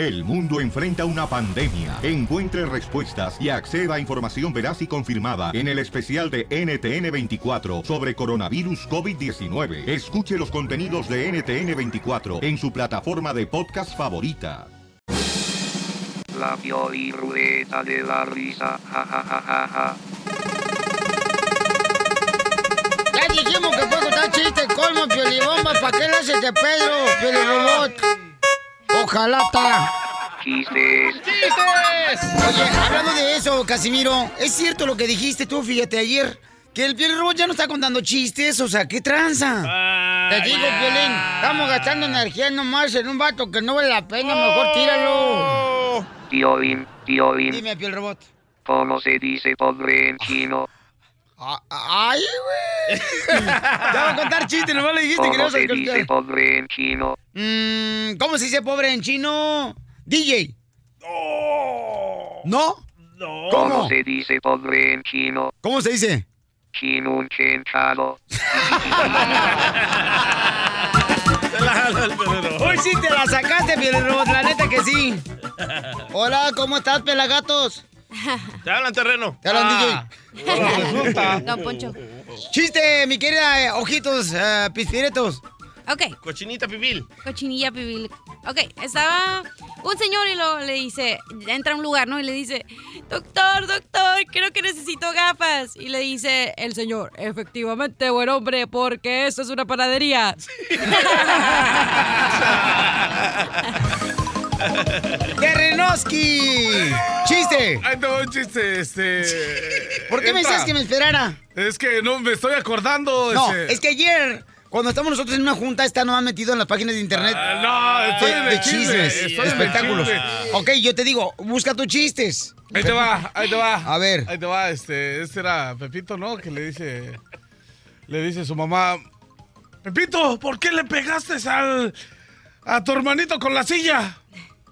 El mundo enfrenta una pandemia. Encuentre respuestas y acceda a información veraz y confirmada en el especial de NTN24 sobre coronavirus COVID-19. Escuche los contenidos de NTN24 en su plataforma de podcast favorita. La y ruleta de la risa. Ja, ja, ja, ja, ja. Ya dijimos que puede contar chiste, colmo, piolibomba, ¿para qué le haces de Pedro, piolirobot? Ojalá ta. Chistes. Oye, hablando de eso, Casimiro, ¿es cierto lo que dijiste tú, fíjate, ayer? Que el piolirobot ya no está contando chistes, o sea, ¿qué tranza? Te digo, Piolín, estamos gastando energía nomás en un vato que no vale la pena, mejor tíralo. Tío-in, tío-in. Dime, piolirobot. ¿Cómo se dice pobre en chino? ¡Ay, güey! ya va a contar chistes, nomás le dijiste que no ¿Cómo se dice contar. pobre en chino? Mm, ¿Cómo se dice pobre en chino? DJ. ¿No? ¿Cómo ¿Cómo? se dice pobre en chino? ¿Cómo se dice? Chinun chenchado. Hoy sí te la sacaste, Piolirobot, la neta que sí. Hola, ¿cómo estás, pelagatos? Te hablan terreno. Te hablan, Ah. DJ. Don Poncho. Chiste, mi querida eh, Ojitos eh, Pispiretos. Ok. Cochinita pibil. Cochinilla pibil. Ok, estaba un señor y lo, le dice, entra a un lugar, ¿no? Y le dice, doctor, doctor, creo que necesito gafas. Y le dice el señor, efectivamente, buen hombre, porque esto es una panadería. ¡Terrenoski! ¡Chiste! Ahí te va un chiste, este... ¿Por qué me dices que me esperara? Es que no me estoy acordando. No, este- es que ayer, cuando estamos nosotros en una junta, está nomás metido en las páginas de internet. Ah, no, estoy de, de chismes, estoy de espectáculos. chisme. Ok, yo te digo, busca tus chistes. Ahí te va, ahí te va. A ver. Ahí te va, este, este era Pepito, ¿no? Que le dice, le dice a su mamá, Pepito, ¿por qué le pegaste al, a tu hermanito con la silla?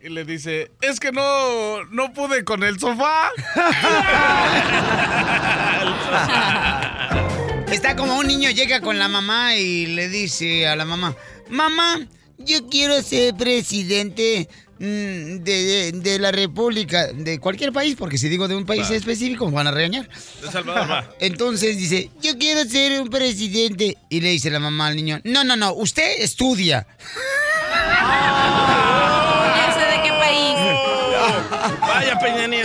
Y le dice, es que no, no pude con el sofá. Está como un niño llega con la mamá y le dice a la mamá, mamá, yo quiero ser presidente mm, de, de- de la república, de cualquier país, porque si digo de un país Va. específico me van a regañar. De Salvador, va. Entonces dice, yo quiero ser un presidente. Y le dice la mamá al niño, no, no, no, usted estudia.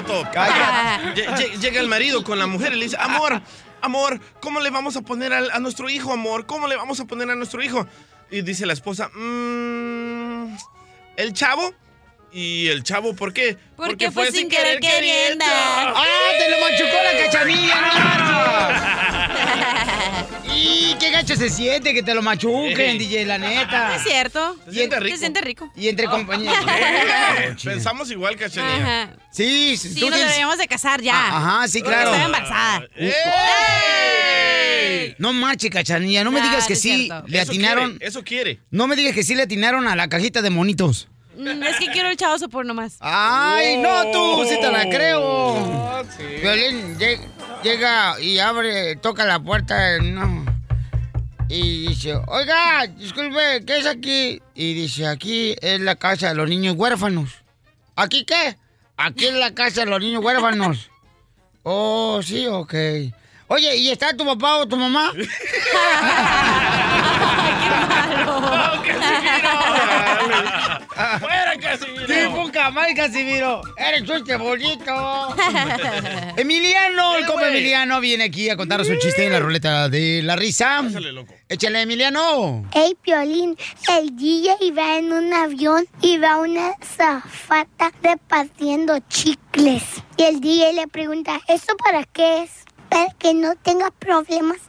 Llega el marido con la mujer y le dice, amor, amor, ¿cómo le vamos a poner al- a, nuestro hijo, amor? ¿Cómo le vamos a poner a nuestro hijo? Y dice la esposa, "Mm, ¿el chavo? ¿Y el chavo por qué? Porque fue sin querer queriendo. ¡Ah, te lo machucó la cachanilla, no! ¡Y qué gacho se siente que te lo machuquen. DJ, la neta! Es cierto. Se siente rico. Se siente rico. Y entre compañeros. Eh, Pensamos igual, cachanilla. Ajá. Sí, Sí, tú nos tienes- deberíamos de casar ya. Ah, ajá, sí, Porque claro. Estoy embarazada. ¡Ey! No marche, cachanilla, no me digas que sí cierto. le Eso atinaron. quiere, eso quiere. No me digas que sí le atinaron a la cajita de monitos. Mm, Es que quiero el chavo sopor nomás. ¡Ay, no, tú! ¡Sí te la creo! Ah, sí. Violín llega y abre, toca la puerta, no. Y dice, oiga, disculpe, ¿qué es aquí? Y dice, aquí es la casa de los niños huérfanos. ¿Aquí qué? Aquí es la casa de los niños huérfanos. Oh, sí, ok. Oye, ¿y está tu papá o tu mamá? ¡Fuera, Casimiro! ¡Sí, poca madre, Casimiro! ¡Eres chiste bonito! Emiliano, el compa Emiliano viene aquí a contarnos un chiste en la ruleta de la risa. Pásale, loco. Échale, Emiliano. Hey, Piolín, el DJ va en un avión y va una zafata repartiendo chicles. Y el DJ le pregunta, ¿eso para qué es? Para que no tenga problemas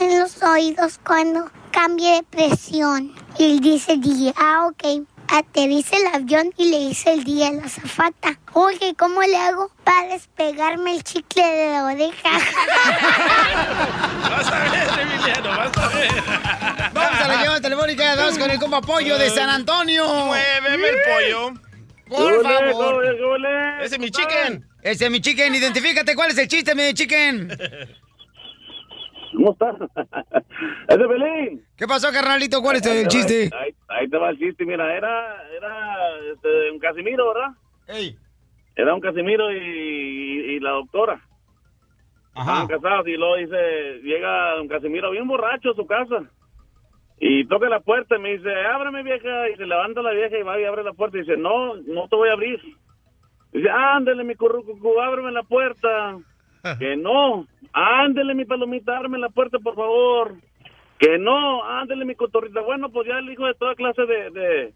en los oídos cuando cambie de presión. Y él dice DJ, ah, ok. Aterriza el avión y le dice el DJ a la zafata, oye, ¿cómo le hago para despegarme el chicle de la oreja? Vas a ver, Emiliano, vas a ver. Vamos a la llamada telefónica, vamos con el compa Pollo de San Antonio. Muéveme el pollo. Por favor. Ese es mi chicken. Ese es mi chicken, identifícate, ¿cuál es el chiste, mi chicken? ¿Cómo estás? es de Belén. ¿Qué pasó, carnalito? ¿Cuál es el chiste? Ahí, ahí te va el chiste, mira, era, era este, un Casimiro, ¿verdad? Ey. Era un Casimiro y, y- y la doctora. Ajá. Estaban casados y luego dice, llega don Casimiro bien borracho a su casa. Y toca la puerta y me dice, ábreme vieja. Y se levanta la vieja y va y abre la puerta y dice, no, no te voy a abrir. Dice, ándele mi currucucu, ábreme la puerta. Que no, ándele mi palomita, ábreme la puerta por favor. Que no, ándele mi cotorrita. Bueno, pues ya el hijo de toda clase de, de,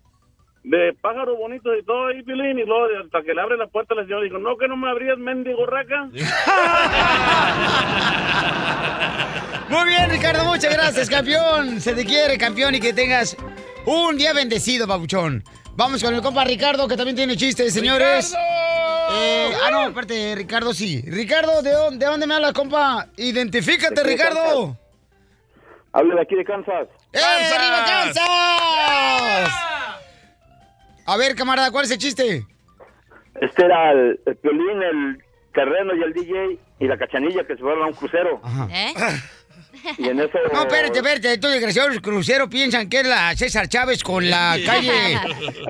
de pájaros bonitos y todo ahí, Pilín. Y luego hasta que le abre la puerta la señora dijo, no, que no me abrías, mendigo raca. Muy bien, Ricardo, muchas gracias, campeón. Se te quiere, campeón, y que tengas un día bendecido, babuchón. Vamos con el compa Ricardo, que también tiene chistes, señores. Eh, ah, no, aparte, Ricardo sí. Ricardo, ¿de dónde, de dónde me hablas, compa? Identifícate, Ricardo. Habla de aquí de Kansas. ¡Eh, arriba, Kansas! A ver, camarada, ¿cuál es el chiste? Este era el, el Piolín, el terreno y el DJ y la cachanilla que se fueron a un crucero. ¿Eh? Y en eso... No, espérate, espérate, estos desgraciados cruceros piensan que es la César Chávez con la calle,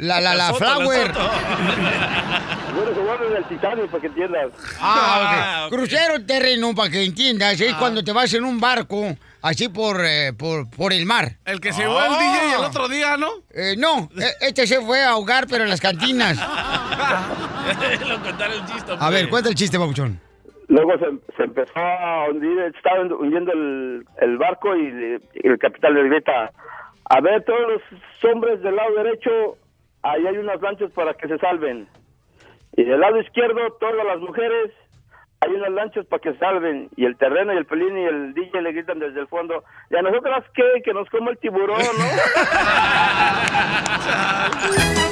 la, la, la La Soto, la Flower. Bueno, se vuelve en el Titanic para que entiendas. Ah, ok. Crucero terreno, para que entiendas, es cuando te vas en un barco, así por, eh, por, por el mar. El que se llevó el DJ el otro día, ¿no? Eh, no, e- este se fue a ahogar, pero en las cantinas. Lo contaron el chiste. A ver, cuenta el chiste, babuchón. Luego se, se empezó a hundir, estaba hundiendo el, el barco y, le- y el capitán le grita, a ver, todos los hombres del lado derecho, ahí hay unas lanchas para que se salven. Y del lado izquierdo, todas las mujeres, hay unas lanchas para que salven. Y el terreno y el pelín y el DJ le gritan desde el fondo, ¿y a nosotras qué? Que nos come el tiburón, ¿no?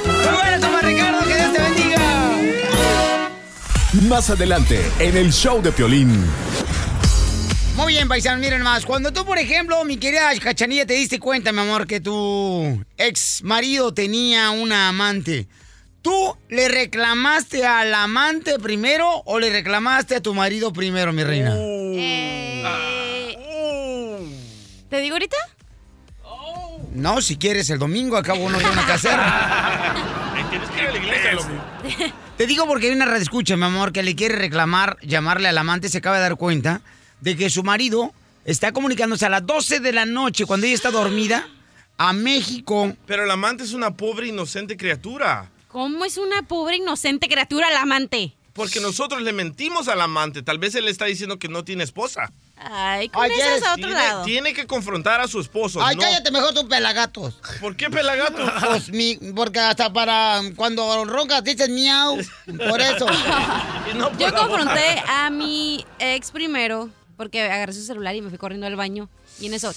Muy bueno, toma Ricardo, que Dios te bendiga. Más adelante, en el show de Piolín. Muy bien, paisanos, miren más. Cuando tú, por ejemplo, mi querida Cachanilla, te diste cuenta, mi amor, que tu ex marido tenía una amante, ¿tú le reclamaste al amante primero o le reclamaste a tu marido primero, mi reina? Eh, ¿Te digo ahorita? No, si quieres, el domingo acabo no tengo nada que hacer. Tienes que ir a la iglesia, loco. Te digo porque hay una radio escucha, mi amor, que le quiere reclamar, llamarle al amante, se acaba de dar cuenta de que su marido está comunicándose a las 12 de la noche cuando ella está dormida a México. Pero el amante es una pobre, inocente criatura. ¿Cómo es una pobre inocente criatura el amante? Porque nosotros le mentimos al amante. Tal vez él está diciendo que no tiene esposa. Ay, con esas a otro tiene, lado. tiene que confrontar a su esposo. Ay, no- cállate mejor tú, pelagatos. ¿Por qué pelagato? Pues mi, porque hasta para cuando roncas dices miau, por eso. Yo confronté a mi ex primero porque agarré su celular y me fui corriendo al baño. Y en eso.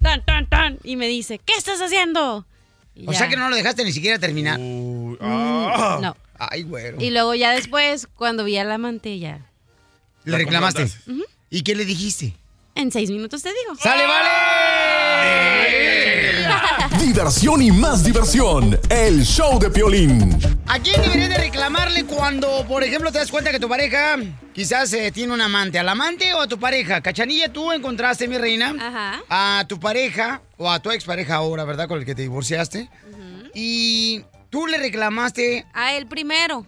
Tan, tan, tan. Y me dice, ¿qué estás haciendo? O ya. sea que no lo dejaste ni siquiera terminar. ah. No. Ay, güero. Y luego ya después, cuando vi al amante, ya. Le reclamaste. ¿Y qué le dijiste? En seis minutos te digo. ¡Sale, vale! Diversión y más diversión. El show de Piolín. ¿A quién deberías de reclamarle cuando, por ejemplo, te das cuenta que tu pareja quizás eh, tiene un amante? ¿Al amante o a tu pareja? Cachanilla, tú encontraste, mi reina, Ajá. a tu pareja o a tu expareja ahora, ¿verdad? Con el que te divorciaste. Y tú le reclamaste. A él primero.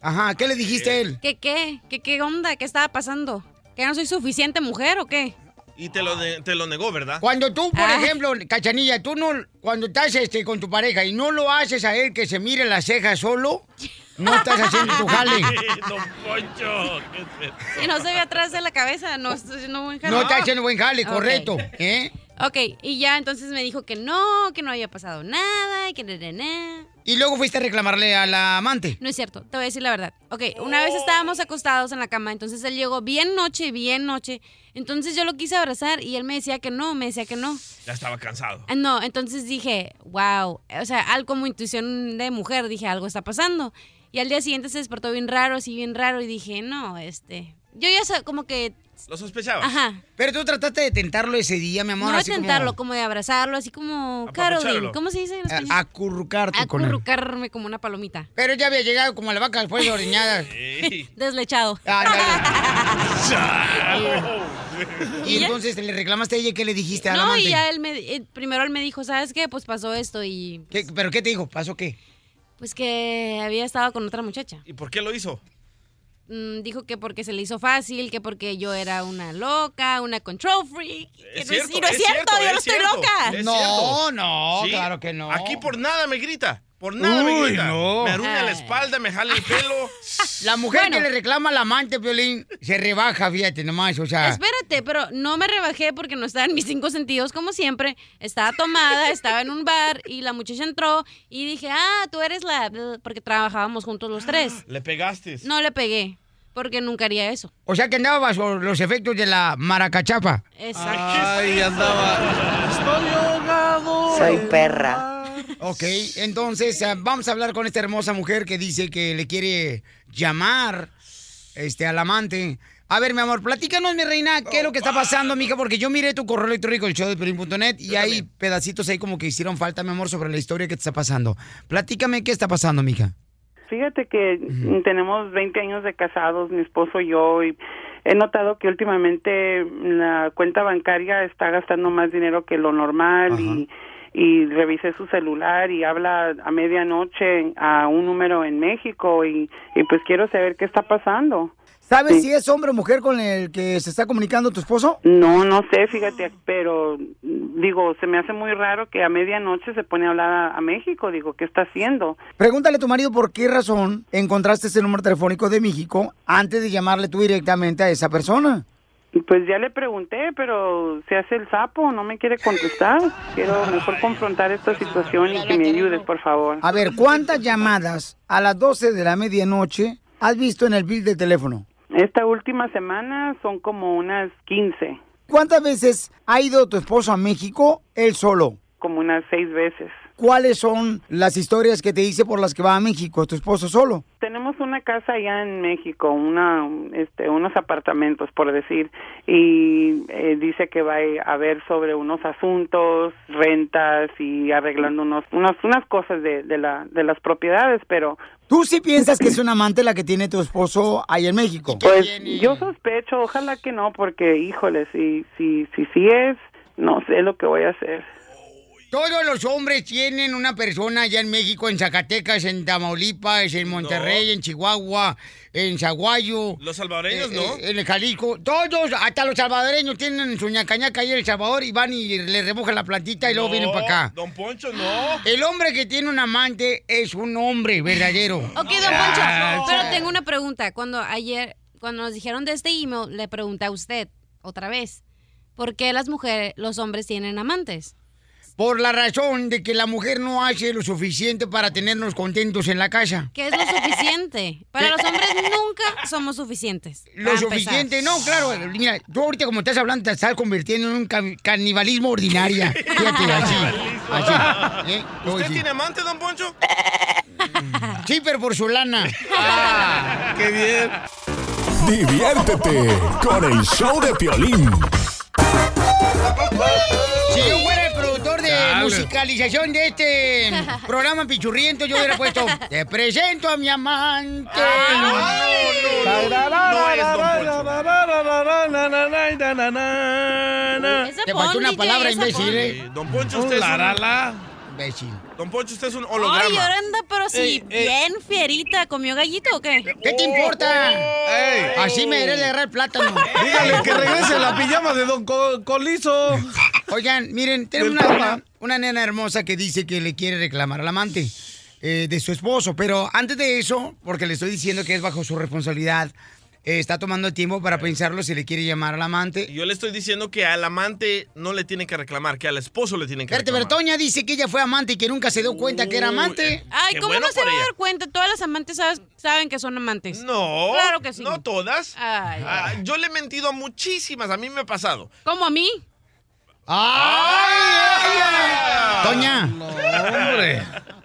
Ajá, ¿qué le dijiste a él? ¿Qué qué? ¿Qué qué onda? ¿Qué estaba pasando? ¿Que no soy suficiente mujer o qué? Y te lo, te lo negó, ¿verdad? Cuando tú, por Ah. ejemplo, Cachanilla, tú no, cuando estás este, con tu pareja y no lo haces a él que se mire las cejas solo, no estás haciendo tu jale. Don Poncho. qué- Si no se ve atrás de la cabeza, no estoy haciendo buen jale. No estás haciendo buen jale, correcto. ¿eh? Ok, y ya entonces me dijo que no, que no había pasado nada, y que na, na, na. Y luego fuiste a reclamarle a la amante. No es cierto, te voy a decir la verdad. Ok, una vez estábamos acostados en la cama, entonces él llegó bien noche, bien noche. Entonces yo lo quise abrazar y él me decía que no, me decía que no. Ya estaba cansado. Ah, No, entonces dije, wow, o sea, algo como intuición de mujer, dije, algo está pasando. Y al día siguiente se despertó bien raro, así bien raro, y dije, no, este... Yo ya como que... Lo sospechaba. Ajá. Pero tú trataste de tentarlo ese día, mi amor. no de así como tentarlo, como... de abrazarlo, así como... Caroline, ¿cómo se dice en a- español? acurrucarte con él. Acurrucarme como una palomita. Pero ya había llegado como la vaca después de oriñada. Deslechado. Ándale. Y ¿Y ya? entonces le reclamaste a ella y qué le dijiste a la No, amante. y ya él me, eh, primero él me dijo, ¿sabes qué? Pues pasó esto y ¿Qué- ¿Pero qué te dijo? ¿Pasó qué? pues que había estado con otra muchacha. ¿Y por qué lo hizo? Mm, dijo que porque se le hizo fácil, que porque yo era una loca, una control freak. que Es no es, cierto, y no es, es cierto, cierto, yo no es estoy cierto. loca. Es No, cierto. no, Sí. claro que no. Aquí por nada me grita. Por nada me Uy, no. Me arruina la Ay. espalda, me jala el pelo. La mujer Bueno. que le reclama al amante, Violín, se rebaja, fíjate nomás, o sea... Espérate, pero no me rebajé porque no estaba en mis cinco sentidos como siempre. Estaba tomada, estaba en un bar y la muchacha entró y dije, ah, tú eres la... porque trabajábamos juntos los tres. Le pegaste. No le pegué, porque nunca haría eso. O sea que andaba bajo los efectos de la maracachapa. Exacto. Ay, andaba. Estoy ahogado. Soy perra. Ok, entonces ah, vamos a hablar con esta hermosa mujer que dice que le quiere llamar este, al amante. A ver, mi amor, platícanos, mi reina, qué es lo que está pasando, mija, porque yo miré tu correo electrónico, el show de Pelín.net, y hay pedacitos ahí como que hicieron falta, mi amor, sobre la historia que te está pasando. Platícame qué está pasando, mija. Fíjate que tenemos 20 años de casados, mi esposo y yo, y he notado que últimamente la cuenta bancaria está gastando más dinero que lo normal y, y revisé su celular y habla a medianoche a un número en México y, y pues quiero saber qué está pasando. ¿Sabes Sí. si es hombre o mujer con el que se está comunicando tu esposo? No, no sé, fíjate, pero mm, digo, se me hace muy raro que a medianoche se pone a hablar a, a México, digo, ¿qué está haciendo? Pregúntale a tu marido por qué razón encontraste ese número telefónico de México antes de llamarle tú directamente a esa persona. Pues ya le pregunté, pero se hace el sapo, no me quiere contestar. Quiero mejor confrontar esta situación y que me ayudes, por favor. A ver, ¿cuántas llamadas a las 12 de la medianoche has visto en el bill de teléfono? Esta última semana son como unas 15, ¿Cuántas veces ha ido tu esposo a México él solo? como unas seis veces. ¿Cuáles son las historias que te dice por las que va a México tu esposo solo? Tenemos una casa allá en México, una, este, unos apartamentos, por decir, y eh, dice que va a ver sobre unos asuntos, rentas y arreglando unos, unas, unas cosas de, de, la, de las propiedades, pero ¿Tú sí piensas que es una amante la que tiene tu esposo ahí en México? Pues yo sospecho, ojalá que no, porque híjole, si si si sí es, no sé lo que voy a hacer. Todos los hombres tienen una persona allá en México, en Zacatecas, en Tamaulipas, en Monterrey, en Chihuahua, en Zaguayo. Los salvadoreños, eh, ¿no? eh, en el Jalisco. Todos, hasta los salvadoreños tienen su ñacañaca ahí en El Salvador y van y le remojan la plantita y luego vienen para acá. Don Poncho, no. El hombre que tiene un amante es un hombre verdadero. Ok, don Poncho, Ah, pero tengo una pregunta. Cuando ayer, cuando nos dijeron de este email, le pregunté a usted otra vez, ¿por qué las mujeres, los hombres tienen amantes? Por la razón de que la mujer no hace lo suficiente para tenernos contentos en la casa. ¿Qué es lo suficiente? Para los hombres nunca somos suficientes. Lo empezar. suficiente, no, claro. Mira, tú ahorita como estás hablando, te estás convirtiendo en un ca- canibalismo ordinaria. Fíjate, así. así ¿eh? ¿Usted tiene amante, don Poncho? Sí, pero por su lana. Ah, qué bien. Diviértete con el show de Piolín. Si yo fuera el productor Dale. musicalización de este programa pichurriento, yo hubiera puesto, te presento a mi amante. Te faltó una palabra, imbécil. ¿eh? Eh, Don Poncho, usted es. Imbécil. Don Poncho, usted es un Ay, holograma. ahora anda, pero Ey, ey. bien fierita. ¿Comió gallito o qué? ¿Qué te importa? Ey. Así me iré a agarrar el plátano. Dígale que regrese la pijama de Don Co- Colizo. Oigan, miren, tenemos una, una nena hermosa que dice que le quiere reclamar al amante eh, de su esposo. Pero antes de eso, porque le estoy diciendo que es bajo su responsabilidad, eh, está tomando el tiempo para pensarlo si le quiere llamar al amante. Yo le estoy diciendo que al amante no le tiene que reclamar, que al esposo le tiene que Espérate, reclamar. Bertoña dice que ella fue amante y que nunca se dio cuenta que era amante. Ay, Qué ¿cómo bueno no se por va a ella. dar cuenta? Todas las amantes sabes- saben que son amantes. No. Claro que sí. No todas. Ay. Ah, yo le he mentido a muchísimas, a mí me ha pasado. ¿Cómo a mí? ¡Ay! Toña, Hombre.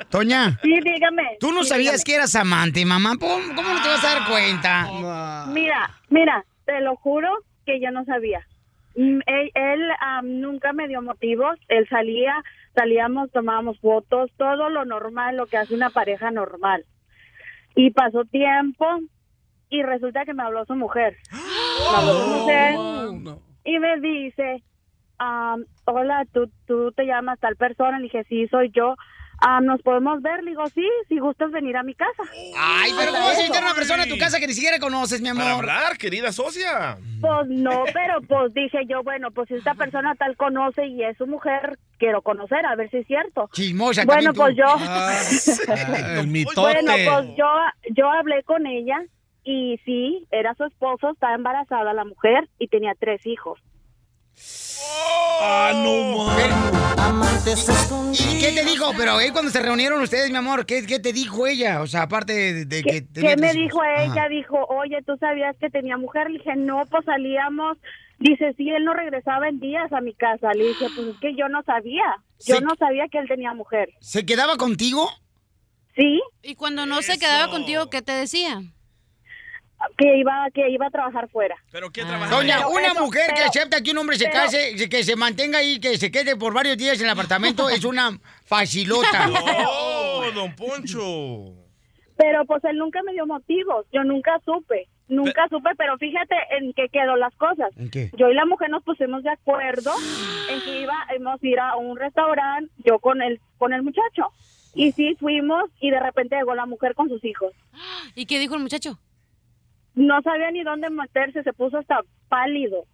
Toña, Sí, dígame. tú no Sí, sabías dígame. que eras amante, mamá. ¿Cómo, cómo no te vas a dar cuenta? Mira, mira, te lo juro que yo no sabía. Mm, Él, nunca me dio motivos. Él salía, salíamos, tomábamos fotos, todo lo normal, lo que hace una pareja normal. Y pasó tiempo y resulta que me habló su mujer. Me habló su mujer. y me dice, am, hola, ¿tú, tú te llamas tal persona. Le dije, sí, soy yo. Ah, ¿Nos podemos ver? Le digo, sí, si gustas venir a mi casa. Ay, pero ¿cómo vas a eso. invitar a una persona a tu casa que ni siquiera conoces, mi Para amor? hablar, querida socia. Pues no, pero pues dije yo, bueno, pues si esta persona tal conoce y es su mujer, quiero conocer, a ver si es cierto. Chismosa Bueno, tú. pues yo... Ah, el mitote. Bueno, pues yo, yo hablé con ella y sí, era su esposo, estaba embarazada la mujer y tenía tres hijos. Ah, no ¿Y qué te dijo? Pero eh, cuando se reunieron ustedes, mi amor, ¿qué, qué te dijo ella? O sea, aparte de, de que... ¿Qué, me dijo ella? Ajá. Dijo, oye, ¿tú sabías que tenía mujer? Le dije, no, pues salíamos. Dice, sí, él no regresaba en días a mi casa. Le dije, pues es que yo no sabía. Yo no sabía que él tenía mujer. ¿Se quedaba contigo? Sí, Y cuando no se quedaba contigo, ¿qué te decía? Que iba, que iba a trabajar fuera. ¿Pero qué trabaja? Doña, Pero una eso, mujer que acepta que un hombre se pero- case, que se mantenga ahí, que se quede por varios días en el apartamento, es una facilota. No, don Poncho. Pero pues él nunca me dio motivos. Yo nunca supe. Nunca supe, pero fíjate en qué quedó las cosas. ¿En qué? Yo y la mujer nos pusimos de acuerdo en que íbamos a ir a un restaurante, yo con el, con el muchacho. Y sí, fuimos y de repente llegó la mujer con sus hijos. ¿Y qué dijo el muchacho? No sabía ni dónde meterse, se puso hasta pálido.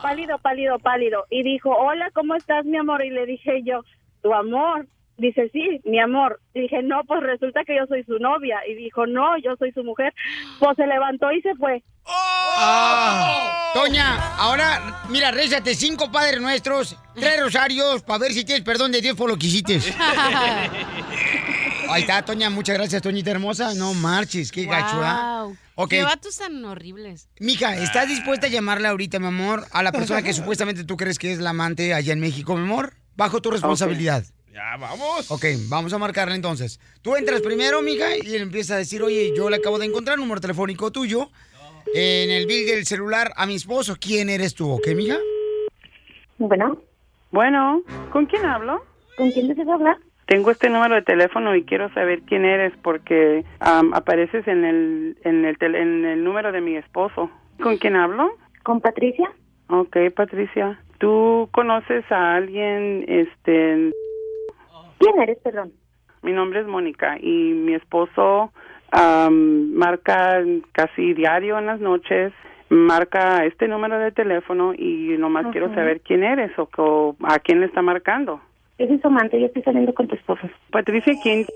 Pálido, pálido, pálido. Y dijo, hola, ¿cómo estás, mi amor? Y le dije yo, tu amor. Dice, sí, mi amor. Y dije, no, pues resulta que yo soy su novia. Y dijo, no, yo soy su mujer. Pues se levantó y se fue. Ah, Doña, ahora, mira, rézate cinco padres nuestros, tres rosarios, para ver si tienes perdón de Dios por lo que hiciste. Ahí está, Toña, muchas gracias, Toñita hermosa. No marches, qué gacho. Wow. Ok. Qué vatos tan horribles. Mija, ¿estás dispuesta a llamarle ahorita, mi amor, a la persona que supuestamente tú crees que es la amante allá en México, mi amor? Bajo tu responsabilidad. Ya, vamos. Ok, vamos a marcarle entonces. Tú entras primero, mija, y él empieza a decir, oye, yo le acabo de encontrar un número telefónico tuyo en el bill del celular a mi esposo. ¿Quién eres tú, ok, mija? Bueno. Bueno, ¿con quién hablo? ¿Con quién deseas hablar? Tengo este número de teléfono y quiero saber quién eres porque am, apareces en el, en, el en el número de mi esposo. ¿Con quién hablo? ¿Con Patricia? Ok, Patricia. ¿Tú conoces a alguien, este... ¿Quién eres, perdón? Mi nombre es Mónica y mi esposo marca casi diario en las noches, marca este número de teléfono y nomás quiero saber quién eres o, co- a quién le está marcando. Yo soy su amante, yo estoy saliendo con tu esposo. Patricia, ¿quién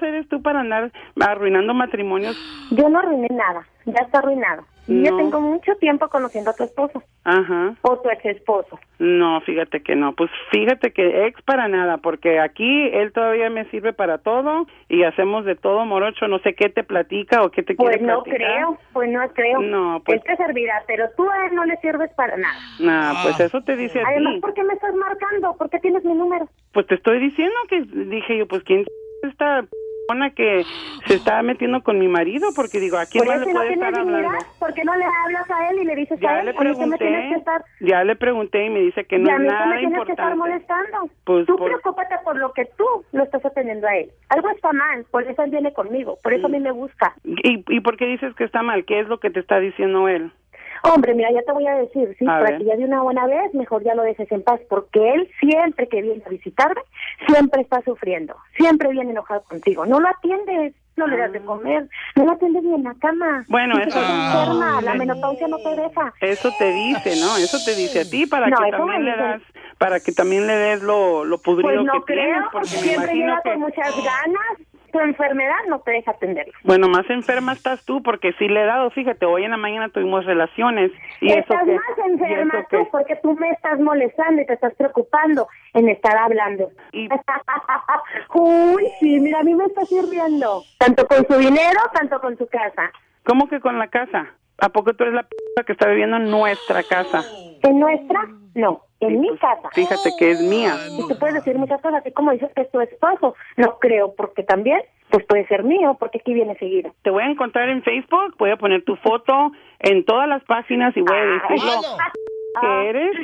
eres tú para andar arruinando matrimonios? Yo no arruiné nada, ya está arruinado. No. tengo mucho tiempo conociendo a tu esposo Ajá. o tu ex esposo. No, fíjate que no. Pues fíjate que ex para nada, porque aquí él todavía me sirve para todo y hacemos de todo morocho. No sé qué te platica o qué te Pues quiere no platicar. creo, pues no creo. No, pues- Él te servirá, pero tú a él no le sirves para nada. Nah, pues eso te dice a Además, ti. ¿por qué me estás marcando? ¿Por qué tienes mi número? Pues te estoy diciendo que dije yo, pues quién esta persona que se está metiendo con mi marido, porque digo, ¿a quién eso le no puede tienes estar hablando? ¿Por qué no le hablas a él y le dices Ya a él? le a mí me pregunté, tienes que estar... ya le pregunté y me dice que no es que me nada tienes que estar importante. molestando. Pues, tú por- preocúpate por lo que tú lo estás atendiendo a él. Algo está mal, por eso él viene conmigo, por eso a mí me busca. ¿Y, ¿Y por qué dices que está mal? ¿Qué es lo que te está diciendo él? Hombre, mira, ya te voy a decir, sí, A para ver. que ya de una buena vez, mejor ya lo dejes en paz, porque él siempre que viene a visitarme, siempre está sufriendo, siempre viene enojado contigo. No lo atiendes, no le das de comer, no lo atiendes ni en la cama. Bueno, eso- "Estás enferma, la menopausia no te deja. Eso te dice, ¿no? Eso te dice a ti para No, que también me le das, para que también le des lo, lo podrido Pues no que tienes, creo, porque me siempre imagino llega que con muchas ganas, tu enfermedad no te deja atenderlo. bueno, más enferma estás tú, porque sí le he dado, fíjate, hoy en la mañana tuvimos relaciones y eso estás que más enferma y eso que- porque tú me estás molestando y te estás preocupando en estar hablando. Uy, sí, mira, a mí me está sirviendo. Tanto con su dinero, tanto con su casa. ¿Cómo que con la casa? ¿A poco tú eres la p que está viviendo en nuestra casa? ¿En nuestra? No, en mi casa. Fíjate que es mía. Y tú puedes decir muchas cosas, así como dices que es tu esposo. No creo, porque también, pues puede ser mío, porque aquí viene seguido. Te voy a encontrar en Facebook, voy a poner tu foto en todas las páginas y voy a decir lo que eres.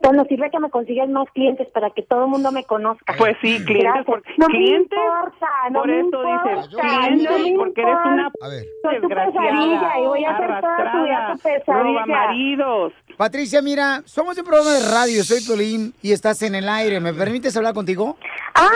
Bueno, sirve que me consigues más clientes para que todo el mundo me conozca. Pues sí, clientes, porque- no clientes, me importa, no por me eso dices, no clientes, me porque eres una importa. Soy tu pesadilla y voy a hacer toda tu vida tu pesadilla. maridos. Patricia, mira, somos de un programa de radio, soy Piolín y estás en el aire. ¿Me permites hablar contigo? Ah,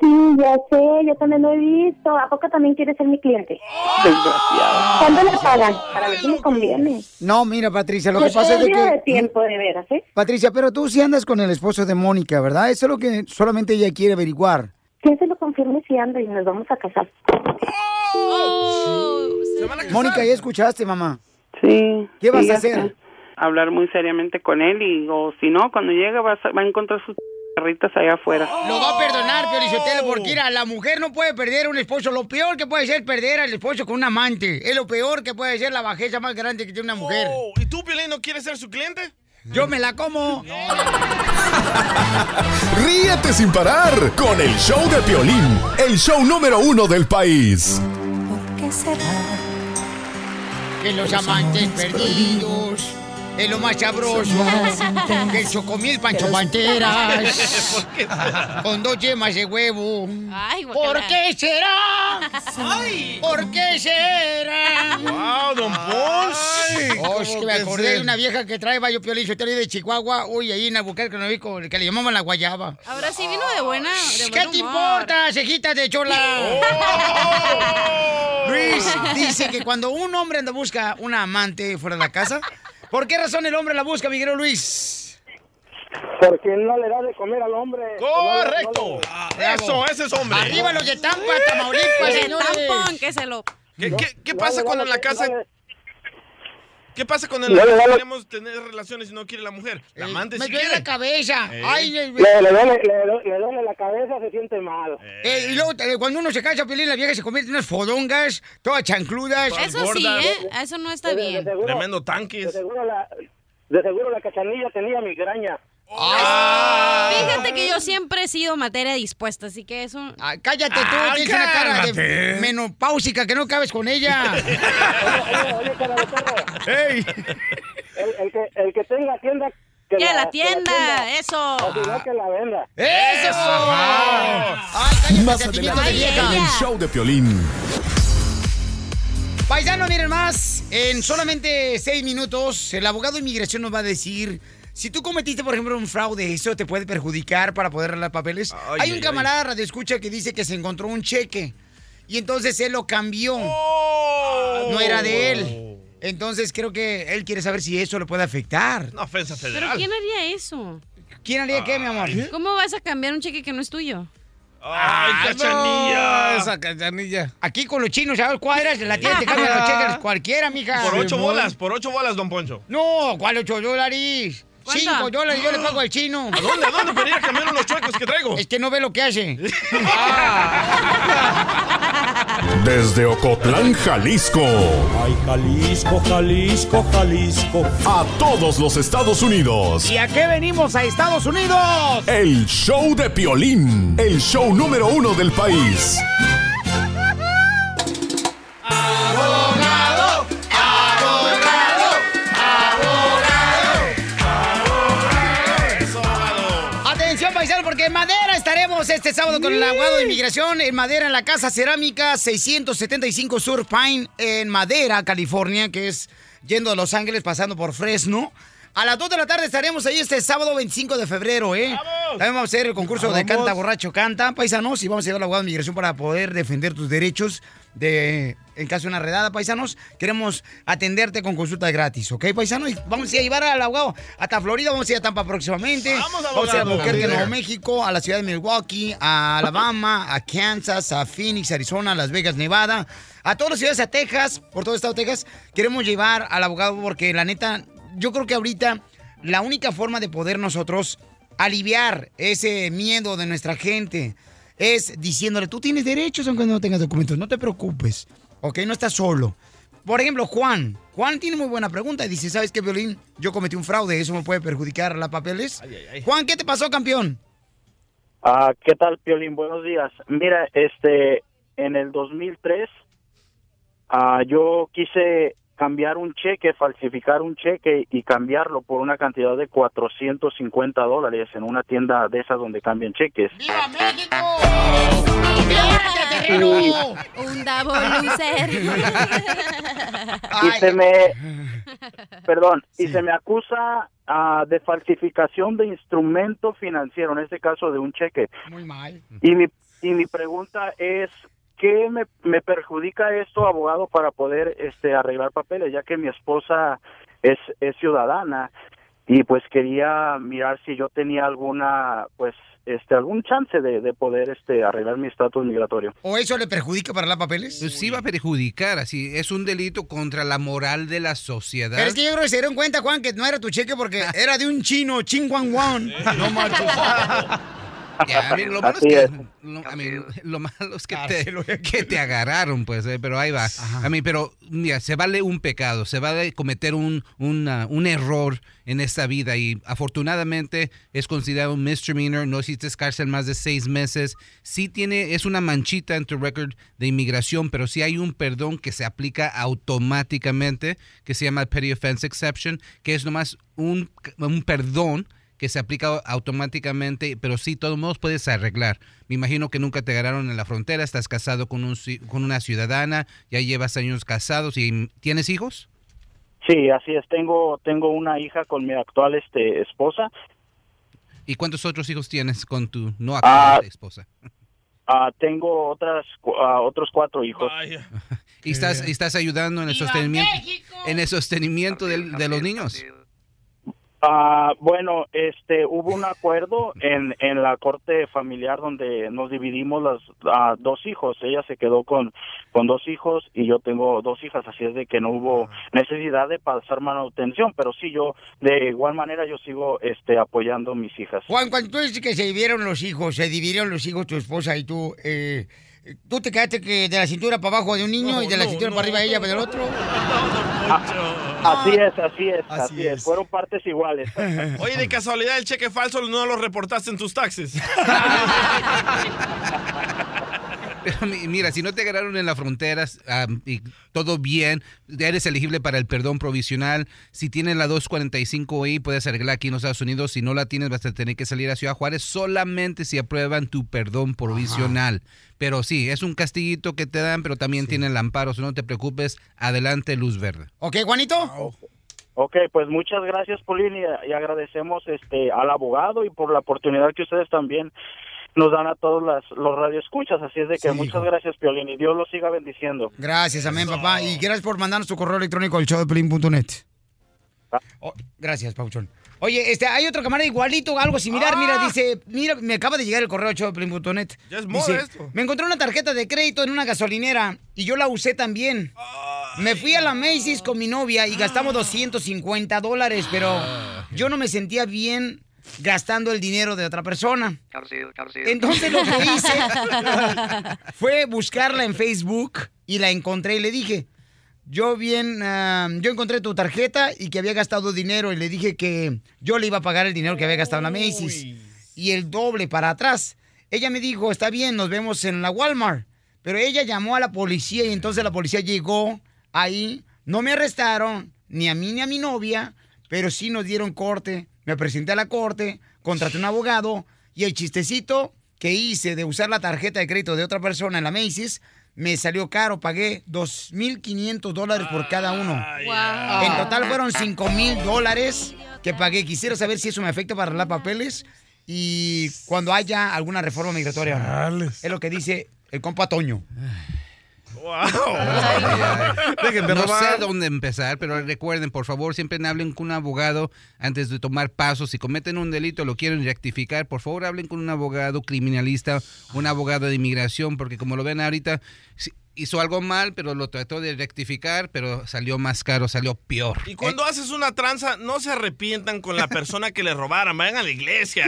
sí, ya sé, yo también lo he visto. ¿A poco también quieres ser mi cliente? Desgraciado. ¿Cuándo le pagan? Para ver si me conviene. No, mira, Patricia, lo que pasa es de que... de tiempo, de veras, ¿eh? Patricia, pero tú sí andas con el esposo de Mónica, ¿verdad? Eso es lo que solamente ella quiere averiguar. Que se lo confirme si anda y nos vamos a casar. Mónica, ya escuchaste, mamá. Sí. ¿Qué vas sí, a hacer? sé. Hablar muy seriamente con él y, o si no, cuando llegue va a, va a encontrar sus perritas allá afuera. Lo va a perdonar, Piolichotelo, porque mira, la mujer no puede perder un esposo. Lo peor que puede ser perder al esposo con un amante. Es lo peor que puede ser la bajeza más grande que tiene una mujer. Oh, ¿Y tú, Piolín, no quieres ser su cliente? Yo me la como. Ríete sin parar con el show de Piolín, el show número uno del país. ¿Qué será? Que los amantes perdidos es lo más sabroso. Que el chocomil Pancho Panteras. Con dos yemas de huevo. ¿Por qué será? ¿Por qué será? ¡Wow, don Ponce! Oh, que me acordé de una vieja que trae Bayo Piolín, yo de Chihuahua, uy, ahí en Albuquerque, no vi con- que le llamaban la guayaba. Ahora sí vino de buena. De ¿Qué buen te importa, cejitas de chola? Oh. Luis dice que cuando un hombre anda busca una amante fuera de la casa, ¿por qué razón el hombre la busca, Miguel Luis? Porque no le da de comer al hombre. ¡Correcto! Eso, ese es hombre. Arriba los de Tampa, Tamaulipas, señores. tampón, que se lo... ¿Qué, qué, qué No pasa cuando en la casa... ¿Qué pasa cuando en No le queremos tener relaciones y no quiere la mujer? La amante Me sí duele quiere. la cabeza. Eh. Ay, eh, Le, le duele, le, du- le duele la cabeza, se siente mal. eh, y luego, eh, cuando uno se casa, Piolín, la vieja se convierte en unas fodongas, todas chancludas. Eso sí, ¿eh? Eso no está bien. Tremendo De tanques. seguro la, de seguro la cachanilla tenía migraña. Ah. Fíjate que yo siempre he sido materia dispuesta, así que eso... Ah, cállate tú, Ah, tienes una cara de menopáusica que no cabes con ella. Oye, oye, cara de perro, ¡Ey! el, el que, el que tenga tienda... Que ¡Que la que tienda! ¡Eso! O si no, que la venda. ¡Eso! ¡Ay, cállate, Más adelante en el show de Piolín. Paisano, miren más. En solamente seis minutos, el abogado de inmigración nos va a decir si tú cometiste, por ejemplo, un fraude, eso te puede perjudicar para poder arreglar papeles. Ay, Hay un ay, camarada radio escucha que dice que se encontró un cheque y entonces él lo cambió. Oh. No era de él. Entonces creo que él quiere saber si eso le puede afectar. Una ofensa ¿Pero federal. quién haría eso? ¿Quién haría qué, mi amor? ¿Cómo vas a cambiar un cheque que no es tuyo? ¡Ay, No, cachanilla! esa cachanilla. Aquí con los chinos, ¿sabes cuadras? La tienda te cambian los cheques cualquiera, mija. Por ocho Sí, bolas, por ocho bolas, don Poncho. No, ¿cuál ocho dólares? ¿Cuánto? Cinco dólares yo le pago al chino. ¿A dónde, a dónde para ir a cambiar unos chuecos que traigo? Es que no ve lo que hace. Desde Ocotlán, Jalisco. Ay, Jalisco, Jalisco, Jalisco. A todos los Estados Unidos. ¿Y a qué venimos a Estados Unidos? El show de Piolín. El show número uno del país. Estaremos este sábado con el abogado de inmigración. En Madera, en la Casa Cerámica 675 Sur Pine, en Madera, California, que es yendo a Los Ángeles, pasando por Fresno. A las 2 de la tarde estaremos ahí este sábado 25 de febrero, ¿eh? También vamos a hacer el concurso de Vamos. Canta Borracho Canta, paisanos, y vamos a llevar al abogado de inmigración para poder defender tus derechos de, en caso de una redada, paisanos. Queremos atenderte con consulta gratis, ¿ok, paisanos? Y vamos a llevar al abogado hasta Florida, vamos a ir a Tampa próximamente. Vamos, Vamos a ir a abogado. Albuquerque, Nuevo México, a la ciudad de Milwaukee, a Alabama, a Kansas, a Phoenix, Arizona, a Las Vegas, Nevada, a todas las ciudades, a Texas, por todo el estado de Texas. Queremos llevar al abogado porque la neta, yo creo que ahorita la única forma de poder nosotros aliviar ese miedo de nuestra gente es diciéndole, tú tienes derechos aunque no tengas documentos, no te preocupes, ¿ok? No estás solo. Por ejemplo, Juan. Juan tiene muy buena pregunta. Dice, ¿sabes qué, Violín? Yo cometí un fraude, ¿eso me puede perjudicar la papeles? Juan, ¿qué te pasó, campeón? Ah, ¿Qué tal, Piolín? Buenos días. Mira, este, en el 2003, ah, yo quise cambiar un cheque, falsificar un cheque y cambiarlo por una cantidad de 450 dólares en una tienda de esas donde cambian cheques. ¡Viva México! Un double loser. y se me perdón y se me acusa ah, de falsificación de instrumento financiero en este caso de un cheque Muy mal. y mi y mi pregunta es qué me, me perjudica esto abogado para poder este arreglar papeles ya que mi esposa es es ciudadana y pues quería mirar si yo tenía alguna pues este algún chance de, de poder este arreglar mi estatus migratorio ¿O eso le perjudica para las papeles? Pues sí va a perjudicar, así es un delito contra la moral de la sociedad. Pero es que yo creo que se dieron cuenta, Juan, que no era tu cheque porque era de un chino, Ching Wan Wan. No manches. Ya, a mí lo malo es que, es. lo, a mí, lo malo es que Cárcel, te, que te agarraron, pues, eh, pero ahí va. A mí, pero mira, se vale un pecado, se vale cometer un, una- un error en esta vida y afortunadamente es considerado un misdemeanor, no hiciste cárcel más de seis meses. Sí tiene, es una manchita en tu récord de inmigración, pero sí hay un perdón que se aplica automáticamente, que se llama Petty Offense Exception, que es nomás un, un perdón que se aplica automáticamente, pero sí, todos modos puedes arreglar. Me imagino que nunca te agarraron en la frontera, estás casado con, un, con una ciudadana, ya llevas años casados y tienes hijos. Sí, así es. Tengo tengo una hija con mi actual este esposa. ¿Y cuántos otros hijos tienes con tu no Ah. actual esposa? Ah, tengo otras ah, otros cuatro hijos. ¿Y estás, y estás ayudando en el sostenimiento, en el sostenimiento del- de, los niños? Ah, bueno, este, hubo un acuerdo en, en la corte familiar donde nos dividimos las ah, dos hijos. Ella se quedó con, con dos hijos y yo tengo dos hijas, así es de que no hubo necesidad de pasar manutención, pero sí yo, de igual manera yo sigo este, apoyando a mis hijas. Juan, cuando tú dices que se dividieron los hijos, se dividieron los hijos tu esposa y tú, eh, ¿tú te quedaste que de la cintura para abajo de un niño y de la cintura para arriba de ella del otro? Así es, así es, así, es. Fueron partes iguales. Oye, de casualidad, el cheque falso no lo reportaste en tus taxes. Pero mi- mira, si no te agarraron en la frontera y todo bien, eres elegible para el perdón provisional. Si tienes la 245I, puedes arreglar aquí en los Estados Unidos. Si no la tienes, vas a tener que salir a Ciudad Juárez solamente si aprueban tu perdón provisional. Pero sí, es un castiguito que te dan, pero también tienen el amparo. So no te preocupes, adelante, luz verde. ¿Ok, Juanito? Ok, pues muchas gracias, Paulín, y, y agradecemos este al abogado y por la oportunidad que ustedes también nos dan a todos las, los radioescuchas. Así es de que Sí, muchas hijo. gracias, Piolín, y Dios los siga bendiciendo. Gracias, amén, papá. Y gracias por mandarnos tu correo electrónico al showdeplin.net. Oh, gracias, Pauchón. Oye, este, hay otro camarada igualito, algo similar. Mira, dice, mira, me acaba de llegar el correo al showdeplin.net. Ya es Dice, esto. Me encontré una tarjeta de crédito en una gasolinera y yo la usé también. Me fui a la Macy's con mi novia y gastamos 250 dólares, pero yo no me sentía bien gastando el dinero de otra persona. Entonces lo que hice fue buscarla en Facebook y la encontré y le dije, yo bien, ah, yo encontré tu tarjeta y que había gastado dinero y le dije que yo le iba a pagar el dinero que había gastado en la Macy's y el doble para atrás. Ella me dijo, está bien, nos vemos en la Walmart. Pero ella llamó a la policía y entonces la policía llegó ahí. No me arrestaron, ni a mí ni a mi novia, pero sí nos dieron corte. Me presenté a la corte, contraté un abogado y el chistecito que hice de usar la tarjeta de crédito de otra persona en la Macy's me salió caro. Pagué 2.500 dólares por cada uno. En total fueron 5.000 dólares que pagué. Quisiera saber si eso me afecta para arreglar papeles y cuando haya alguna reforma migratoria. Es lo que dice el compa Toño. No sé dónde empezar, pero recuerden, por favor, siempre hablen con un abogado antes de tomar pasos. Si cometen un delito, lo quieren rectificar, por favor, hablen con un abogado criminalista, un abogado de inmigración, porque como lo ven ahorita, hizo algo mal, pero lo trató de rectificar, pero salió más caro, salió peor. Y cuando haces una tranza, no se arrepientan con la persona que le robaron. Vayan a la iglesia.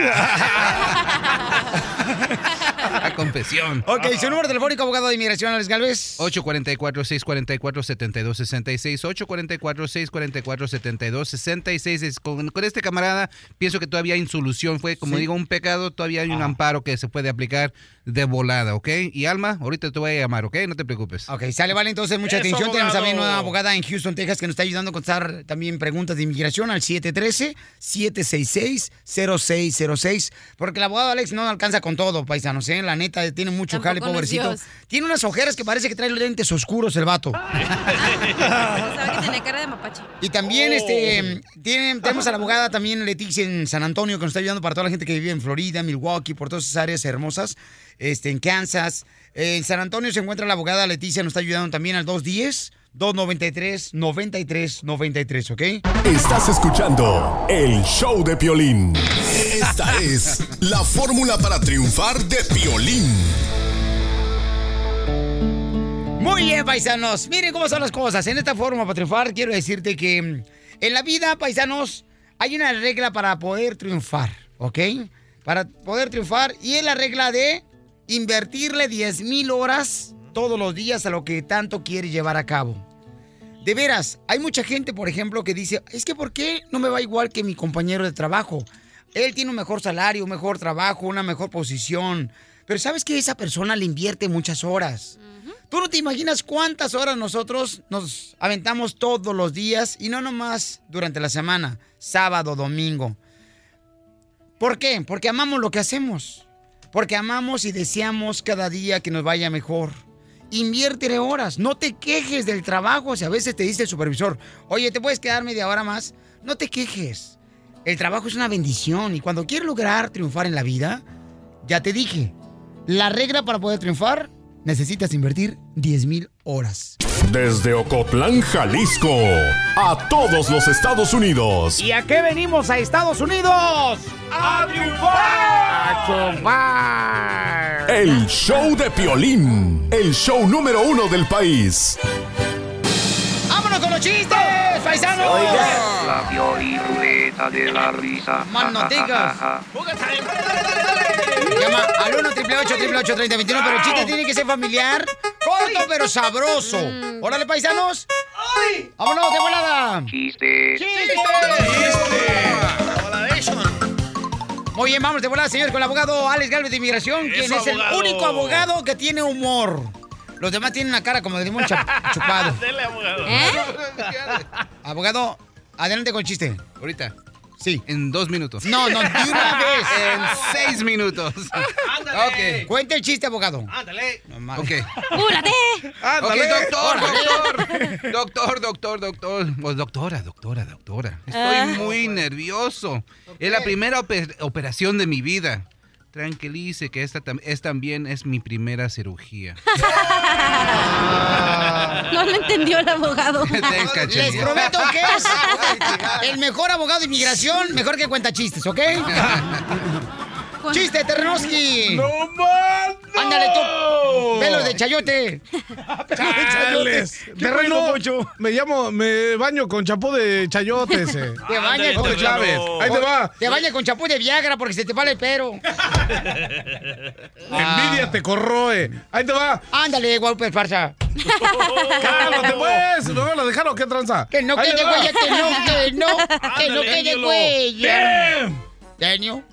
A confesión. Ok, su número telefónico, abogado de inmigración, Alex Galvez. 844-644-7266. 844-644-7266. Es Con, con este camarada, pienso que todavía hay solución. Fue, como Sí. digo, un pecado. Todavía hay un amparo que se puede aplicar de volada, ¿ok? Y Alma, ahorita te voy a llamar, ¿ok? No te preocupes. Preocupes. Ok, sale, vale, entonces mucha Eso, atención. Tenemos también una abogada en Houston, Texas, que nos está ayudando a contestar también preguntas de inmigración al 713-766-0606. Porque el abogado Alex no alcanza con todo, paisanos, ¿eh? La neta, tiene mucho Tampoco jale, pobrecito. Tiene unas ojeras que parece que trae lentes oscuros el vato. Sabe que tiene cara de mapache. Y también este tiene- tenemos a la abogada también Leticia en San Antonio que nos está ayudando para toda la gente que vive en Florida, Milwaukee, por todas esas áreas hermosas, este en Kansas. En San Antonio se encuentra la abogada Leticia, nos está ayudando también al 210 293 93 93, ¿ok? Estás escuchando el show de Piolín. Esta es la fórmula para triunfar de Piolín. Muy bien, paisanos. Miren cómo son las cosas. En esta forma, para triunfar, quiero decirte que mm, en la vida, paisanos, hay una regla para poder triunfar, ¿ok? Para poder triunfar. Y es la regla de invertirle 10 mil horas todos los días a lo que tanto quiere llevar a cabo. De veras, hay mucha gente, por ejemplo, que dice, es que ¿por qué no me va igual que mi compañero de trabajo? Él tiene un mejor salario, un mejor trabajo, una mejor posición. Pero ¿sabes que esa persona le invierte muchas horas? Tú no te imaginas cuántas horas nosotros nos aventamos todos los días y no nomás durante la semana, sábado, domingo. ¿Por qué? Porque amamos lo que hacemos. Porque amamos y deseamos cada día que nos vaya mejor. Inviértele horas, no te quejes del trabajo. Si a veces te dice el supervisor, oye, ¿te puedes quedar media hora más? No te quejes. El trabajo es una bendición y cuando quieres lograr triunfar en la vida, ya te dije, la regla para poder triunfar, necesitas invertir 10 mil horas. Desde Ocotlán, Jalisco, a todos los Estados Unidos. ¿Y a qué venimos a Estados Unidos? ¡A triunfar! ¡A triunfar! El show de Piolín, el show número uno del país. ¡Vámonos con los chistes, paisanos! La violiruleta de la risa. Manoticas. Llama al 1 888 3021 pero el chiste tiene que ser familiar, corto pero sabroso. Órale, paisanos. ¡Vámonos de volada! Chiste. Muy bien, vamos de volada, señor, con el abogado Alex Galvez de Inmigración, quien es el único abogado que tiene humor. Los demás tienen una cara como de limón chupado. Dele, abogado. Abogado, adelante con el chiste. Ahorita. Sí. En dos minutos. No, no, de una vez. En seis minutos. Ok. Cuente el chiste, abogado. Ándale. Ok. ¡Apúrate! Ok, doctor, Órale. doctor. Doctor, doctor, doctor. Pues, doctora, doctora, doctora. Estoy Ah. muy nervioso. Es la primera ope- operación de mi vida. Tranquilice que esta tam- es también es mi primera cirugía. No lo entendió el abogado. Les prometo que es el mejor abogado de inmigración, mejor que cuenta chistes, ¿ok? ¡Chiste, Ternoski! ¡No más! ¡Ándale tú! ¡Pelo de chayote! ¡Chales! Terreno, me llamo, me baño con chapú de chayote ese. Te bañas No con claves. Ahí te va. Te bañas con chapú de Viagra porque se te vale el pero. Envidia te corroe. Ahí te va. Ándale, guapo farsa. Cálmate, pues. ¿Me van a dejar o qué tranza? Que no Ahí quede huella, que no, que no, que no quede huella. Bien.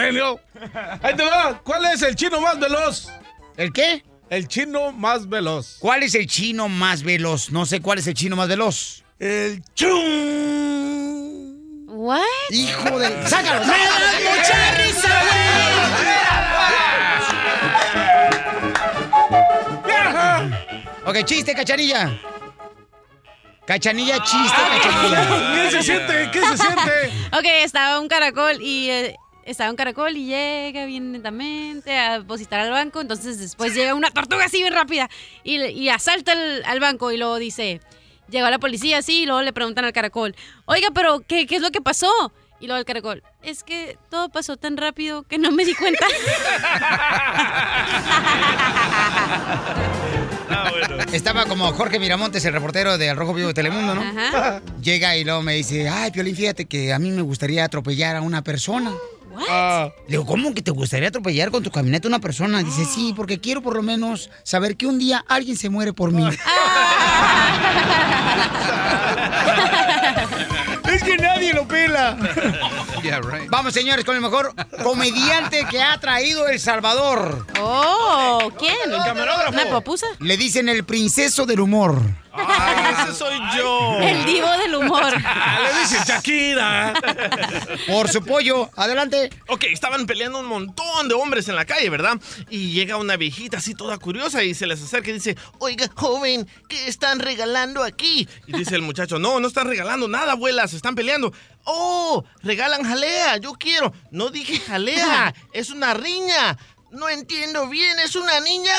Ahí te va. ¿Cuál es el chino más veloz? ¿El qué? El chino más veloz. ¿Cuál es el chino más veloz? No sé cuál es el chino más veloz. El chun. ¿What? Hijo de... ¡Sácalo! ¡Me da mucha risa, güey! Ok, chiste, cachanilla. Cachanilla, chiste, cachanilla. ¿Qué se siente? ¿Qué se siente? Ok, estaba un caracol y eh, estaba un caracol y llega bien lentamente a depositar al banco. Entonces después llega una tortuga así bien rápida y, y asalta al, al banco y luego dice, llegó la policía así y luego le preguntan al caracol, oiga, pero ¿qué, qué es lo que pasó? Y luego el caracol, es que todo pasó tan rápido que no me di cuenta. Estaba como Jorge Miramontes, el reportero de Al Rojo Vivo de Telemundo, ¿no? Ajá. Llega y luego me dice, ay, Piolín, fíjate que a mí me gustaría atropellar a una persona. Ah, Le digo, ¿cómo que te gustaría atropellar con tu camioneta a una persona? Dice, sí, porque quiero por lo menos saber que un día alguien se muere por mí. es que nadie lo pela. Yeah, right. Vamos, señores, con el mejor comediante que ha traído El Salvador. Oh, ¿quién? El camarógrafo. ¿Una papusa? Le dicen el princeso del humor. Ay, ese soy yo. El divo del humor. Le dice Shakira. Por su pollo. Adelante. Ok, estaban peleando un montón de hombres en la calle, ¿verdad? Y llega una viejita así toda curiosa y se les acerca y dice, oiga, joven, ¿qué están regalando aquí? Y dice el muchacho, no, no están regalando nada, abuela, se están peleando. Oh, regalan jalea, yo quiero. No dije jalea, es una riña. No entiendo bien, ¿es una niña?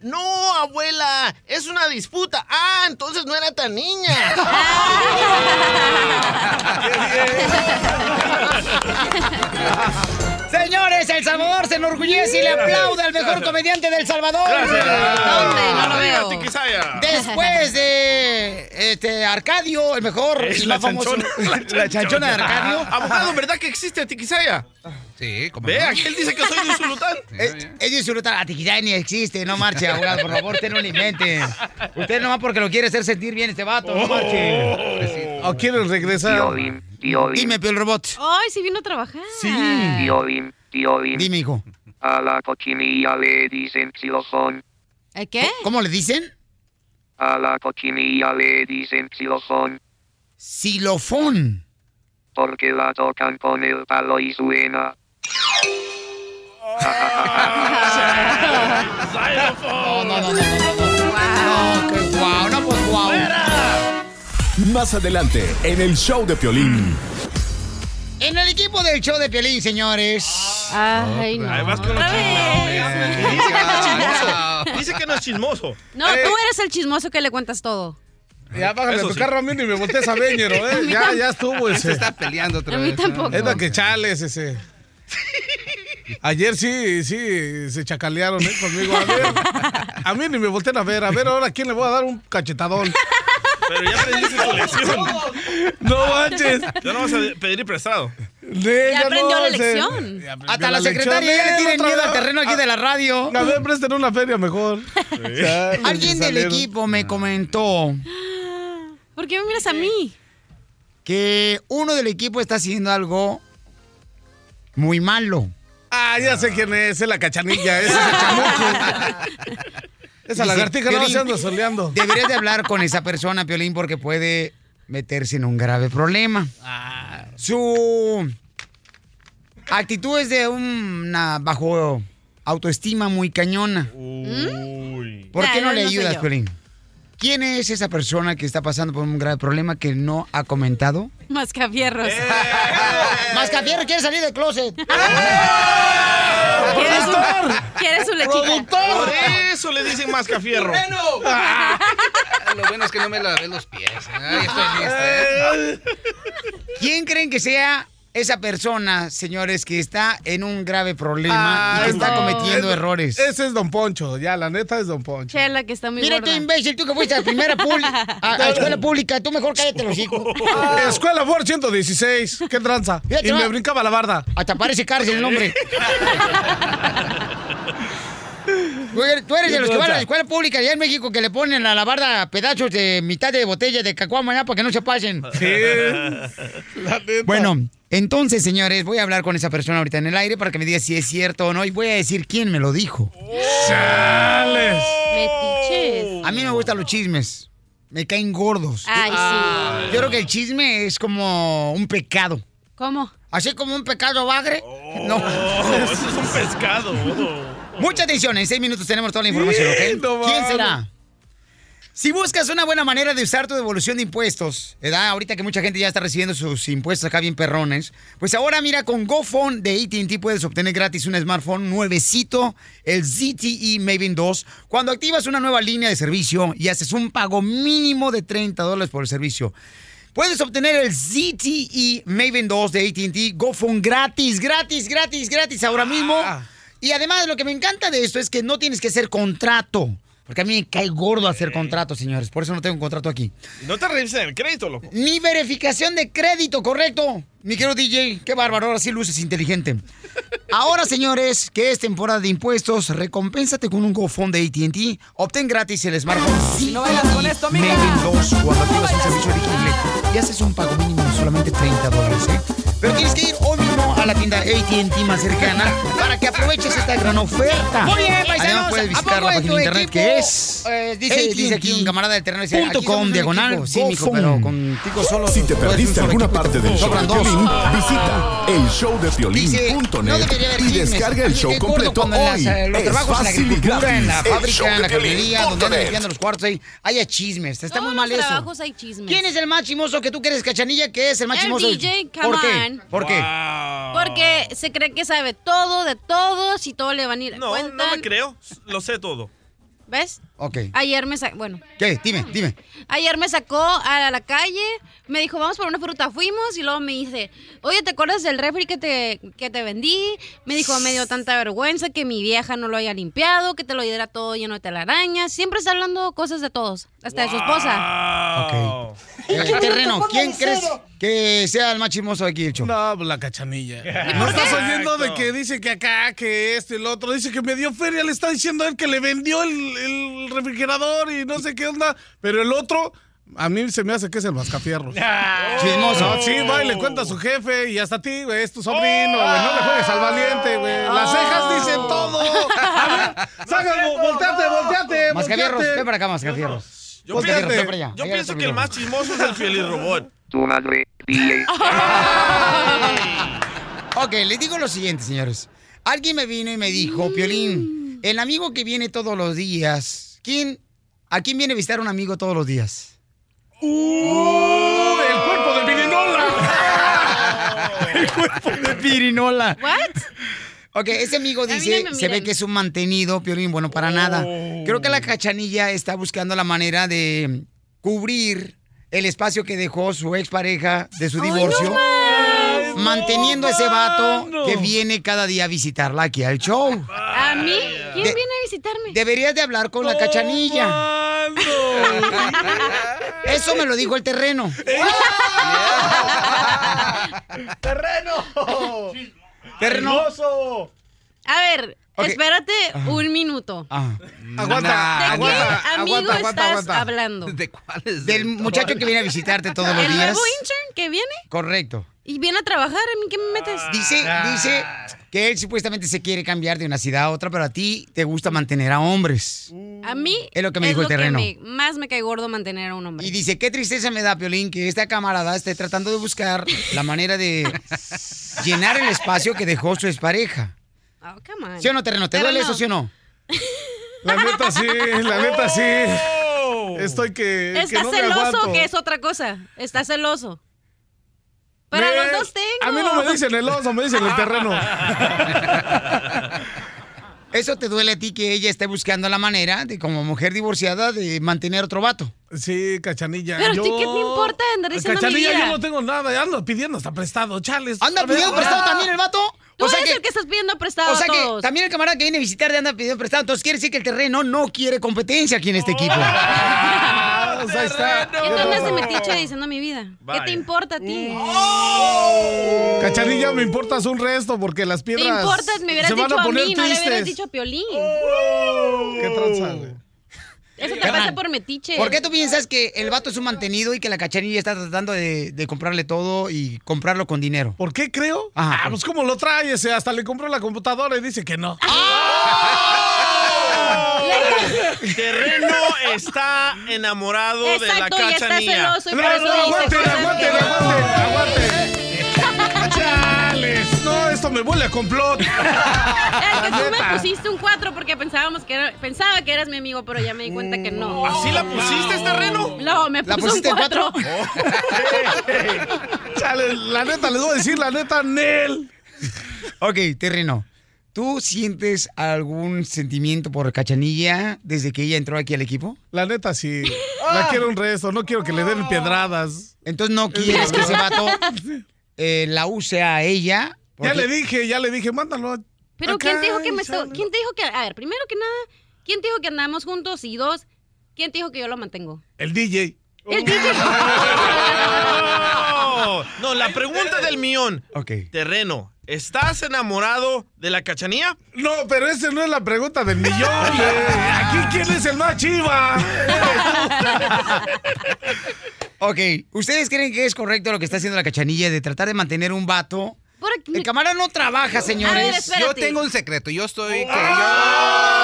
No, abuela, es una disputa. Ah, entonces no era tan niña. Señores, El Salvador se enorgullece y le aplaude al mejor comediante del Salvador. ¿Dónde? No lo veo. Tiquisaya. Después de este Arcadio, el mejor Es y la más famoso. chanchona. La chanchona de Arcadio. Abogado, ¿verdad que existe Tiquisaya? Sí, como Ve, aquel dice que soy de Usulután. Es, es disfrutar. A Tiquisaya ni existe. No marche, abogado. Por favor, usted no lo invente. Usted nomás porque lo quiere hacer sentir bien este vato. No marche. ¿O quieren regresar? Piolín, Piolín, Dime, Pio el robot. Ay, sí vino a trabajar. Piolín, Piolín. Dime, hijo. A la cochinilla le dicen xilofón. ¿El qué? ¿Cómo le dicen? A la cochinilla le dicen xilofón. Xilofón. Porque la tocan con el palo y suena. No, no, no, no, no. Más adelante, en el show de Piolín. En el equipo del show de Piolín, señores. Ay, no. Vas con los vez. Dice que no es chismoso. Dice que no es chismoso. No, tú eres el chismoso que le cuentas todo. Ya bájale Eso tu sí. carro a mí ni me voltees a Beñero, ¿eh? Ya, ya estuvo Se ese. está peleando otra A mí tampoco. Es la que chales ese. Ayer sí, sí, se chacalearon ¿eh? conmigo. A ver, a mí ni me voltean a ver. A ver, ahora, ¿quién le voy a dar un cachetadón? Pero ya aprendiste tu lección. No manches. Ya no vas a pedir prestado. Ya aprendió no, la lección. Hasta la secretaria ya le tiene miedo vez. al terreno aquí de la radio. A ver, presten una feria mejor. Alguien del equipo me comentó ¿Por qué me miras a mí? que uno del equipo está haciendo algo muy malo. Ah, ya sé quién es, es la cachanilla, ese es el chamuco. Esa Dice, lagartija no se anda soleando. Deberías de hablar con esa persona, Piolín, porque puede meterse en un grave problema. Ah. Su actitud es de una bajo autoestima muy cañona. Uy. ¿Por qué no no, le ayudas. Piolín? ¿Quién es esa persona que está pasando por un grave problema que no ha comentado? Mascafierros. Mascafierro quiere salir del closet. ¿Quieres su, ¿Quieres su lechita? Por eso le dicen mascafierro. Lo bueno es que no me lavé los pies. Ay, estoy lista, ¿eh? ¿Quién creen que sea esa persona, señores, que está en un grave problema Ah, y está no, cometiendo es- errores? Ese es Don Poncho, ya, la neta es Don Poncho. Chela, que está muy Mira gorda. tú, imbécil, tú que fuiste a primera puli- a, a escuela pública, tú mejor cállate los hijos. Escuela Ford 116, qué tranza. Fíjate, Y me va. brincaba la barda. Hasta parece cárcel el nombre. Tú eres, tú eres de los que van a la escuela pública allá en México que le ponen a la barda pedazos de mitad de botella de cacuama para que no se pasen. Sí. La neta. Bueno, entonces, señores, voy a hablar con esa persona ahorita en el aire para que me diga si es cierto o no y voy a decir quién me lo dijo. Chales. Metiches. A mí me gustan los chismes. Me caen gordos. Ay, sí. Yo creo que el chisme es como un pecado. ¿Cómo? Así como un pecado bagre. No. Oh, eso es un pescado. Mucha atención, en seis minutos tenemos toda la información, ¿ok? no ¿Quién será? Si buscas una buena manera de usar tu devolución de impuestos, ¿verdad? Ahorita que mucha gente ya está recibiendo sus impuestos acá bien perrones, pues ahora mira, con GoPhone de AT&T puedes obtener gratis un smartphone nuevecito, el ZTE Maven 2, cuando activas una nueva línea de servicio y haces un pago mínimo de 30 dólares por el servicio. Puedes obtener el ZTE Maven 2 de AT&T GoPhone gratis, gratis, gratis, gratis ahora mismo. Y además lo que me encanta de esto es que no tienes que hacer contrato. Porque a mí me cae gordo hacer contrato, señores. Por eso no tengo un contrato aquí. No te revisen el crédito, loco. Ni verificación de crédito, correcto. Mi querido DJ, qué bárbaro, ahora sí luces inteligente. Ahora, señores, que es temporada de impuestos, recompénsate con un GoFund de AT&T. Obtén gratis el smartphone sí No vayas con esto, amiga. Maven 2 cuando activas un servicio elegible y haces un pago mínimo de solamente 30 dólares, ¿eh? Pero tienes que ir hoy mismo la tienda AT&T más cercana para que aproveches esta gran oferta. Muy bien, paisanos. Además puedes ¿A visitar la página de internet equipo, que es... eh, dice- dice aquí un camarada del terreno, dice, punto aquí com, diagonal, equipo. Sí, mijo, pero contigo solo... Si te perdiste alguna parte del show de. Piolín, visita elshowdepiolín.net haber y descarga el show completo las, hoy. eh, los Es trabajos en la fácil y agricultura, en la fábrica, en la carrería, donde andan limpiando los cuartos ahí, haya chismes. Está muy mal los eso. trabajos hay chismes. ¿Quién es el más chimoso que tú quieres, Cachanilla? ¿Qué es el más El chimoso? DJ, ¿Por qué? on. ¿Por qué? Porque se cree que sabe todo de todos y todo le van a ir a No, cuentan. no me creo. Lo sé todo. ¿Ves? Ok. Ayer me sacó, bueno, ¿Qué? Dime, dime. ayer me sacó a la calle, me dijo, vamos por una fruta, fuimos y luego me dice, oye, ¿te acuerdas del refri que te, que te vendí? Me dijo, me dio tanta vergüenza que mi vieja no lo haya limpiado, que te lo diera todo lleno de telarañas. Siempre está hablando cosas de todos, hasta de su esposa. Ok. Eh, terreno, ¿quién crees que sea el más chismoso de aquí, el show? No, pues la cachanilla. No estás oyendo de que dice que acá, que este, el otro. Dice que me dio feria, le está diciendo a él que le vendió el, el refrigerador y no sé qué onda. Pero el otro, a mí se me hace que es el mascafierros. Chismoso. No, sí, va y le cuenta a su jefe y hasta a ti, güey, es tu sobrino, güey. No le juegues al valiente, güey. Las cejas dicen todo. A ver, sácalo, volteate, volteate. Mascafierros, ven para acá, Mascafierros. Yo pienso, yo que el más chismoso es el Feliz Robot. Tu madre. Ok, les digo lo siguiente, señores. Alguien me vino y me dijo, Piolín, el amigo que viene todos los días, ¿quién, ¿a quién viene a visitar un amigo todos los días? ¡Uh! ¡El cuerpo de Pirinola! el cuerpo de Pirinola. ¿What? Ok, ese amigo dice, no se ve que es un mantenido, Piolín, bueno, para nada. Creo que la cachanilla está buscando la manera de cubrir el espacio que dejó su expareja de su Ay, divorcio. no más. manteniendo a ese vato que viene cada día a visitarla aquí al show. ¿A mí? ¿Quién De- viene a visitarme? Deberías de hablar con la cachanilla. Eso me lo dijo el terreno. ¡Terreno! Terreno. A ver, Espérate un minuto. Ah. Aguanta, ¿De qué aguanta, amigo aguanta, aguanta, estás aguanta. hablando? ¿De cuáles? Del muchacho que viene a visitarte todos los ¿El días. nuevo intern que viene? Correcto. ¿Y viene a trabajar? ¿A mí qué me metes? Dice, dice que él supuestamente se quiere cambiar de una ciudad a otra, pero a ti te gusta mantener a hombres. A mí Es lo que me dijo el terreno. me- más me cae gordo mantener a un hombre. Y dice, qué tristeza me da, Piolín, que esta camarada esté tratando de buscar la manera de llenar el espacio que dejó su expareja. Oh, come on. ¿Sí o no, terreno? ¿Te Pero duele no. eso, sí o no? La neta sí, la neta sí. Estoy que, que ¿Estás no me celoso aguanto. o que es otra cosa? ¿Estás celoso? Para Me- los dos tengo. A mí no me dicen el oso, me dicen el terreno. ¿Eso te duele a ti que ella esté buscando la manera de, como mujer divorciada, de mantener otro vato? Sí, cachanilla. Pero a yo... ti, ¿qué te importa andar diciendo mi Cachanilla, vida? yo no tengo nada, ando pidiendo hasta prestado, chales. ¿Anda pidiendo ah. prestado también el vato? Tú O sea eres que- el que estás pidiendo prestado O sea a que también el camarada que viene a visitarte anda pidiendo prestado. Entonces quiere decir que el terreno no quiere competencia aquí en este equipo. Ah, pues ahí está. ¿Qué te andas de metiche diciendo mi vida? ¿Qué te importa a ti? Cachanilla, me importas un resto porque las ¿Te piedras importa? Me hubieras se van dicho a a, poner mí, no le hubieras dicho a Piolín. ¿Qué tranza, güey? Eso te pasa por metiche. ¿Por qué tú piensas que el vato es un mantenido y que la cachanilla está tratando de, de comprarle todo y comprarlo con dinero? ¿Por qué creo? Ajá, ah, pues como lo trae ese, hasta le compró la computadora y dice que no. Terreno está enamorado de la Exacto, y está cachanilla. celoso y por eso dice aguanten, cosas aguanten, que- aguanten, aguanten. Me huele a complot. Es que tú me pusiste un 4 porque pensábamos que era, pensaba que eras mi amigo, pero ya me di cuenta que no. ¿Así la pusiste, este terreno? No, me ¿La puso un pusiste en 4. Chale, la neta, les voy a decir la neta, Nel. Ok, terreno. ¿Tú sientes algún sentimiento por Cachanilla desde que ella entró aquí al equipo? La neta, sí. La quiero un resto, no quiero que le den piedradas. Entonces no quieres que ese vato eh, la use a ella. Ya le dije, ya le dije, mándalo. Pero acá ¿quién te dijo que me. ¿Quién te dijo que a ver, primero que nada, quién te dijo que andamos juntos y dos, quién te dijo que yo lo mantengo? El DJ. El DJ. No, no, la pregunta del millón. Ok. Terreno, ¿estás enamorado de la cachanilla? No, pero esa no es la pregunta del millón. eh. Aquí, ¿quién es el más chiva? Ok, ¿ustedes creen que es correcto lo que está haciendo la Cachanilla de tratar de mantener un vato El camarada no trabaja, señores. Yo tengo un secreto. Yo estoy. Que yo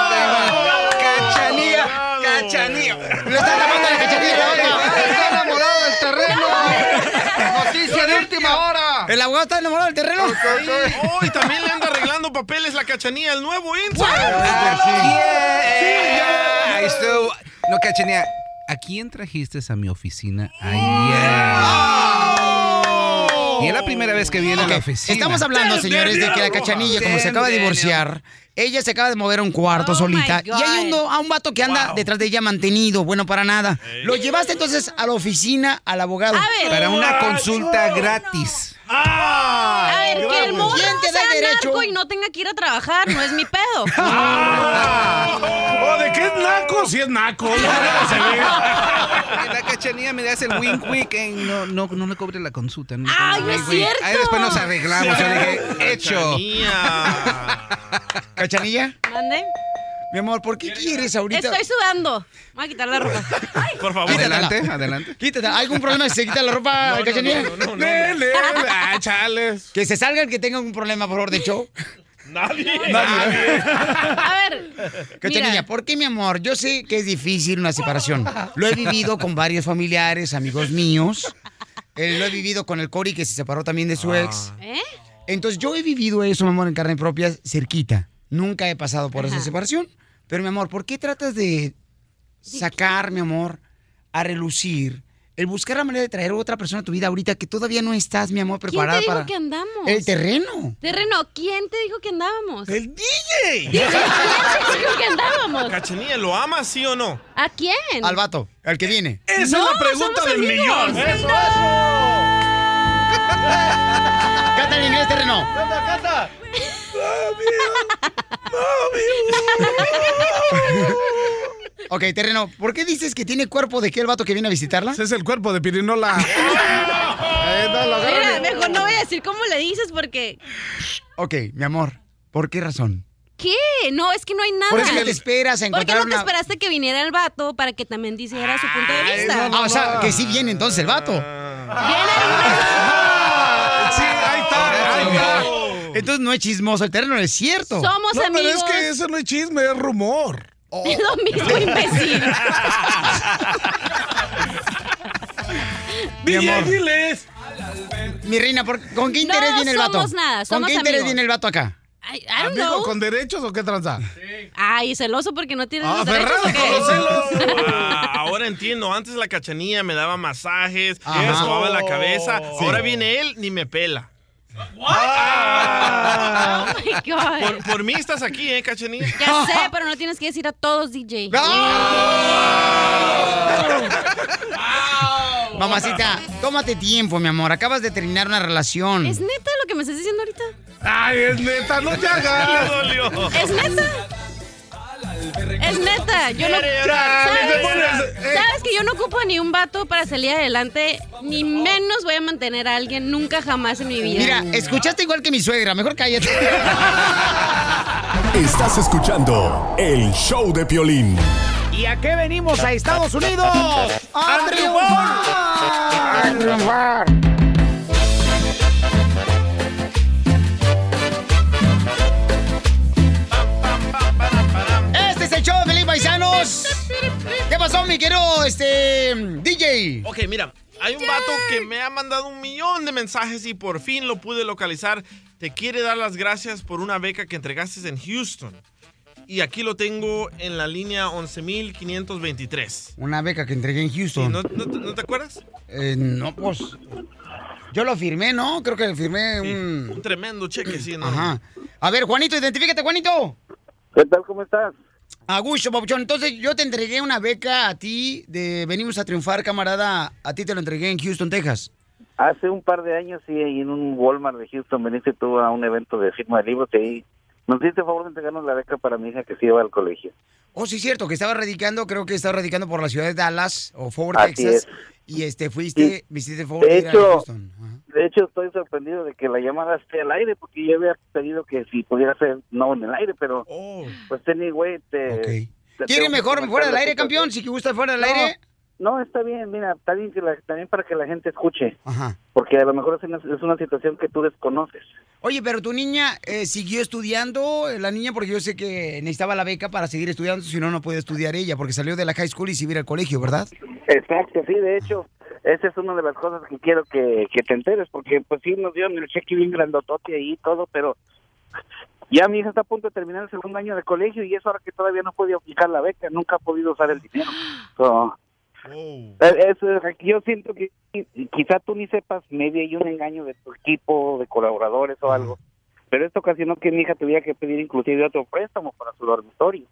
tengo. Cachanilla. Cachanilla. Le está tapando la cachanilla. Está enamorado del terreno. Noticia de última hora. ¿El abogado está enamorado del terreno? Oh, y también le anda arreglando papeles la cachanilla, el nuevo Insta. Yeah. Esto- No, Cachanilla. ¿A quién trajiste a mi oficina ayer? Y es la primera vez que viene a la oficina. Estamos hablando, señores, de que la cachanilla, como se acaba de divorciar, ella se acaba de mover a un cuarto Oh solita. Y hay un, a un vato que anda detrás de ella mantenido, bueno para nada. Lo llevaste entonces a la oficina al abogado. A ver. Para una consulta gratis. A ver, que el morro ¿Quién te da sea narco y no tenga que ir a trabajar, no es mi pedo. ¿O de qué es naco? Si es naco. La cachanilla me das el wink wink. eh, no, no, no me cobre la consulta. No, Ay, no es cierto. Ahí después nos arreglamos. Yo dije, hecho. ¿Cachanilla? ¿Mande? Mi amor, ¿por qué quieres ahorita? Estoy sudando. Me voy a quitar la ropa. Por favor. Adelante, adelante. Quítate. ¿Hay algún problema si se quita la ropa, No, no, Cachanilla? no, no, no, no. Ah, chales. Que se salga el que tenga un problema, por favor, de show. Nadie. A ver. Cachanilla, ¿por qué, mi amor? Yo sé que es difícil una separación. Lo he vivido con varios familiares, amigos míos. Eh, lo he vivido con el Cory, que se separó también de su ex. ¿Eh? Entonces, yo he vivido eso, mi amor, en carne propia, cerquita. Nunca he pasado por esa separación. Pero, mi amor, ¿por qué tratas de sacar, mi amor, a relucir el buscar la manera de traer a otra persona a tu vida ahorita que todavía no estás, mi amor, ¿Quién preparada te dijo para que andamos? el terreno? Terreno, ¿quién te dijo que andábamos? El DJ. ¿Quién te dijo que andábamos? Cachanilla, ¿lo amas, sí o no? ¿A quién? Al vato, al que viene. Esa No, es la pregunta del amigos. millón. Eso, Canta en inglés, terreno. Canta, canta. Ok, terreno, ¿por qué dices que tiene cuerpo de qué el vato que viene a visitarla? Ese es el cuerpo de Pirinola. Eh, no, lo Mira, mejor no voy a decir cómo le dices porque... Ok, mi amor, ¿por qué razón? ¿Qué? No, es que no hay nada. Por eso que te esperas a ¿Por qué encontrar no te una- esperaste que viniera el vato para que también dijera su punto de vista? Ah, o sea, que sí viene entonces el vato. Sí, Entonces no es chismoso, el terreno es cierto. Somos No, pero amigos. es que eso no es chisme, es rumor. Es lo mismo, imbécil. Mi DJ, amor. diles. Mi reina, ¿por- ¿con qué interés No viene el vato? somos nada, ¿Con somos qué interés amigos. viene el vato acá? I, I don't ¿Amigo know. con derechos o qué tranza? Ay, celoso porque no tienes Ah, los derechos o Ferrari, con los qué? celos. Ah, ahora entiendo. Antes la cachanilla me daba masajes, Ajá. me sobaba la cabeza. Sí. Ahora viene él, ni me pela. Oh my God. Por, por mí estás aquí, ¿eh, cachanilla? Ya sé, pero no tienes que decir a todos, DJ. Mamacita, tómate tiempo, mi amor. Acabas de terminar una relación. ¿Es neta lo que me estás diciendo ahorita? Ay, es neta, no te hagas. ¿Es neta? Es neta, yo no... ¿Sabes? te pones- eh. ¿Sabes que yo no ocupo ni un vato para salir adelante? Ni menos voy a mantener a alguien nunca jamás en mi vida. Mira, escuchaste igual que mi suegra. Mejor cállate. Estás escuchando el show de Piolín. ¿Y a qué venimos a Estados Unidos? ¡A triunfar! ¡A triunfar! ¿Qué pasó, mi querido este, DJ? Ok, mira, hay un vato que me ha mandado un millón de mensajes y por fin lo pude localizar. Te quiere dar las gracias por una beca que entregaste en Houston. Y aquí lo tengo en la línea 11.523. Una beca que entregué en Sí, Houston. ¿no, no te- no te acuerdas? Eh, no, pues. Yo lo firmé, ¿no? Creo que firmé Sí, un. un tremendo cheque, sí, ¿no? Ajá. A ver, Juanito, identifícate, Juanito. ¿Qué tal? ¿Cómo estás? A gusto, papuchón. Entonces, yo te entregué una beca a ti de Venimos a Triunfar, camarada. A ti te lo entregué en Houston, Texas. Hace un par de años, sí, en un Walmart de Houston, veniste tú a un evento de firma de libros y ahí nos el favor de entregarnos la beca para mi hija que se iba al colegio. Oh, sí, cierto, que estaba radicando, creo que estaba radicando por la ciudad de Dallas o Fort Así Texas. es. Y este, fuiste, Sí. visité favor De hecho, de hecho estoy sorprendido de que la llamada esté al aire porque yo había pedido que si pudiera ser no en el aire, pero Oh, pues anyway te... Ok. te ¿Quiere mejor fuera del aire, campeón? Si que gusta fuera del No, aire. No, está bien, mira, está bien que la- también para que la gente escuche, Ajá. porque a lo mejor es una, es una situación que tú desconoces. Oye, pero tu niña eh, siguió estudiando, eh, la niña, porque yo sé que necesitaba la beca para seguir estudiando, si no, no puede estudiar ella, porque salió de la high school y se iba al colegio, ¿verdad? Exacto, sí, de hecho, esa es una de las cosas que quiero que, que te enteres, porque pues sí nos dieron el cheque bien grandotote ahí y todo, pero ya mi hija está a punto de terminar el segundo año de colegio y es ahora que todavía no puede aplicar la beca, nunca ha podido usar el dinero. So, eh, eso es- yo siento que quizá tú ni sepas, maybe hay un engaño de tu equipo, de colaboradores o algo, pero esto ocasionó que mi hija tuviera que pedir inclusive otro préstamo para su dormitorio.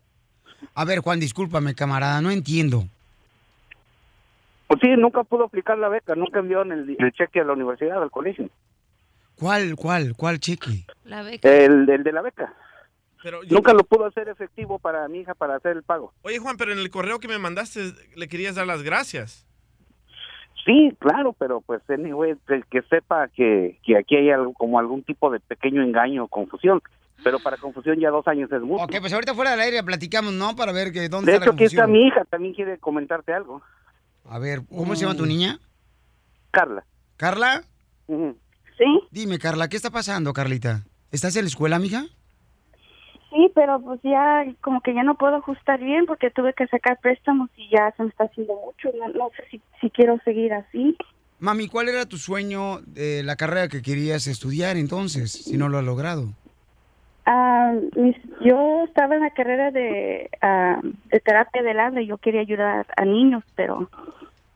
A ver, Juan, discúlpame, camarada, no entiendo. Pues sí, nunca pudo aplicar la beca, nunca enviaron el, el cheque a la universidad, al colegio. ¿Cuál, cuál, cuál cheque? La beca. El, el de la beca. Pero yo- Nunca lo pudo hacer efectivo para mi hija para hacer el pago. Oye, Juan, pero en el correo que me mandaste le querías dar las gracias. Sí, claro, pero pues anyway, que, que sepa que, que aquí hay algo, como algún tipo de pequeño engaño o confusión. Pero para confusión ya dos años es mucho. Ok, pues ahorita fuera del aire platicamos, ¿no? Para ver que dónde de está la hecho, aquí está confusión. mi hija, también quiere comentarte algo. A ver, ¿cómo se llama tu niña? Carla. ¿Carla? Sí. Dime, Carla, ¿qué está pasando, Carlita? ¿Estás en la escuela, mija? Sí, pero pues ya como que ya no puedo ajustar bien porque tuve que sacar préstamos y ya se me está haciendo mucho. No, no sé si, si quiero seguir así. Mami, ¿cuál era tu sueño de la carrera que querías estudiar entonces, si no lo has logrado? Ah, mis- yo estaba en la carrera de, ah, de terapia del habla y yo quería ayudar a niños, pero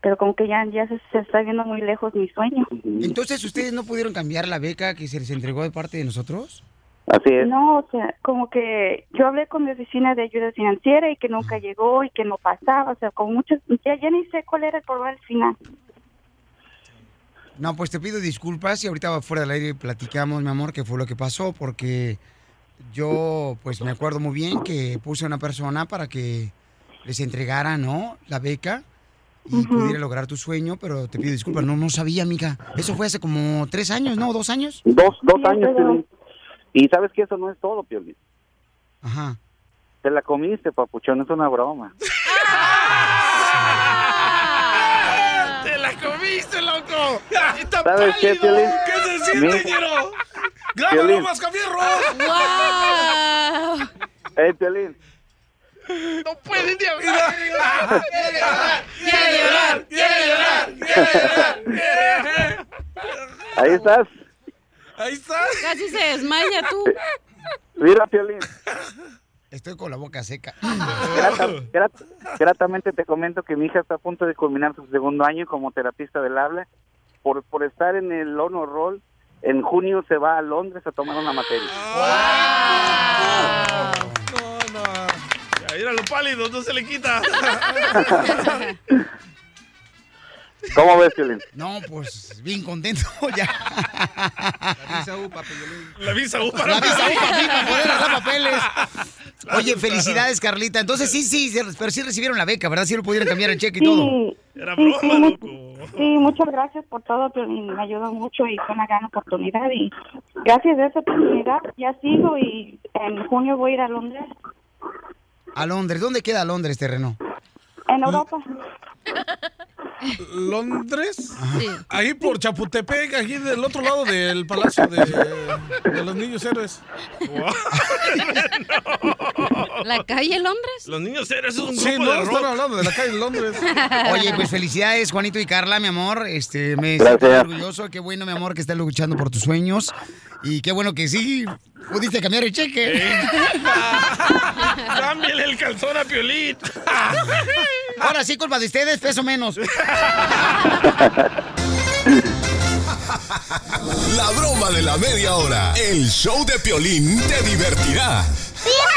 pero como que ya, ya se, se está viendo muy lejos mi sueño. Entonces, ¿ustedes no pudieron cambiar la beca que se les entregó de parte de nosotros? Así es. No, o sea, como que yo hablé con mi oficina de ayuda financiera y que nunca llegó y que no pasaba, o sea, con muchas, ya, ya ni sé cuál era el problema al final. No, pues te pido disculpas y ahorita fuera del aire platicamos, mi amor, qué fue lo que pasó, porque yo, pues me acuerdo muy bien que puse a una persona para que les entregara, ¿no? La beca y pudiera lograr tu sueño, pero te pido disculpas, no, no sabía, amiga. Eso fue hace como tres años, ¿no? ¿Dos años? Dos, dos Sí, años. pero- Piolín. Y sabes que eso no es todo, Piolín. Ajá. Te la comiste, papuchón, es una broma. ¡Te la comiste, loco! ¡Está ¿Sabes qué! Piolín? ¿Qué se siente? ¡Grábalo! ¡Wow! Eh, Piolín, ¡No pueden ni hablar! ¡Quiere llorar! ¡Quiere llorar! ¡Quiere llorar! ahí estás. Ahí está. Casi se desmaya tú. Mira, Piolín. Estoy con la boca seca. Grata- grat- gratamente te comento que mi hija está a punto de culminar su segundo año como terapista del habla. Por, por estar en el honor roll, en junio se va a Londres a tomar una materia. No, no. Ya, mira lo pálido, no se le quita. ¿Cómo ves, Piolín? No, pues bien contento ya. La visa U, papi, Piolín. La visa U para La visa U para mí, para poder agarrar papeles. Oye, felicidades, Carlita. Entonces sí, sí, pero sí recibieron la beca, ¿verdad? Sí lo pudieron cambiar el cheque y todo. Sí, Era sí, broma, sí, loco. sí, muchas gracias por todo, pero me ayudó mucho y fue una gran oportunidad y gracias a esa oportunidad ya sigo y en junio voy a ir a Londres, A Londres. ¿Dónde queda Londres, terreno? En Europa. ¿Londres? Sí. Ahí por Chapultepec, aquí del otro lado del Palacio de, de los Niños Héroes. ¿La calle Londres? Los niños héroes es un grupo Sí, no, de están hablando de la calle Londres. Oye, pues felicidades, Juanito y Carla, mi amor. Este, me Gracias. siento orgulloso. Qué bueno, mi amor, que estás luchando por tus sueños. Y qué bueno que sí pudiste cambiar el cheque. Cámbiale el calzón a Piolín. Ahora sí, culpa de ustedes, peso menos. La broma de la media hora. El show de Piolín te divertirá. ¡Viva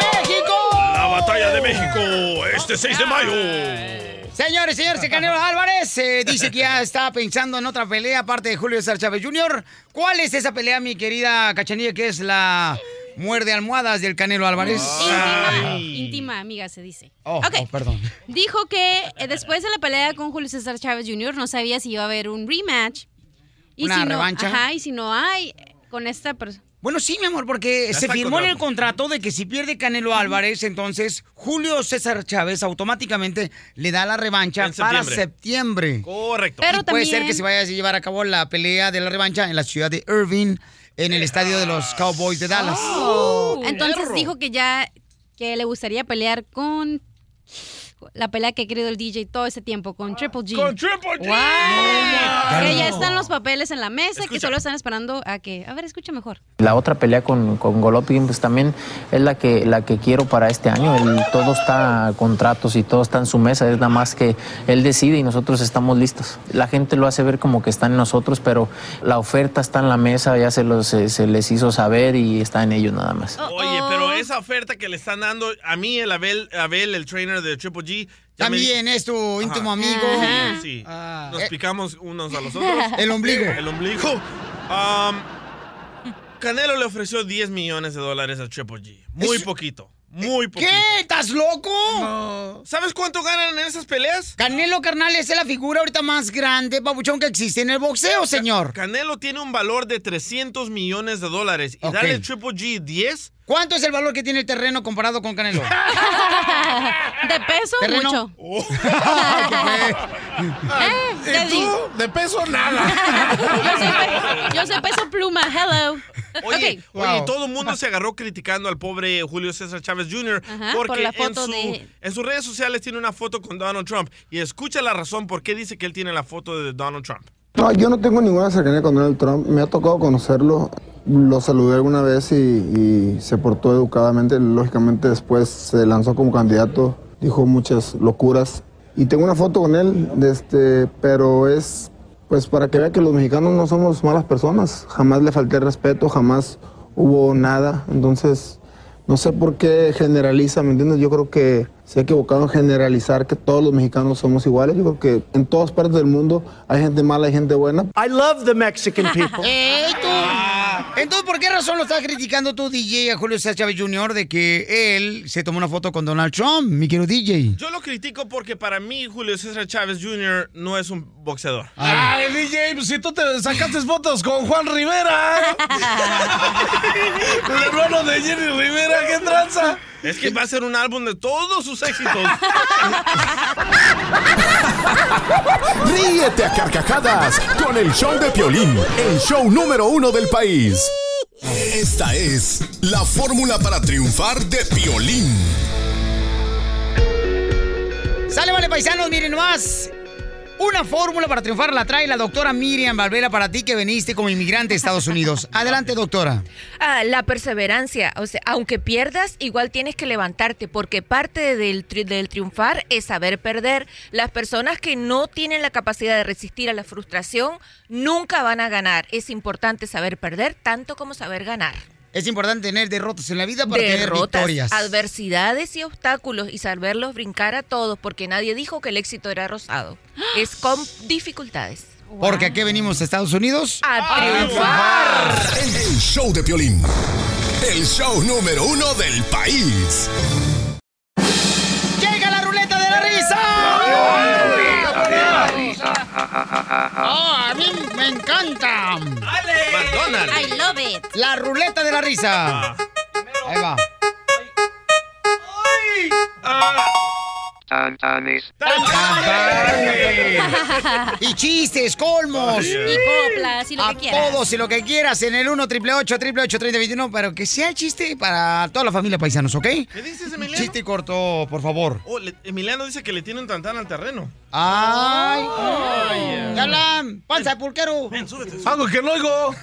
México! La batalla de México, este 6 de mayo. Señores, señores, el Canelo Álvarez eh, dice que ya está pensando en otra pelea aparte de Julio César Chávez Jr. ¿Cuál es esa pelea, mi querida Cachanilla, que es la muerde almohadas del Canelo Álvarez? Íntima, íntima amiga se dice. Oh, Ok. oh, perdón. Dijo que eh, después de la pelea con Julio César Chávez Jr. no sabía si iba a haber un rematch. ¿Una si no- revancha? Ajá, y si no hay, con esta persona. Bueno, sí, mi amor, porque Ya se firmó en el contrato de que si pierde Canelo Álvarez, entonces Julio César Chávez automáticamente le da la revancha En para septiembre. septiembre. Correcto. Pero Y puede también- ser que se vaya a llevar a cabo la pelea de la revancha en la ciudad de Irving, en el estadio de los Cowboys de Dallas. Oh, Entonces dijo que ya que le gustaría pelear con la pelea que ha querido el DJ todo ese tiempo con Triple G. ¡Con Triple G! Wow. Que ya están los papeles en la mesa, que solo están esperando a que. A ver, escucha mejor. La otra pelea con, con Golovkin, pues también es la que, la que quiero para este año. El- todo está contratos y todo está en su mesa. Es nada más que él decide y nosotros estamos listos. La gente lo hace ver como que está en nosotros, pero la oferta está en la mesa, ya se, los, se, se les hizo saber y está en ellos nada más. Oye, pero esa oferta que le están dando, a mí, el Abel, Abel el trainer de Triple G. ya me- También es tu íntimo Ajá. amigo. Sí, sí. Ah. Nos Eh. picamos unos a los otros. El ombligo. El ombligo. Um, Canelo le ofreció 10 millones de dólares a Triple G. Muy poquito. Muy poquito. ¿Qué? ¿Estás loco? ¿Sabes cuánto ganan en esas peleas? Canelo, carnal, es la figura ahorita más grande, babuchón, que existe en el boxeo, señor. Canelo tiene un valor de 300 millones de dólares. Y Ok. darle Triple G 10. ¿Cuánto es el valor que tiene el terreno comparado con Canelo? ¿De peso mucho? Eh, ¿Y Daddy. tú? De peso nada. Yo soy, pe- yo soy peso pluma, hello. Oye, todo el mundo se agarró criticando al pobre Julio César Chávez Jr. Ajá, porque por la foto en, su- de- en sus redes sociales tiene una foto con Donald Trump. Y escucha la razón por qué dice que él tiene la foto de Donald Trump. No, yo no tengo ninguna cercanía con Donald Trump. Me ha tocado conocerlo. Lo saludé alguna vez y, se portó educadamente. Lógicamente después se lanzó como candidato, dijo muchas locuras. Y tengo una foto con él, este, pero es pues para que vea que los mexicanos no somos malas personas. Jamás le falté respeto, jamás hubo nada. Entonces, no sé por qué generaliza, ¿me entiendes? Yo creo que se ha equivocado en generalizar que todos los mexicanos somos iguales. Yo creo que en todas partes del mundo hay gente mala, hay gente buena. I love the Mexican people. ¡Ey, tú! Entonces, ¿por qué razón lo estás criticando tú, DJ, a Julio César Chávez Jr. de que él se tomó una foto con Donald Trump, mi querido DJ? Yo lo critico porque para mí Julio César Chávez Jr. no es un boxeador. Ay, DJ, pues si tú te sacaste fotos con Juan Rivera. El hermano de Jenny Rivera, ¿qué tranza? Es que va a ser un álbum de todos sus éxitos. Ríete a carcajadas con el show de Piolín, el show número uno del país. Esta es la fórmula para triunfar de Piolín. Sale, vale, paisanos, miren nomás. Una fórmula para triunfar la trae la doctora Miriam Valvera para ti que veniste como inmigrante a Estados Unidos. Adelante, doctora. Ah, la perseverancia, o sea, aunque pierdas, igual tienes que levantarte, porque parte del, tri- del triunfar es saber perder. Las personas que no tienen la capacidad de resistir a la frustración nunca van a ganar. Es importante saber perder tanto como saber ganar. Es importante tener derrotas en la vida para tener Derrotas, victorias. adversidades y obstáculos y saberlos brincar a todos, porque nadie dijo que el éxito era rosado. Es con dificultades. Porque aquí venimos a Estados Unidos A triunfar. El show de Piolín, el show número uno del país. ¡Llega la ruleta de la risa! ¡Oh, a mí me encanta! McDonald's. I love it. La ruleta de la risa. Ahí va. Tantanes. Y chistes, colmos. Y coplas, y lo que quieras. Todos y lo que quieras en el 1 triple 8 triple 8 3021, pero que sea chiste para toda la familia paisanos, ¿ok? ¿Qué dices, Emiliano? Chiste corto, por favor. Oh, le- Emiliano dice que le tiene un tantán al terreno. ¡Ay! Ay, ¡Ya hablan! ¡Panza de pulquero! Algo que no oigo.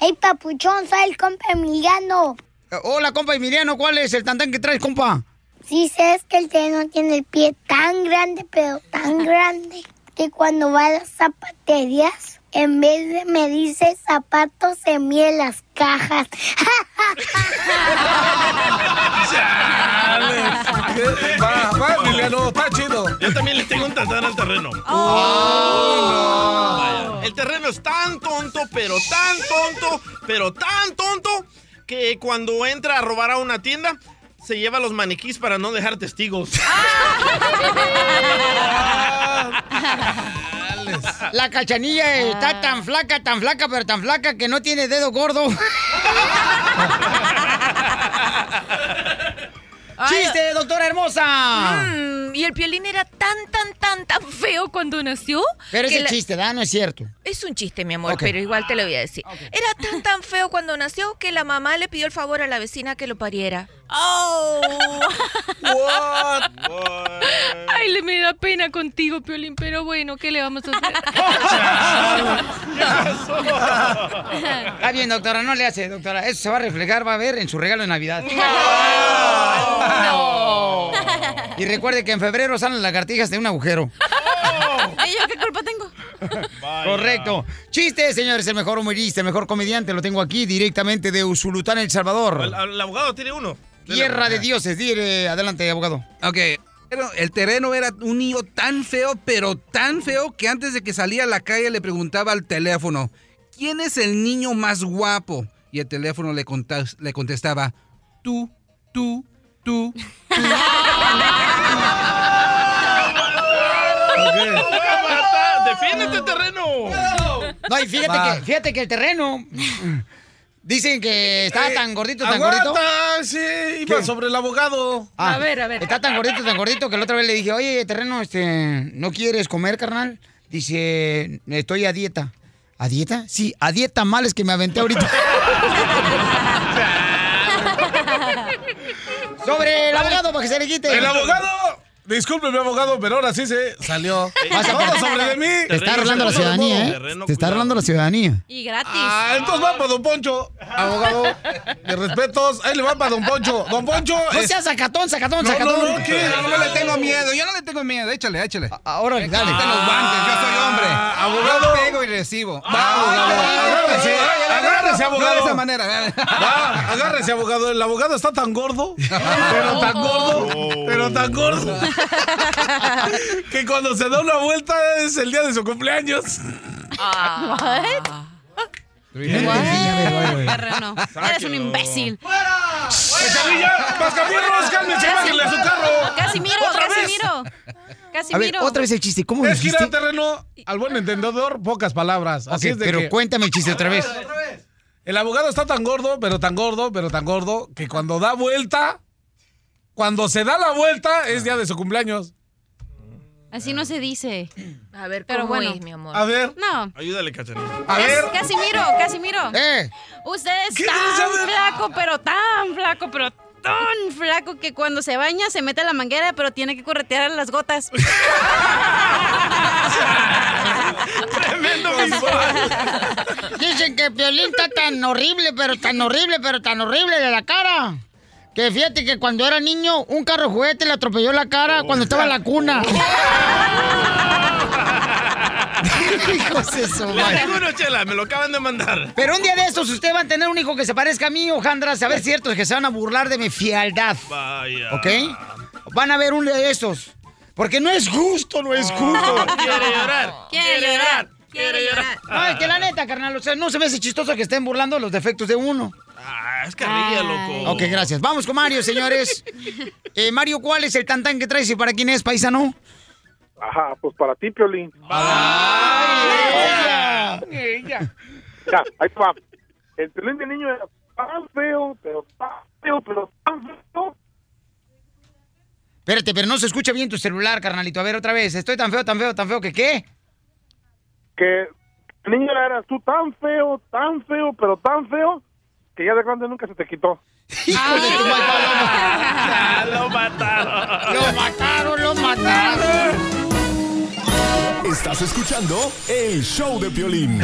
¡Ey, papuchón, soy el compa Emiliano! Hola, compa Emiliano, ¿cuál es el tantán que traes, compa? Sí, sabes que el no tiene el pie tan grande, pero tan grande, que cuando va a las zapaterías, en vez de medirse zapatos, se mide las cajas. Va, va, Emiliano, está chido. Yo también le tengo un tantán al terreno. Oh. Vaya, El terreno es tan tonto, pero tan tonto, pero tan tonto, que cuando entra a robar a una tienda, se lleva los maniquís para no dejar testigos. La cachanilla está tan flaca, tan flaca, pero tan flaca que no tiene dedo gordo. ¡Chiste, doctora hermosa! Mm, y el piolín era tan, tan, tan, tan feo cuando nació. Pero que ese la- chiste, ¿verdad? No es cierto. Es un chiste, mi amor, Ok. pero igual te lo voy a decir. Era tan, tan feo cuando nació que la mamá le pidió el favor a la vecina que lo pariera. ¡Oh! Ay, le me da pena contigo, Piolín, pero bueno, ¿qué le vamos a hacer? Está bien, doctora, no le hace, doctora. Eso se va a reflejar, va a ver en su regalo de Navidad. Y recuerde que en febrero salen lagartijas de un agujero. ¿Y yo qué culpa tengo? Correcto. Chiste, señores, el mejor humorista, el mejor comediante, lo tengo aquí directamente de Usulután, El Salvador. El, el abogado tiene uno. Tierra de dioses. Dile, adelante, abogado. Ok. El terreno era un niño tan feo, pero tan feo, que antes de que salía a la calle le preguntaba al teléfono, ¿quién es el niño más guapo? Y el teléfono le, contas- le contestaba, tú, tú, tú, tú. ¡Defiéndete, terreno! No, y fíjate que, fíjate que el terreno. Dicen que estaba Eh, tan gordito, tan aguanta, gordito. sí, iba ¿Qué? sobre el abogado. Ah, Está tan gordito, tan gordito que la otra vez le dije, oye, terreno, este, ¿no quieres comer, carnal? Dice, estoy a dieta. ¿A dieta? Sí, a dieta males que me aventé ahorita. Sobre el abogado para que se le quite. El abogado. Disculpe, mi abogado, pero ahora sí se salió. Vas a- Todo sobre de mí. Te está arreglando la ciudadanía, ¿eh? Te está arreglando la ciudadanía. Y gratis. Ah, entonces va para Don Poncho, abogado. De respetos, ahí le va para Don Poncho. Don Poncho. No es- seas sacatón, sacatón, No, sacatón. no, no, ¿qué? No le tengo miedo, yo no le tengo miedo, échale, échale. Ahora, dale. Quiten los guantes, yo soy hombre. Ah, abogado. Yo pego y recibo. Agárrese, agárrese, No de abogado. esa manera. Va, agárrese, abogado. El abogado está tan gordo, pero tan gordo, pero tan gordo, que cuando se da una vuelta es el día de su cumpleaños. Terreno. Eres un imbécil. ¡Cachanilla! ¡Mascafierros! ¡Cálmense! ¡Bájenle a su carro! Casimiro, ¡Otra vez! Casimiro. A ver, Casimiro. otra vez el chiste. ¿Cómo Es dijiste? al terreno, al buen entendedor, pocas palabras. Así Ok, es de pero que cuéntame el chiste otra vez. el abogado está tan gordo, pero tan gordo, pero tan gordo, que cuando da vuelta, cuando se da la vuelta, es día de su cumpleaños. Así no se dice. A ver, Pero ¿cómo bueno. es, mi amor? A ver, No. Ayúdale, Cachanilla. a ver. Casimiro, Casimiro. ¡Eh! Usted es ¿Qué tan flaco, pero tan flaco, pero tan flaco que cuando se baña se mete a la manguera, pero tiene que corretear las gotas. Tremendo visual. Dicen que Piolín está tan horrible, pero tan horrible, pero tan horrible de la cara. Que fíjate que cuando era niño, un carro juguete le atropelló la cara cuando estaba en la cuna. Hijos de su Le madre. tengo uno, Chela, me lo acaban de mandar. Pero un día de estos, usted va a tener un hijo que se parezca a mí, Ojandra. A ver cierto es que se van a burlar de mi fialdad. Vaya. ¿Ok? Van a ver un día de estos. Porque no es justo, no es justo. Quiere llorar. Quiere llorar. Quiere llorar. No, es que la neta, carnal, o sea, no se me hace chistoso que estén burlando los defectos de uno. Ah, es carrilla, loco. Ok, gracias. Vamos con Mario, señores. Eh, Mario, ¿cuál es el tantán que traes y para quién es, paisano? Ajá, pues para ti, Piolín. ella. Ya, ahí va. El Piolín de niño era tan feo, pero tan feo, pero tan feo. Espérate, pero no se escucha bien tu celular, carnalito. A ver, otra vez. Estoy tan feo, tan feo, tan feo que qué. Que niño eras tú tan feo, tan feo, pero tan feo, que ya de grande nunca se te quitó. Hijo de tu mal Ah, lo mataron. Lo mataron, lo mataron. Estás escuchando el show de Piolín.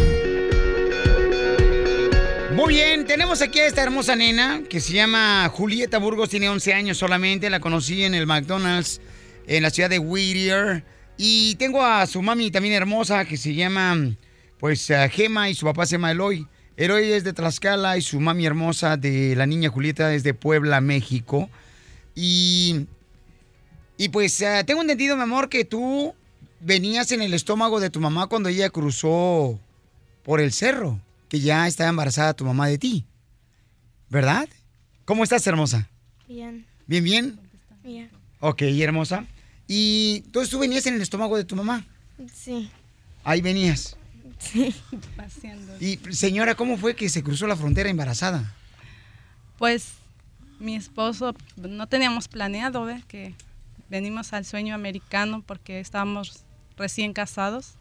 Muy bien, tenemos aquí a esta hermosa nena que se llama Julieta Burgos, tiene 11 años solamente, la conocí en el McDonald's en la ciudad de Whittier. Y tengo a su mami también hermosa que se llama, pues, eh, Gema y su papá se llama Eloy. Eloy es de Tlaxcala y su mami hermosa de la niña Julieta es de Puebla, México. Y, y pues, eh, tengo entendido, mi amor, que tú venías en el estómago de tu mamá cuando ella cruzó por el cerro, que ya estaba embarazada tu mamá de ti. ¿Verdad? ¿Cómo estás, hermosa? Bien, ¿Bien, bien? bien. Ok, hermosa. Y entonces tú venías en el estómago de tu mamá. Sí. Ahí venías. Sí, paseando. Y señora, ¿cómo fue que se cruzó la frontera embarazada? Pues mi esposo, no teníamos planeado ¿ve? que venimos al sueño americano porque estábamos recién casados.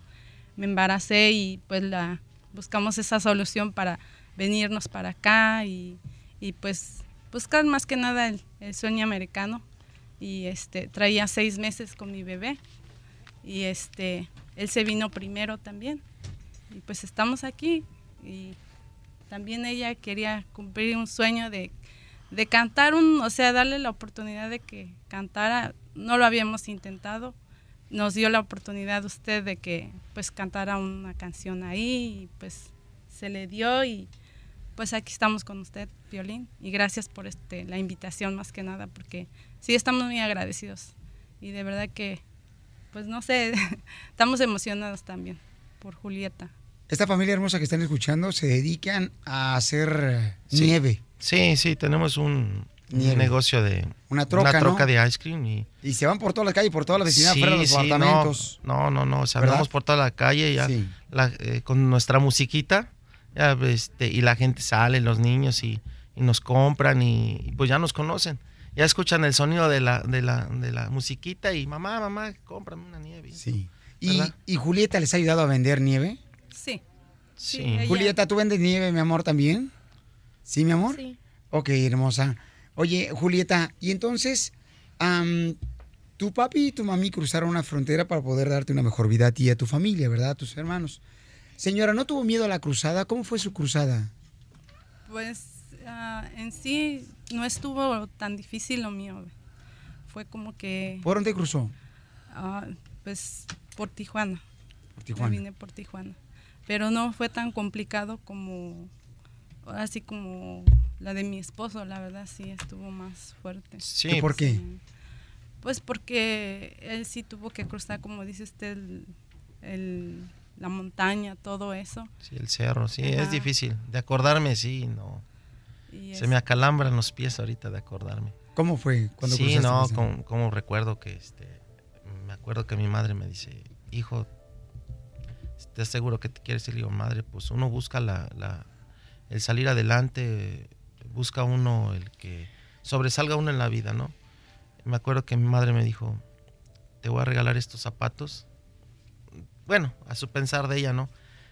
Me embaracé y pues la, buscamos esa solución para venirnos para acá y, y pues buscar más que nada el, el sueño americano. Y este, traía seis meses con mi bebé y este, él se vino primero también. Y pues estamos aquí y también ella quería cumplir un sueño de, de cantar un, o sea, darle la oportunidad de que cantara. No lo habíamos intentado. Nos dio la oportunidad usted de que pues cantara una canción ahí y pues se le dio y pues aquí estamos con usted, Violín. Y gracias por este la invitación más que nada porque sí estamos muy agradecidos y de verdad que pues no sé, estamos emocionados también por Julieta. Esta familia hermosa que están escuchando se dedican a hacer eh, Sí. nieve. Sí, sí, tenemos un, negocio de Una troca, ¿no? troca de ice cream y Y se van por todas las calles, por toda la vecindad, Sí, fuera de los sí, apartamentos. No, no, no, o sea, ¿Verdad? andamos por toda la calle ya Sí. la- eh, con nuestra musiquita ya, este, y la gente sale, los niños y, y nos compran y, y pues ya nos conocen. Ya escuchan el sonido de la, de la, de la musiquita y mamá, mamá, cómprame una nieve. Sí. ¿Y, y Julieta les ha ayudado a vender nieve? Sí. Sí. ella- Julieta, ¿tú vendes nieve, mi amor, también? ¿Sí, mi amor? Sí. Ok, hermosa. Oye, Julieta, y entonces, tu papi y tu mami cruzaron una frontera para poder darte una mejor vida a ti y a tu familia, ¿verdad? A tus hermanos. Señora, ¿no tuvo miedo a la cruzada? ¿Cómo fue su cruzada? Pues ah, en sí no estuvo tan difícil lo mío. Fue como que... ¿Por dónde cruzó? ah, pues por Tijuana. Por Tijuana. Me vine por Tijuana. Pero no fue tan complicado como... Así como la de mi esposo, la verdad sí estuvo más fuerte. Sí. ¿Y por qué? Pues porque él sí tuvo que cruzar, como dice usted, el- el- la montaña, todo eso. Sí, el cerro, sí, Ajá. es difícil. De acordarme, sí, no. Y Se es- me acalambran los pies ahorita de acordarme. ¿Cómo fue cuando Sí, no, como, como recuerdo que este, acuerdo que mi madre me dice, hijo, ¿estás seguro que te quieres ir? Le digo, madre, pues uno busca la, la- el salir adelante, busca uno el que sobresalga uno en la vida, ¿no? Me acuerdo que mi madre me dijo, te voy a regalar estos zapatos. Bueno, a su pensar de ella, ¿no?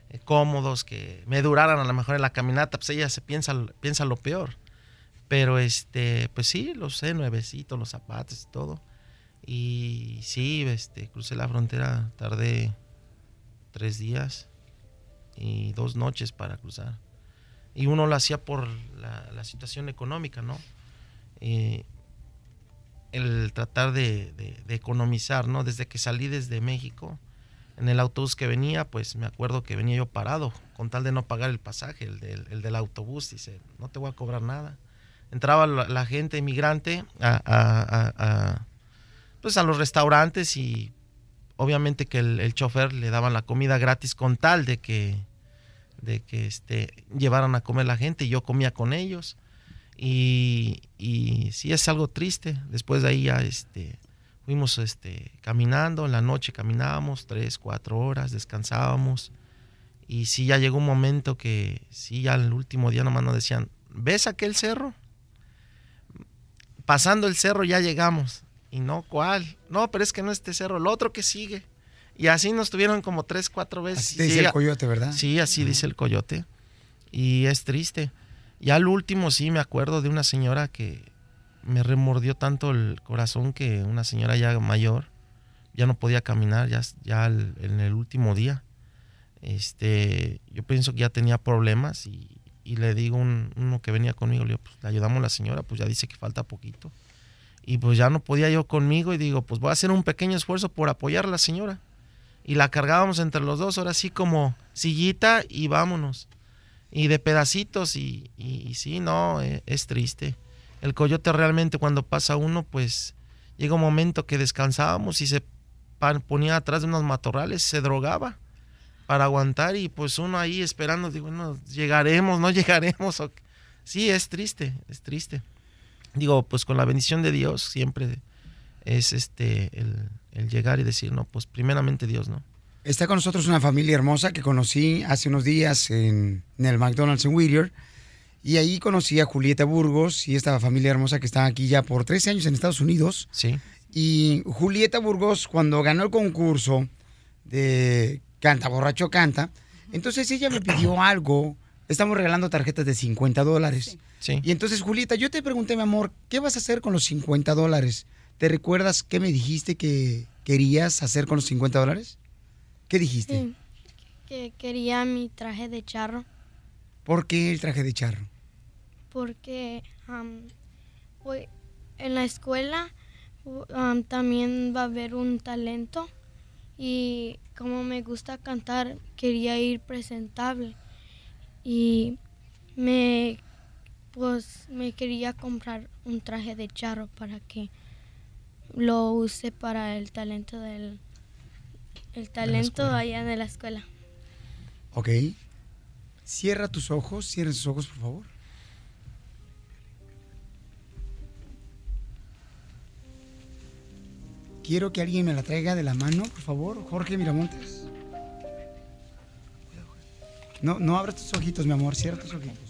Eh, cómodos, que me duraran a lo mejor en la caminata, pues ella se piensa, piensa lo peor. Pero este, pues sí, los sé, nuevecitos, los zapatos y todo. Y sí, este, crucé la frontera, tardé tres días y dos noches para cruzar. Y uno lo hacía por la, situación económica, ¿no? Eh, el tratar de, economizar, ¿no? Desde que salí desde México, en el autobús que venía, pues me acuerdo que venía yo parado, con tal de no pagar el pasaje, el del, el del autobús, dice, no te voy a cobrar nada. Entraba la, gente inmigrante a, pues a los restaurantes y obviamente que el, chofer le daban la comida gratis con tal de que, de que este, llevaran a comer la gente y yo comía con ellos. Y, y sí es algo triste. Después de ahí ya este, fuimos este, caminando, en la noche caminábamos tres, cuatro horas, descansábamos. Y sí ya llegó un momento que sí ya el último día nomás nos decían, ¿ves aquel cerro? Pasando el cerro ya llegamos. Y no, ¿cuál? No, pero es que no este cerro, el otro que sigue. Y así nos tuvieron como tres, cuatro veces. Así te dice Sí, el coyote, ¿verdad? Sí, así dice el coyote. Y es triste. Ya al último sí me acuerdo de una señora que me remordió tanto el corazón que una señora ya mayor ya no podía caminar ya, ya el- en el último día. Este, yo pienso que ya tenía problemas y, y le digo un, uno que venía conmigo, le digo, pues le ayudamos a la señora, pues ya dice que falta poquito. Y pues ya no podía yo conmigo y digo, pues voy a hacer un pequeño esfuerzo por apoyar a la señora. Y la cargábamos entre los dos, ahora sí como sillita y vámonos. Y de pedacitos y, y- sí, no, eh, es triste. El coyote realmente cuando pasa uno, pues llega un momento que descansábamos y se ponía atrás de unos matorrales, se drogaba para aguantar y pues uno ahí esperando, digo, no, llegaremos, no llegaremos. Sí, es triste, es triste. Digo, pues con la bendición de Dios siempre es este el, el llegar y decir, no, pues primeramente Dios, ¿no? Está con nosotros una familia hermosa que conocí hace unos días en, en el McDonald's en Whittier. Y ahí conocí a Julieta Burgos y esta familia hermosa que está aquí ya por 13 años en Estados Unidos. Sí. Y Julieta Burgos, cuando ganó el concurso de Canta Borracho Canta, entonces ella me pidió algo. Estamos regalando tarjetas de 50 dólares. Sí. Y entonces, Julieta, yo te pregunté, mi amor, ¿qué vas a hacer con los 50 dólares? ¿Te recuerdas qué me dijiste que querías hacer con los 50 dólares? ¿Qué dijiste? Sí, que quería mi traje de charro ¿Por qué el traje de charro? porque voy- en la escuela también va a haber un talento y como me gusta cantar quería ir presentable y me pues me quería comprar un traje de charro para que lo use para el talento del el talento escuela. allá de la escuela. Ok. Cierra tus ojos, cierra tus ojos, por favor. Quiero que alguien me la traiga de la mano, por favor. Jorge Miramontes. No, no abras tus ojitos, mi amor. Cierra tus ojitos,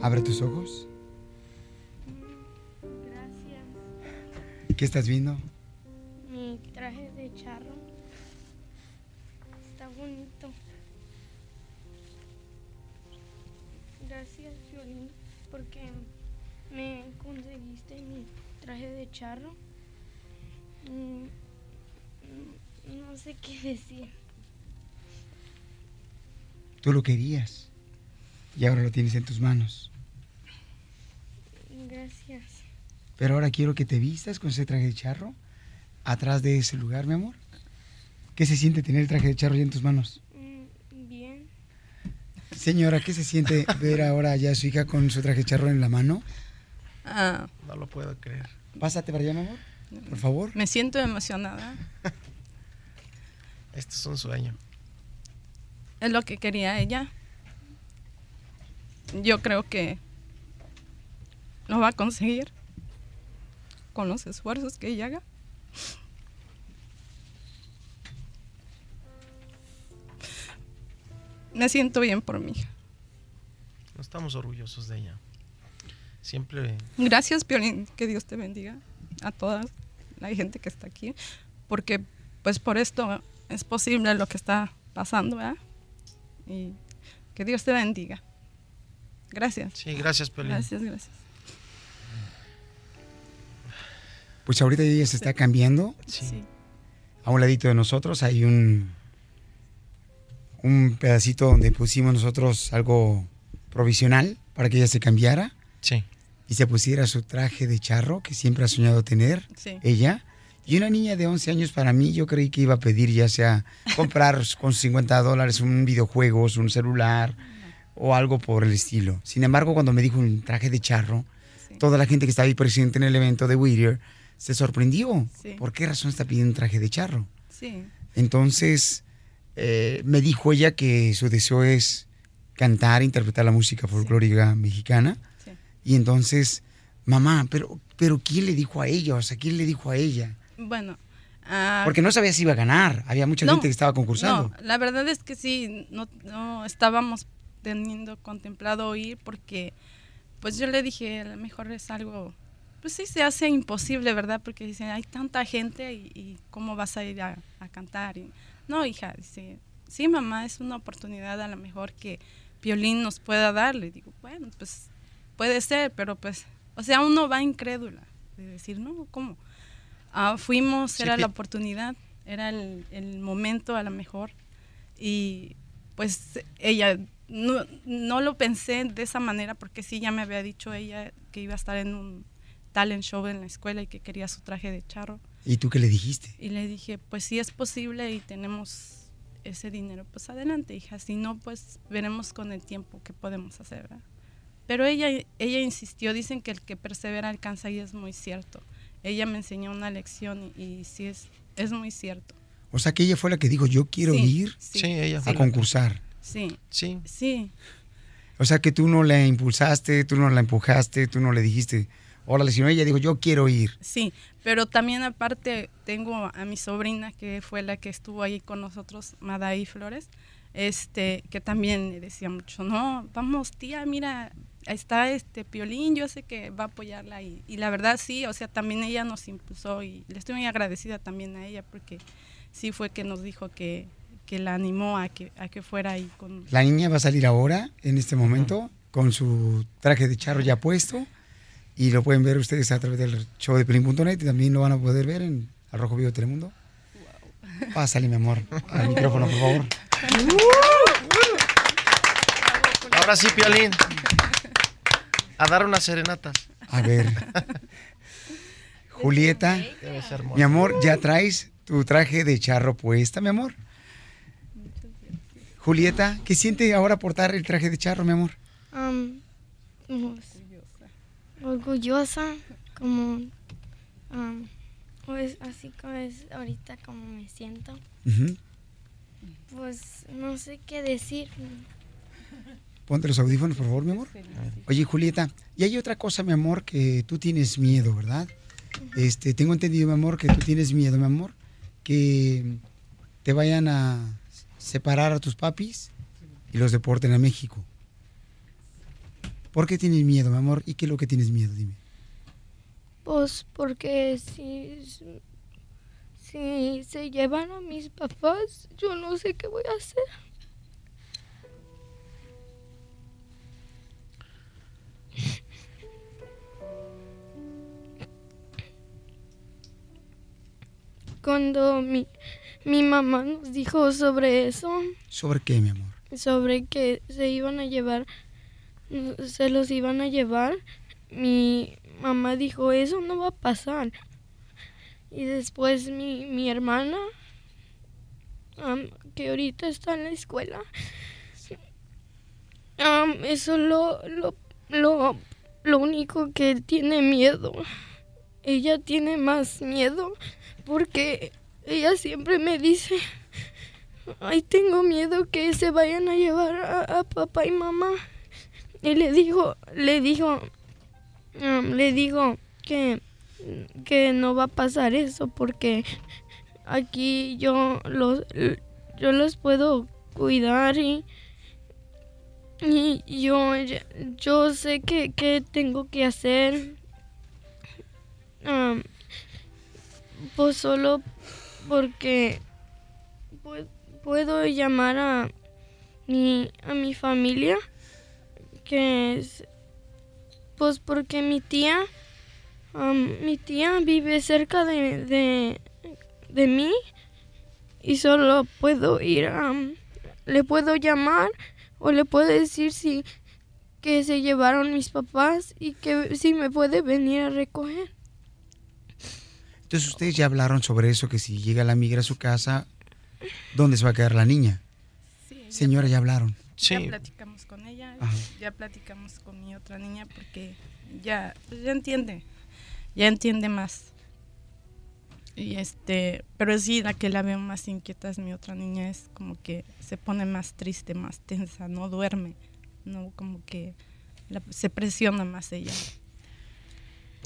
Abre tus ojos. Gracias. ¿Qué estás viendo? Mi traje de charro está bonito. Gracias, Violín, porque me conseguiste mi traje de charro. Mm, mm, No sé qué decir. Tú lo querías. Y ahora lo tienes en tus manos. Gracias. Pero ahora quiero que te vistas con ese traje de charro atrás de ese lugar, mi amor. ¿Qué se siente tener el traje de charro ya en tus manos? Mm, Bien. Señora, ¿qué se siente ver ahora ya a su hija con su traje de charro en la mano? Ah, No lo puedo creer. Pásate para allá, mi amor. Por favor. me siento emocionada. Este es un sueño. Es lo que quería ella. Yo creo que lo va a conseguir con los esfuerzos que ella haga. Me siento bien por mi hija. No estamos orgullosos de ella. Siempre Gracias, Piolín. Que Dios te bendiga a toda la gente que está aquí. Porque, pues, por esto es posible lo que está pasando, ¿verdad? Y que Dios te bendiga. Gracias. Sí, gracias, Piolín. Gracias, gracias. Pues ahorita ella se está cambiando. Sí. A un ladito de nosotros hay un un pedacito donde pusimos nosotros algo provisional para que ella se cambiara. Sí. Y se pusiera su traje de charro que siempre ha soñado tener Sí. ella. Y una niña de 11 años para mí, yo creí que iba a pedir ya sea comprar con 50 dólares un videojuego, un celular o algo por el estilo. Sin embargo, cuando me dijo un traje de charro, toda la gente que estaba ahí presente en el evento de Whittier se sorprendió. Sí. ¿Por qué razón está pidiendo un traje de charro? Sí. Entonces, eh, me dijo ella que su deseo es cantar, interpretar la música folclórica mexicana. Y entonces, mamá, pero, pero ¿quién le dijo a ella? O sea, ¿quién le dijo a ella? Bueno. ah, Porque no sabía si iba a ganar. Había mucha no, gente que estaba concursando. No, la verdad es que sí, no, no estábamos teniendo contemplado ir porque, pues yo le dije, a lo mejor es algo, pues sí se hace imposible, ¿verdad? Porque dicen, hay tanta gente y, y cómo vas a ir a, a cantar. Y, no, hija, dice, sí, mamá, es una oportunidad a lo mejor que Piolín nos pueda dar. Le digo, bueno, pues puede ser, pero pues, o sea, uno va incrédula de decir, no, ¿cómo? Ah, fuimos, Sí, era la oportunidad, era el, el momento a lo mejor. Y pues ella, no, no lo pensé de esa manera porque sí, ya me había dicho ella que iba a estar en un talent show en la escuela y que quería su traje de charro. ¿Y tú qué le dijiste? Y le dije, pues si es posible y tenemos ese dinero, pues adelante, hija. Si no, pues veremos con el tiempo qué podemos hacer. ¿verdad? Pero ella, ella insistió, dicen que el que persevera alcanza y es muy cierto. ella me enseñó una lección y, y sí es, es muy cierto. O sea que ella fue la que dijo, yo quiero Sí, ir sí, Sí, ella a fue la- concursar. Sí. Sí. Sí. O sea que tú no la impulsaste, tú no la empujaste, tú no le dijiste, órale, sino ella dijo, yo quiero ir. Sí, pero también aparte tengo a mi sobrina que fue la que estuvo ahí con nosotros, Madaí Flores, este, que también le decía mucho, no, vamos tía, mira, está este Piolín, yo sé que va a apoyarla y, y la verdad sí, o sea, también ella nos impulsó y le estoy muy agradecida también a ella porque sí fue que nos dijo que, que la animó a que, a que fuera ahí con... La niña va a salir ahora, en este momento, con su traje de charro ya puesto. Y lo pueden ver ustedes a través del show de Pelín.net y también lo van a poder ver en Al Rojo Vivo de Telemundo. Pásale, mi amor, al micrófono, por favor. Ahora sí, Piolín. A dar unas serenatas. A ver. Julieta, mi amor, ya traes tu traje de charro puesta, mi amor. Julieta, ¿qué siente ahora portar el traje de charro, mi amor? Am, pues, orgullosa, como, am, pues así como es ahorita como me siento. Ujú. Pues no sé qué decir. Ponte los audífonos, por favor, mi amor. Oye, Julieta, y hay otra cosa, mi amor, que tú tienes miedo, ¿verdad? Este, tengo entendido, mi amor, que tú tienes miedo, mi amor, que te vayan a separar a tus papis y los deporten a México. ¿Por qué tienes miedo, mi amor? ¿Y qué es lo que tienes miedo? Dime. Pues porque si, si se llevan a mis papás, yo no sé qué voy a hacer. Cuando mi, mi mamá nos dijo sobre eso, ¿Sobre qué, mi amor? sobre que se iban a llevar, se los iban a llevar, mi mamá dijo, eso no va a pasar. Y después mi, mi hermana, que ahorita está en la escuela, eso lo, lo, lo, lo único que tiene miedo. Ella tiene más miedo porque ella siempre me dice, ay, tengo miedo que se vayan a llevar a, papá y mamá. Y le dijo, le dijo, am, le digo que, que no va a pasar eso porque aquí yo los, yo los puedo cuidar y, y yo, yo sé que, que tengo que hacer. am, pues solo porque pu- puedo llamar a mi, a mi familia, que es, pues porque mi tía, mi tía vive cerca de, de, de mí y solo puedo ir, am, le puedo llamar o le puedo decir si que se llevaron mis papás y que si me puede venir a recoger. Entonces ustedes ya hablaron sobre eso, que si llega la migra a su casa, ¿dónde se va a quedar la niña? Señora, ya hablaron. Ya platicamos con ella, Ajá. ya platicamos con mi otra niña porque ya, pues, ya entiende, ya entiende más. Y este, pero sí, la que la veo más inquieta es mi otra niña, es como que se pone más triste, más tensa, no duerme, no como que la- se presiona más ella.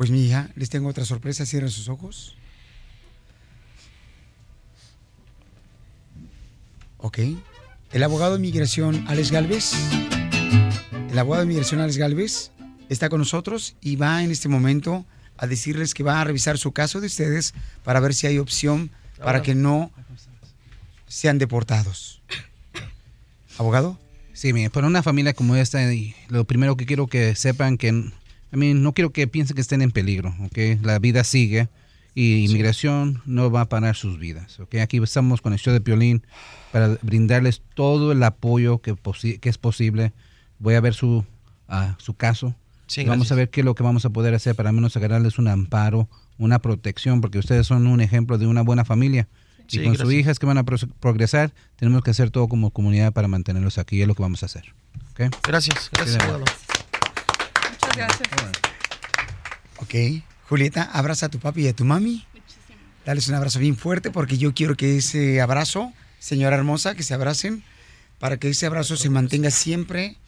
Pues mi hija, les tengo otra sorpresa, cierren sus ojos. Ok. El abogado de migración Alex Galvez, el abogado de migración Alex Galvez está con nosotros y va en este momento a decirles que va a revisar su caso de ustedes para ver si hay opción para que no sean deportados. ¿Abogado? Sí, mire, para una familia como esta, lo primero que quiero que sepan que, a mí no quiero que piensen que estén en peligro, ¿ok? La vida sigue y inmigración no va a parar sus vidas, ¿ok? Aquí estamos con el show de Piolín para brindarles todo el apoyo que, posi- que es posible. Voy a ver su, ah, su caso. Sí, y vamos a ver qué es lo que vamos a poder hacer para menos agarrarles un amparo, una protección, porque ustedes son un ejemplo de una buena familia. Y Sí, con sus hijas que van a pro- progresar, tenemos que hacer todo como comunidad para mantenerlos aquí. y Es lo que vamos a hacer. ¿ok? Gracias, gracias, Sí, gracias. Ok. Julieta, abraza a tu papi y a tu mami. Dales un abrazo bien fuerte porque yo quiero que ese abrazo, señora hermosa, que se abracen, para que ese abrazo se mantenga siempre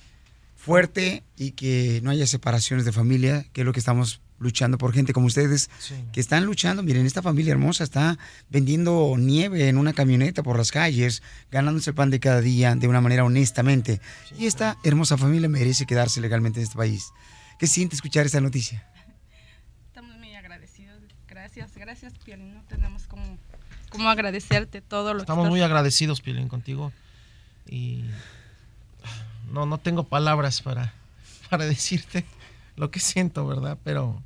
fuerte y que no haya separaciones de familia, que es lo que estamos luchando por gente como ustedes, que están luchando. Miren, esta familia hermosa está vendiendo nieve en una camioneta por las calles, ganándose el pan de cada día de una manera honestamente. Y esta hermosa familia merece quedarse legalmente en este país. ¿Qué siente escuchar esta noticia? Estamos muy agradecidos. Gracias, gracias, Piolín. No tenemos cómo, cómo agradecerte todo lo Estamos que muy agradecidos, Piolín, contigo. Y no, no tengo palabras para, para decirte lo que siento, ¿verdad? Pero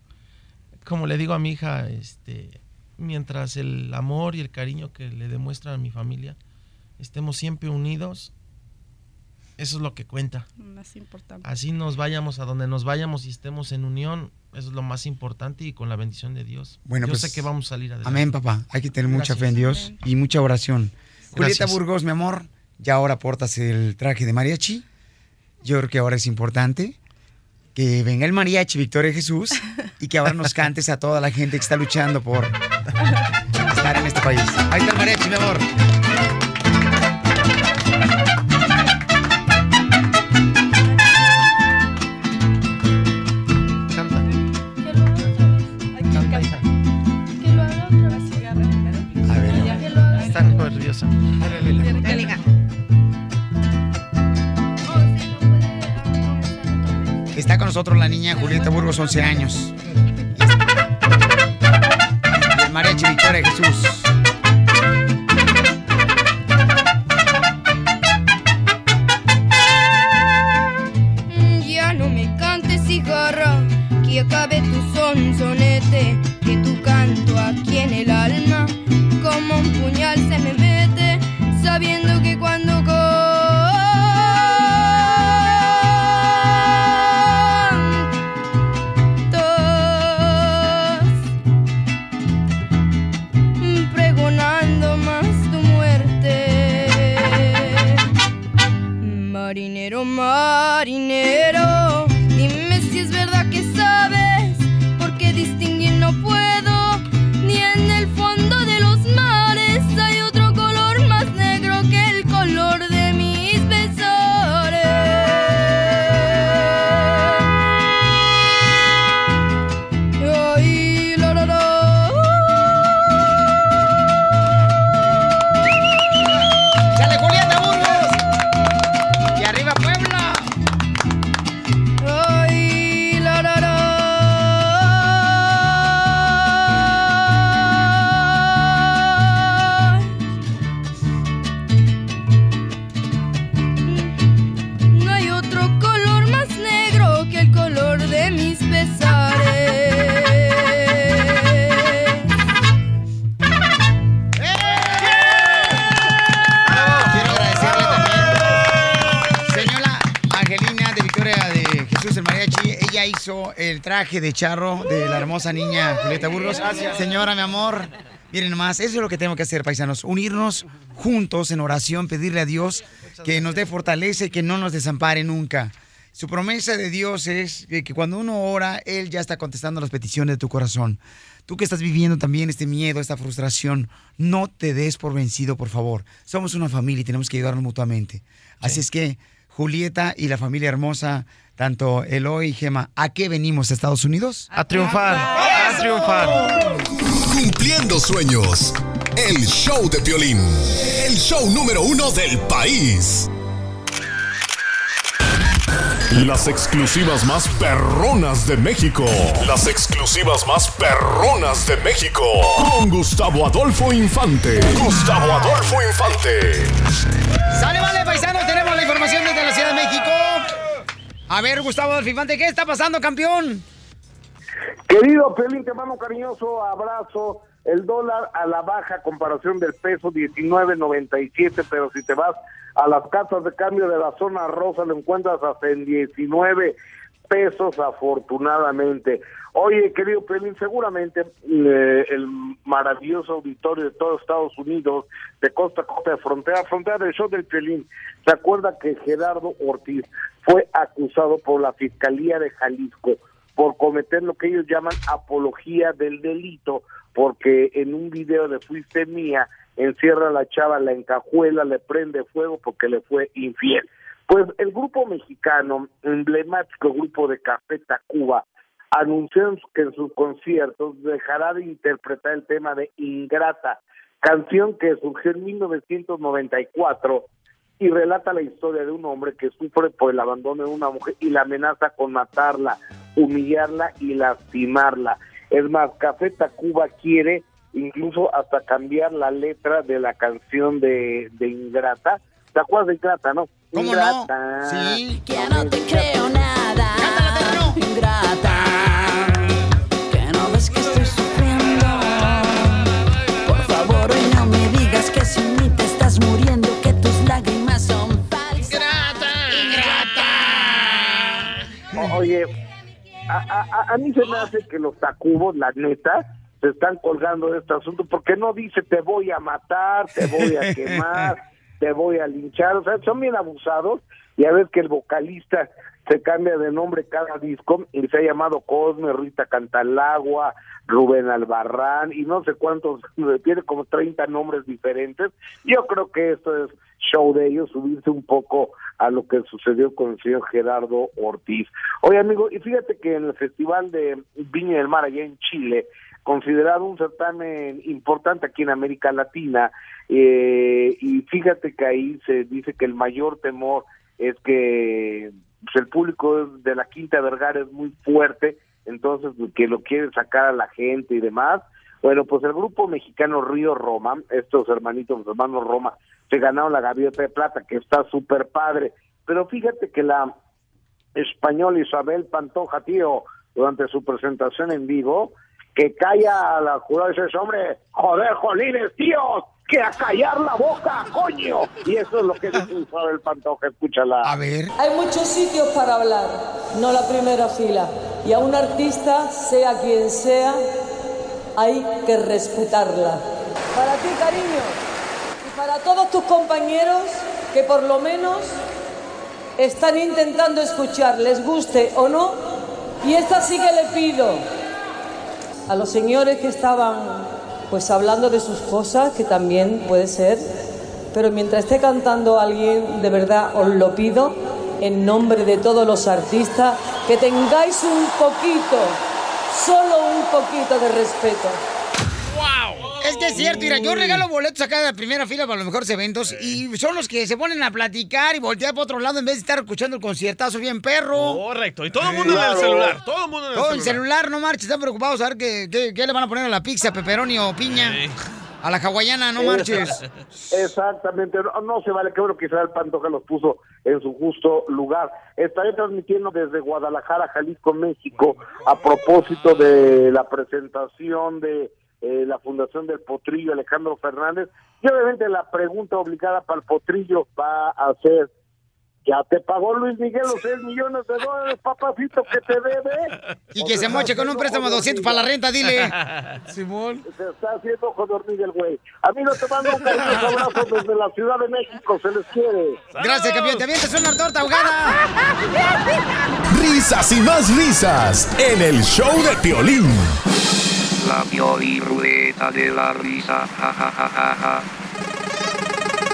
como le digo a mi hija, este, mientras el amor y el cariño que le demuestra a mi familia estemos siempre unidos, eso es lo que cuenta. Más importante. Así nos vayamos a donde nos vayamos y estemos en unión, eso es lo más importante y con la bendición de Dios. Bueno, Yo pues, sé que vamos a salir adelante. Amén, papá. Hay que tener mucha fe en Dios y mucha oración. Julieta Gracias. Burgos, mi amor, ya ahora portas el traje de mariachi. Yo creo que ahora es importante que venga el mariachi Victoria Jesús y que ahora nos cantes a toda la gente que está luchando por estar en este país. Ahí está el mariachi, mi amor. Está nerviosa. Está con nosotros la niña Julieta Burgos, 11 años. Y el mariachi Victoria Jesús. De charro de la hermosa niña Julieta Burgos. Gracias. Señora, mi amor, miren nomás, eso es lo que tenemos que hacer, paisanos. Unirnos juntos en oración, pedirle a Dios que nos dé fortaleza y que no nos desampare nunca. Su promesa de Dios es que que cuando uno ora, Él ya está contestando las peticiones de tu corazón. Tú que estás viviendo también este miedo, esta frustración, no te des por vencido, por favor. Somos una familia y tenemos que ayudarnos mutuamente. Así es que, Julieta y la familia hermosa, tanto Eloy y Gema, ¿a qué venimos a Estados Unidos? A triunfar, a triunfar. Cumpliendo sueños. El show de Piolín. El show número uno del país. Las exclusivas más perronas de México. Las exclusivas más perronas de México. Con Gustavo Adolfo Infante. Gustavo Adolfo Infante. ¡Sale, vale, paisanos! Tenemos la información desde la Ciudad de México. A ver, Gustavo Adolfifante, ¿qué está pasando, campeón? Querido Pelín, te mando cariñoso abrazo. El dólar a la baja comparación del peso 19.97, pero si te vas a las casas de cambio de la zona rosa lo encuentras hasta en 19 pesos afortunadamente. Oye, querido Pelín, seguramente eh, el maravilloso auditorio de todos Estados Unidos, de costa a costa, de frontera a frontera del show del Pelín, se acuerda que Gerardo Ortiz fue acusado por la Fiscalía de Jalisco por cometer lo que ellos llaman apología del delito, porque en un video de Fuiste Mía encierra a la chava, la encajuela, le prende fuego porque le fue infiel. Pues el grupo mexicano, emblemático grupo de Café Tacuba, anunció que en sus conciertos dejará de interpretar el tema de Ingrata, canción que surgió en 1994 y relata la historia de un hombre que sufre por el abandono de una mujer y la amenaza con matarla, humillarla y lastimarla. Es más, Café Tacuba quiere incluso hasta cambiar la letra de la canción de, de Ingrata. ¿Te acuerdas de Ingrata, no? ¿Cómo no? Ingrata. Sí. Ya no te creo nada. Ingrata. Oye, a, a- a- a mí se me hace que los tacubos, la neta, se están colgando de este asunto porque no dice te voy a matar, te voy a quemar, te voy a linchar. O sea, son bien abusados. Y a ver que el vocalista se cambia de nombre cada disco y se ha llamado Cosme, Rita Cantalagua, Rubén Albarrán y no sé cuántos, tiene como 30 nombres diferentes. Yo creo que esto es show de ellos, subirse un poco a lo que sucedió con el señor Gerardo Ortiz. Oye, amigo, y fíjate que en el Festival de Viña del Mar allá en Chile, considerado un certamen importante aquí en América Latina, eh, y fíjate que ahí se dice que el mayor temor es que pues, el público de la Quinta Vergara es muy fuerte, entonces que lo quiere sacar a la gente y demás. Bueno, pues el grupo mexicano Río Roma, estos hermanitos, hermanos Roma, se ganaron la gaviota de plata, que está súper padre. Pero fíjate que la española Isabel Pantoja, tío, durante su presentación en vivo, que calla a la jurada y dice, hombre, joder, jolines, tíos, que a callar la boca, coño. Y eso es lo que dice Isabel Pantoja, escúchala. A ver. Hay muchos sitios para hablar, no la primera fila. Y a un artista, sea quien sea, hay que respetarla. Para ti, cariño, y para todos tus compañeros que por lo menos están intentando escuchar, les guste o no. Y esta sí que le pido a los señores que estaban pues hablando de sus cosas, que también puede ser, pero mientras esté cantando alguien, de verdad os lo pido, en nombre de todos los artistas, que tengáis un poquito, solo un poquito de respeto. Es que es cierto, mira, yo regalo boletos acá de la primera fila para los mejores eventos y son los que se ponen a platicar y voltear para otro lado en vez de estar escuchando el conciertazo bien perro. Correcto, y todo el mundo en el celular, todo el mundo en el Todo el celular. celular, no marches, están preocupados a ver qué, qué- qué le van a poner a la pizza, pepperoni o piña. A la hawaiana, no marches. Exactamente, no, no se vale, qué bueno que Isabel Pantoja los puso en su justo lugar. Estaré transmitiendo desde Guadalajara, Jalisco, México, a propósito de la presentación de eh, la Fundación del Potrillo Alejandro Fernández. Y obviamente la pregunta obligada para el Potrillo va a ser, ¿ya te pagó Luis Miguel los 6 millones de dólares, papacito, que te debe? Y que se moche con un préstamo de 200 para la renta, dile. Simón. Se está haciendo ojo de hormiga el güey. Amigo, te mando un cariñoso abrazo desde la Ciudad de México, se les quiere. Gracias, campeón. Te avientas una torta ahogada. Risas y más risas en el show de Piolín. La Pioli Ruleta de la Risa. Ja, ja, ja, ja, ja.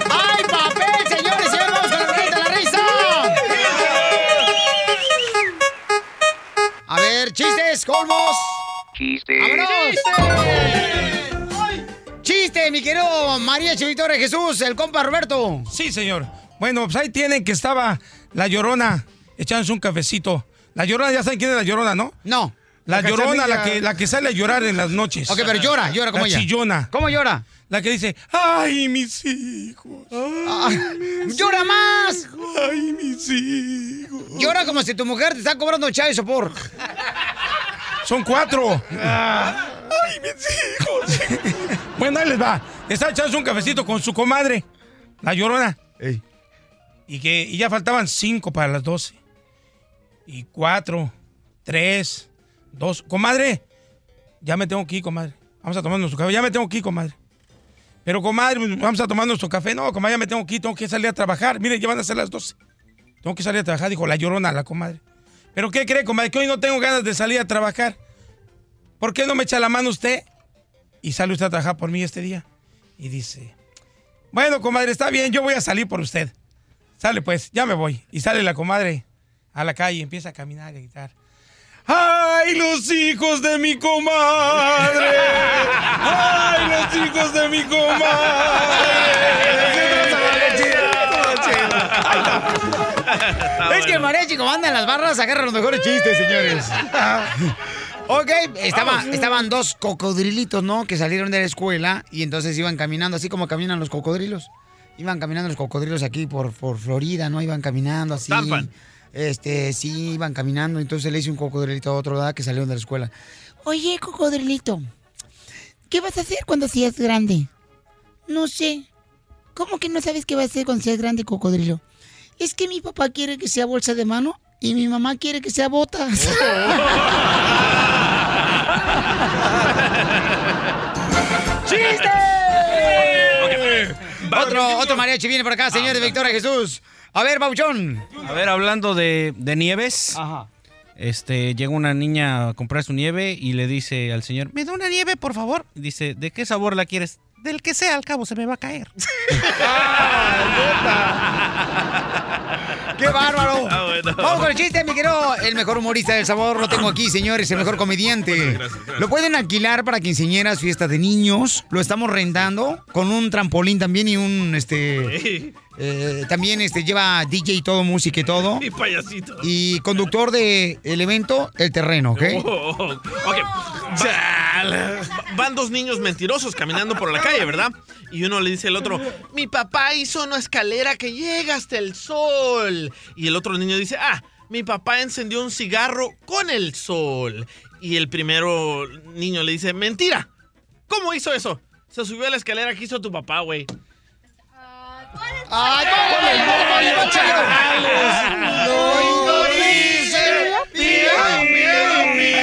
¡Ay, papel, señores! ¡Y vamos con la ruleta de la risa! A ver, chistes, colmos. Chiste. ¡Vámonos! ¡Chiste, mi querido María Chivitore Jesús, el compa Roberto! Sí, señor. Bueno, pues ahí tienen que estaba la llorona echándose un cafecito. La llorona, ya saben quién es la llorona, ¿no? No. La, La llorona, la que, la que sale a llorar en las noches. Ok, pero llora, llora como la ella. chillona. ¿Cómo llora? La que dice, ¡ay, mis hijos! Ay, mis ¡Llora más! ¡Ay, mis hijos! Llora como si tu mujer te está cobrando chavo y sopor. Son cuatro. ¡Ay, mis hijos! bueno, ahí les va. Está echándose un cafecito con su comadre, la llorona. Y que y ya faltaban cinco para las doce. Y cuatro, tres, dos. Comadre, ya me tengo que ir, comadre. Vamos a tomar nuestro café. Ya me tengo que ir, comadre. Pero, comadre, vamos a tomar nuestro café. No, comadre, ya me tengo que. Tengo que salir a trabajar. Mire, ya van a ser las doce. Tengo que salir a trabajar, dijo la llorona, la comadre. ¿Pero qué cree, comadre? Que hoy no tengo ganas de salir a trabajar. ¿Por qué no me echa la mano usted? Y sale usted a trabajar por mí este día. Y dice, bueno, comadre, está bien, yo voy a salir por usted. Sale pues, ya me voy. Y sale la comadre a la calle y empieza a caminar y a gritar. ¡Ay, los hijos de mi comadre! ¡Ay, los hijos de mi comadre! Es que el mariachi como anda en las barras agarra los mejores chistes, señores. Ok, estaba, estaban dos cocodrilitos, ¿no? Que salieron de la escuela y entonces iban caminando, así como caminan los cocodrilos. Iban caminando los cocodrilos aquí por, por Florida, ¿no? Iban caminando así. Tampan. Este, sí, iban caminando. Entonces le hice un cocodrilito a otro, ¿verdad? Que salieron de la escuela. Oye, cocodrilito, ¿qué vas a hacer cuando seas grande? No sé. ¿Cómo que no sabes qué vas a hacer cuando seas grande, cocodrilo? Es que mi papá quiere que sea bolsa de mano y mi mamá quiere que sea botas. ¡Chiste! Otro, otro mariachi viene por acá, señor de Victoria Jesús. A ver, Bauchón. A ver, hablando de, de nieves. Este, llega una niña a comprar su nieve y le dice al señor, ¿me da una nieve, por favor? Dice, ¿de qué sabor la quieres? Del que sea, al cabo se me va a caer. ¡Qué bárbaro! Vamos con el chiste, mi querido. El mejor humorista del sabor lo tengo aquí, señores. El mejor comediante. Lo pueden alquilar para quinceañeras, fiestas de niños. Lo estamos rentando con un trampolín también y un, este... eh, también este, lleva DJ y todo, música y todo. Y payasito. Y conductor del evento, El Terreno, ¿ok? Oh, ok. Va- van dos niños mentirosos caminando por la calle, ¿verdad? Y uno le dice al otro, mi papá hizo una escalera que llega hasta el sol. Y el otro niño dice, ah, mi papá encendió un cigarro con el sol. Y el primero niño le dice, mentira. ¿Cómo hizo eso? Se subió a la escalera que hizo tu papá, güey. ¡Ay, cómo le mola,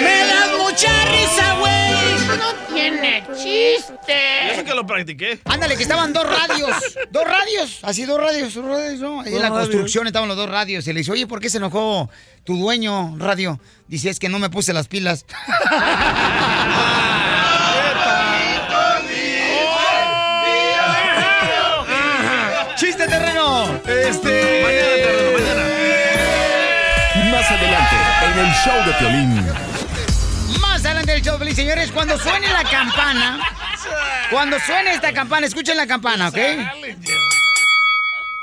Me das mucha risa, güey. No tiene chiste. Eso que lo practiqué. Ándale, que estaban dos radios. Dos radios. Así, dos radios. Dos radios, ¿no? Ahí en la construcción estaban los dos radios. Y le dice, oye, ¿por qué se enojó tu dueño, radio? Dice, es que no me puse las pilas. Este. Mañana, terreno, mañana. Más adelante, en el show de Piolín. Más adelante del show, feliz señores, cuando suene la campana, cuando suene esta campana, escuchen la campana, ¿ok?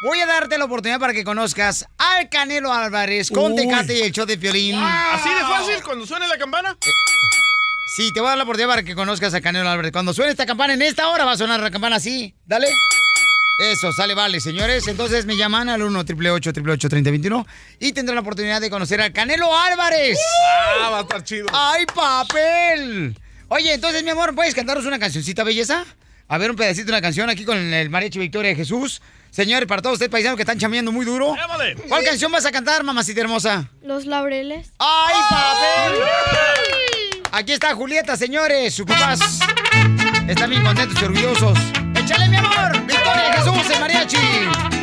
Voy a darte la oportunidad para que conozcas al Canelo Álvarez con Uy. Tecate y el show de Piolín. ¿Así de fácil cuando suene la campana? Sí, te voy a dar la oportunidad para que conozcas a Canelo Álvarez. Cuando suene esta campana, en esta hora va a sonar la campana así. Dale. Eso, sale, vale, señores. Entonces me llaman al 1 888 3021 y tendrán la oportunidad de conocer al Canelo Álvarez. Ah, va a estar chido. ¡Ay, papel! Oye, entonces, mi amor, ¿puedes cantarnos una cancioncita, belleza? A ver, un pedacito de una canción aquí con el mariachi Victoria de Jesús. Señores, para todos ustedes paisanos que están chameando muy duro. ¿Cuál canción vas a cantar, mamacita hermosa? Los laureles. ¡Ay, papel! Aquí está Julieta, señores. Sus papás están bien contentos y orgullosos. ¡Échale, mi amor! ¡Victoria de Jesús, mariachi!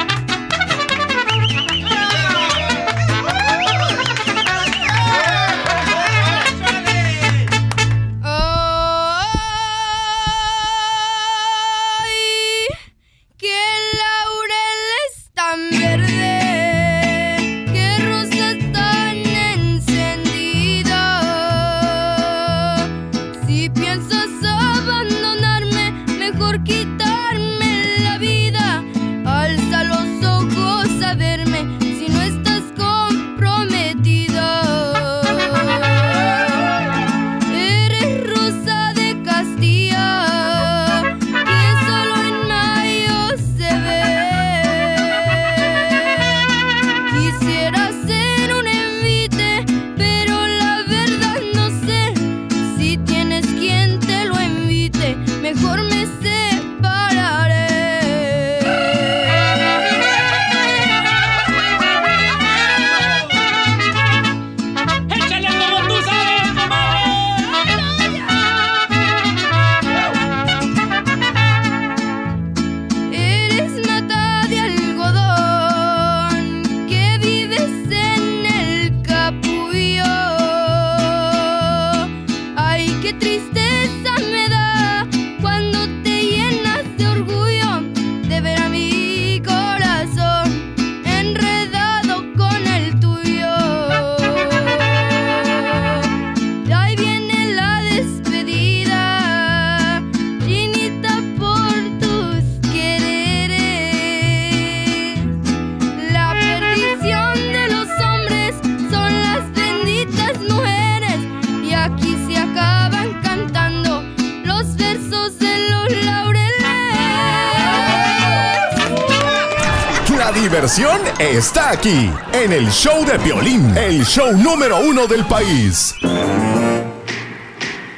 Diversión está aquí, en el show de violín, el show número uno del país.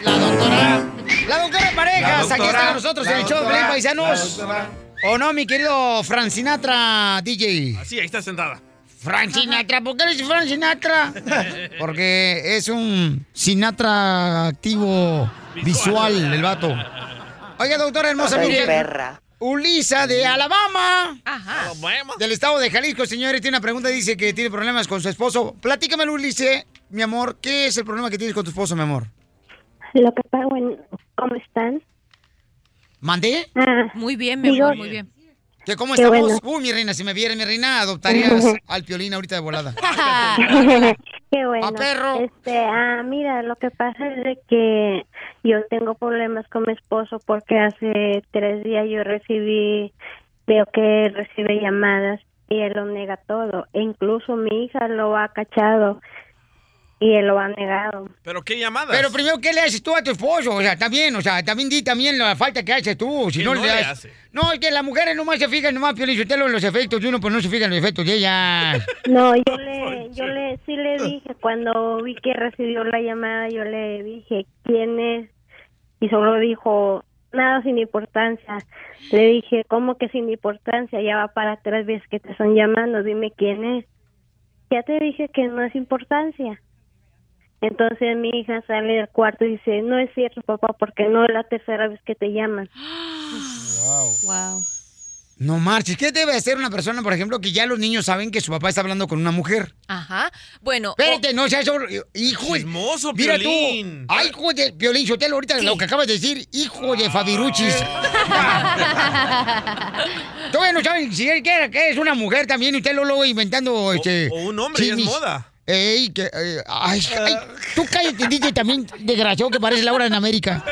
La doctora. La doctora La Parejas, aquí está con nosotros en el show de Pelín Paisanos. ¿O no, mi querido Fran Sinatra, DJ? Sí, ahí está sentada. Fran Sinatra, ¿por qué le dices Fran Sinatra? Porque es un Sinatra activo visual, el vato. Oiga, doctora hermosa, mire. perra. Ulisa de Alabama. Ajá. Del estado de Jalisco, señores, tiene una pregunta. Dice que tiene problemas con su esposo. Platícame, Ulises, mi amor, ¿qué es el problema que tienes con tu esposo, mi amor? Lo que pasa, bueno, ¿cómo están? ¿Mandé? Ah, Muy bien, mi amor, muy bien. ¿Qué, ¿Cómo Qué estamos? bueno. Uy, mi reina, si me viera mi reina, adoptarías al piolín ahorita de volada. Qué bueno. ¡A perro! Este, ah, mira, lo que pasa es de que yo tengo problemas con mi esposo porque hace tres días yo recibí, veo que recibe llamadas y él lo nega todo. E incluso mi hija lo ha cachado y él lo ha negado. ¿Pero qué llamadas? Pero primero, ¿qué le haces tú a tu esposo? O sea, también, o sea, también di también la falta que haces tú. Si ¿Qué no, no le le das- hace? No, es que las mujeres nomás se fijan nomás, Piolín, Sotelo, en los efectos de uno, pero no se fijan en los efectos de ellas. No, yo le, yo le, sí le dije cuando vi que recibió la llamada, yo le dije quién es y solo dijo nada sin importancia. Le dije cómo que sin importancia, ya va para tres veces que te están llamando, dime quién es. Ya te dije que no es importancia. Entonces mi hija sale del cuarto y dice, no es cierto papá, porque no es la tercera vez que te llaman. Wow. Wow. No marches. ¿Qué debe hacer una persona, por ejemplo, que ya los niños saben que su papá está hablando con una mujer? Ajá. Bueno. Espérate, no seas... Hijo de... Chismoso, Mira Piolín. tú. Ay, hijo de Piolín Sotelo, ahorita lo que acabas de decir, hijo de Fabiruchis. Todavía no saben si él quiere que es una mujer también y usted lo luego inventando este. o un hombre, y es moda. Ey, que, eh, ay, ay, tú cállate, DJ, también desgraciado que parece Laura en América.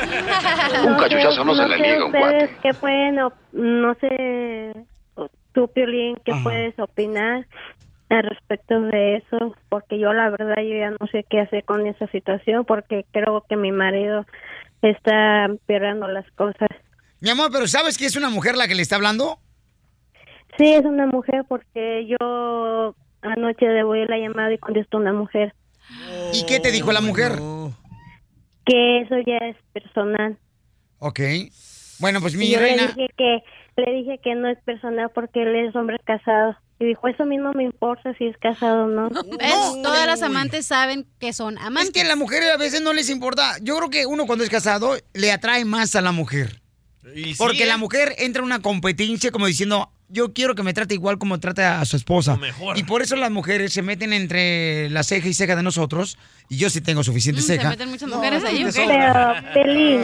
Un cachuchazo no se le niega ustedes qué pueden, no sé, tú, Piolín, qué puedes opinar al respecto de eso, porque yo la verdad yo ya no sé qué hacer con esa situación, porque creo que mi marido está empeorando las cosas. Mi amor, pero ¿sabes que es una mujer la que le está hablando? Sí, es una mujer, porque yo anoche le voy la llamada y contestó una mujer, ¿Y qué te dijo la mujer? que eso ya es personal. Ok. Bueno, pues Y mi yo le reina. dije que le dije que no es personal porque él es hombre casado. Y dijo, eso a mí no me importa si es casado o no. ¿Ves? Todas las amantes saben que son amantes. Es que a la mujer a veces no les importa. Yo creo que uno cuando es casado le atrae más a la mujer. Y sí, Porque ¿eh? la mujer entra en una competencia como diciendo, yo quiero que me trate igual como trata a su esposa. O mejor. Y por eso las mujeres se meten entre la ceja y ceja de nosotros. Y yo sí tengo suficiente Mm, se ceja. meten muchas mujeres ahí, de ¿o qué? sobra. Pero, Pelín,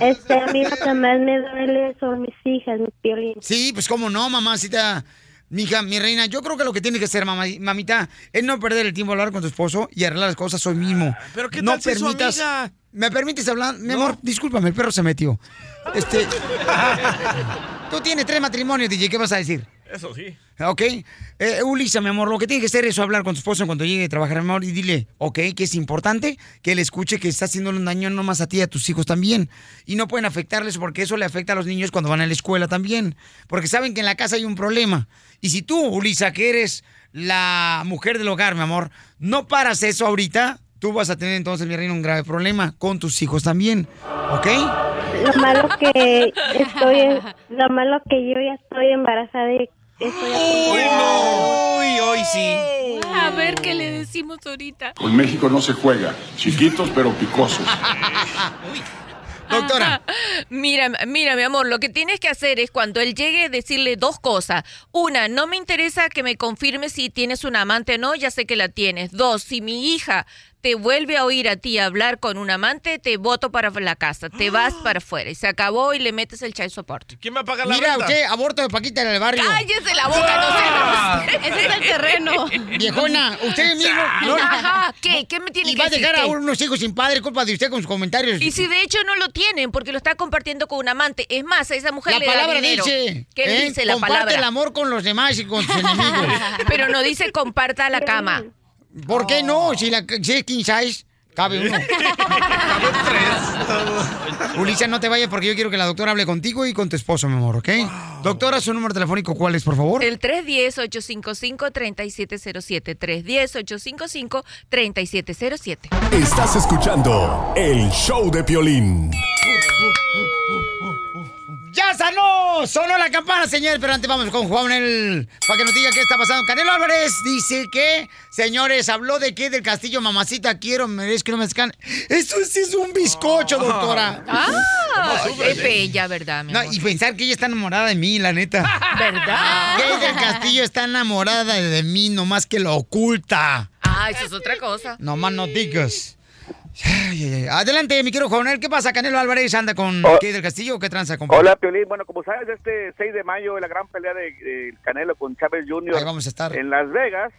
este, a mí lo que más me duele son mis hijas, mi Piolín. Sí, pues cómo no, mamacita. Mija, mi reina, yo creo que lo que tiene que hacer, mamá, mamita, es no perder el tiempo a hablar con tu esposo y arreglar las cosas hoy mismo. ¿Pero qué no tal si es su permitas. amiga? ¿Me permites hablar? Mi amor, discúlpame, el perro se metió. Este. Tú tienes tres matrimonios, DJ, ¿qué vas a decir? Eso sí. ¿Ok? Eh, Ulisa, mi amor, lo que tiene que hacer es hablar con tu esposo en cuanto llegue a trabajar, mi amor, y dile, ok, que es importante que él escuche que está haciéndole un daño no más a ti y a tus hijos también. Y no pueden afectarles porque eso le afecta a los niños cuando van a la escuela también. Porque saben que en la casa hay un problema. Y si tú, Ulisa, que eres la mujer del hogar, mi amor, no paras eso ahorita, tú vas a tener entonces, mi reina, un grave problema con tus hijos también. ¿Ok? Lo malo que estoy, lo malo que yo ya estoy embarazada y estoy Uy, no. Uy, hoy sí. A ver qué le decimos ahorita. Con México no se juega. Chiquitos pero picosos. Doctora. Mira, mira, mi amor, lo que tienes que hacer es cuando él llegue decirle dos cosas. Una, no me interesa que me confirme si tienes una amante o no, ya sé que la tienes. Dos, si mi hija te vuelve a oír a ti hablar con un amante, te voto para la casa, te vas para afuera. Y se acabó y le metes el child support. ¿Quién va a pagar la Mira, renta? usted, aborto de Paquita en el barrio. ¡Cállese la boca! No se Ese es el terreno. Viejona, usted mismo. no- Ajá, ¿qué? ¿Qué me tiene y que va a decir? dejar a unos hijos sin padre, culpa de usted con sus comentarios. Y si de hecho no lo tienen, porque lo está compartiendo con un amante. Es más, a esa mujer la le da palabra dinero. dice. ¿Qué ¿eh? dice la Comparte palabra? el amor con los demás y con sus enemigos. Pero no dice comparta la cama. ¿Por qué no? Si, la, si es king size. Cabe uno. Ulises, no te vayas porque yo quiero que la doctora hable contigo y con tu esposo, mi amor, ¿ok? Doctora, su número telefónico, ¿cuál es, por favor? El 310-855-3707. 310-855-3707. Estás escuchando el show de Piolín. ¡Ya sanó! Sonó la campana, señor. Pero antes vamos con Juan el para que nos diga qué está pasando. Canelo Álvarez dice que, señores, habló de qué del castillo, mamacita, quiero, merezco, no me escan. Eso sí es un bizcocho, doctora. Ah, es bella, ¿verdad, mi No, amor? y pensar que ella está enamorada de mí, la neta. ¿Verdad? Que del Castillo está enamorada de mí, nomás que lo oculta. Ah, eso es otra cosa. Nomás no digas. Ay, ay, ay. Adelante, mi querido Juanel. ¿Qué pasa? ¿Canelo Álvarez anda con Oh. qué del Castillo qué tranza, compadre? Hola, Piolín. Bueno, como sabes, este 6 de mayo la gran pelea de, de Canelo con Chávez Jr. Ahí vamos a estar. en Las Vegas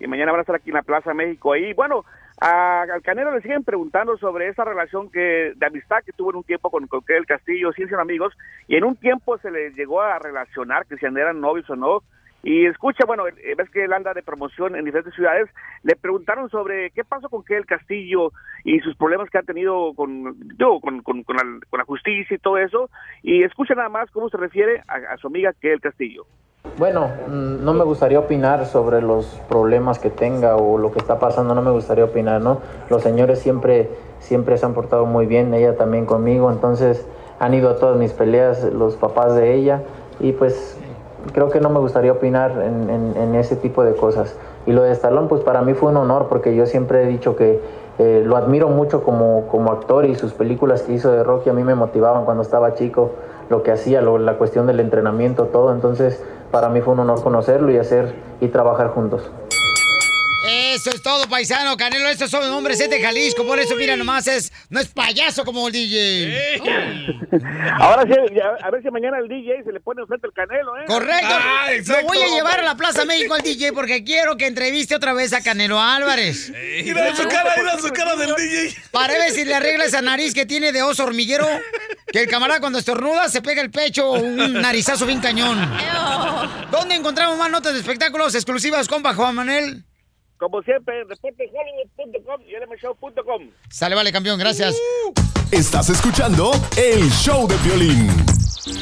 y mañana van a estar aquí en la Plaza México. Ahí, bueno, a- al Canelo le siguen preguntando sobre esa relación que de amistad que tuvo en un tiempo con, con el Castillo, sí son amigos, y en un tiempo se le llegó a relacionar que si eran novios o no. Y escucha, bueno, eh, ves que él anda de promoción en diferentes ciudades. Le preguntaron sobre qué pasó con el Castillo y sus problemas que ha tenido con, digo, con, con, con la, con la justicia y todo eso. Y escucha nada más cómo se refiere a, a su amiga el Castillo. Bueno, mm, no me gustaría opinar sobre los problemas que tenga o lo que está pasando, no me gustaría opinar, ¿no? Los señores siempre, siempre se han portado muy bien, ella también conmigo, entonces han ido a todas mis peleas los papás de ella y pues creo que no me gustaría opinar en, en- en ese tipo de cosas. Y lo de Stallone, pues para mí fue un honor porque yo siempre he dicho que eh, lo admiro mucho como, como actor y sus películas que hizo de Rocky a mí me motivaban cuando estaba chico, lo que hacía, lo- la cuestión del entrenamiento, todo. Entonces para mí fue un honor conocerlo y hacer y trabajar juntos. Eso es todo, paisano. Canelo, estos son hombres es de Jalisco. Por eso, mira, nomás es. No es payaso como el DJ. Ahora sí, a ver si mañana el DJ se le pone enfrente el Canelo, ¿eh? Correcto. Lo voy a llevar a la Plaza México al DJ porque quiero que entreviste otra vez a Canelo Álvarez. Mira su cara, mira su cara del DJ. Para ver si le arregla esa nariz que tiene de oso hormiguero. Que el camarada cuando estornuda se pega el pecho un narizazo bien cañón. ¿Dónde encontramos más notas de espectáculos exclusivas, compa Juan Manuel? Como siempre, reportehollywood.com y lmshow.com. Sale, vale, campeón, gracias. Estás escuchando el show de Piolín. Muy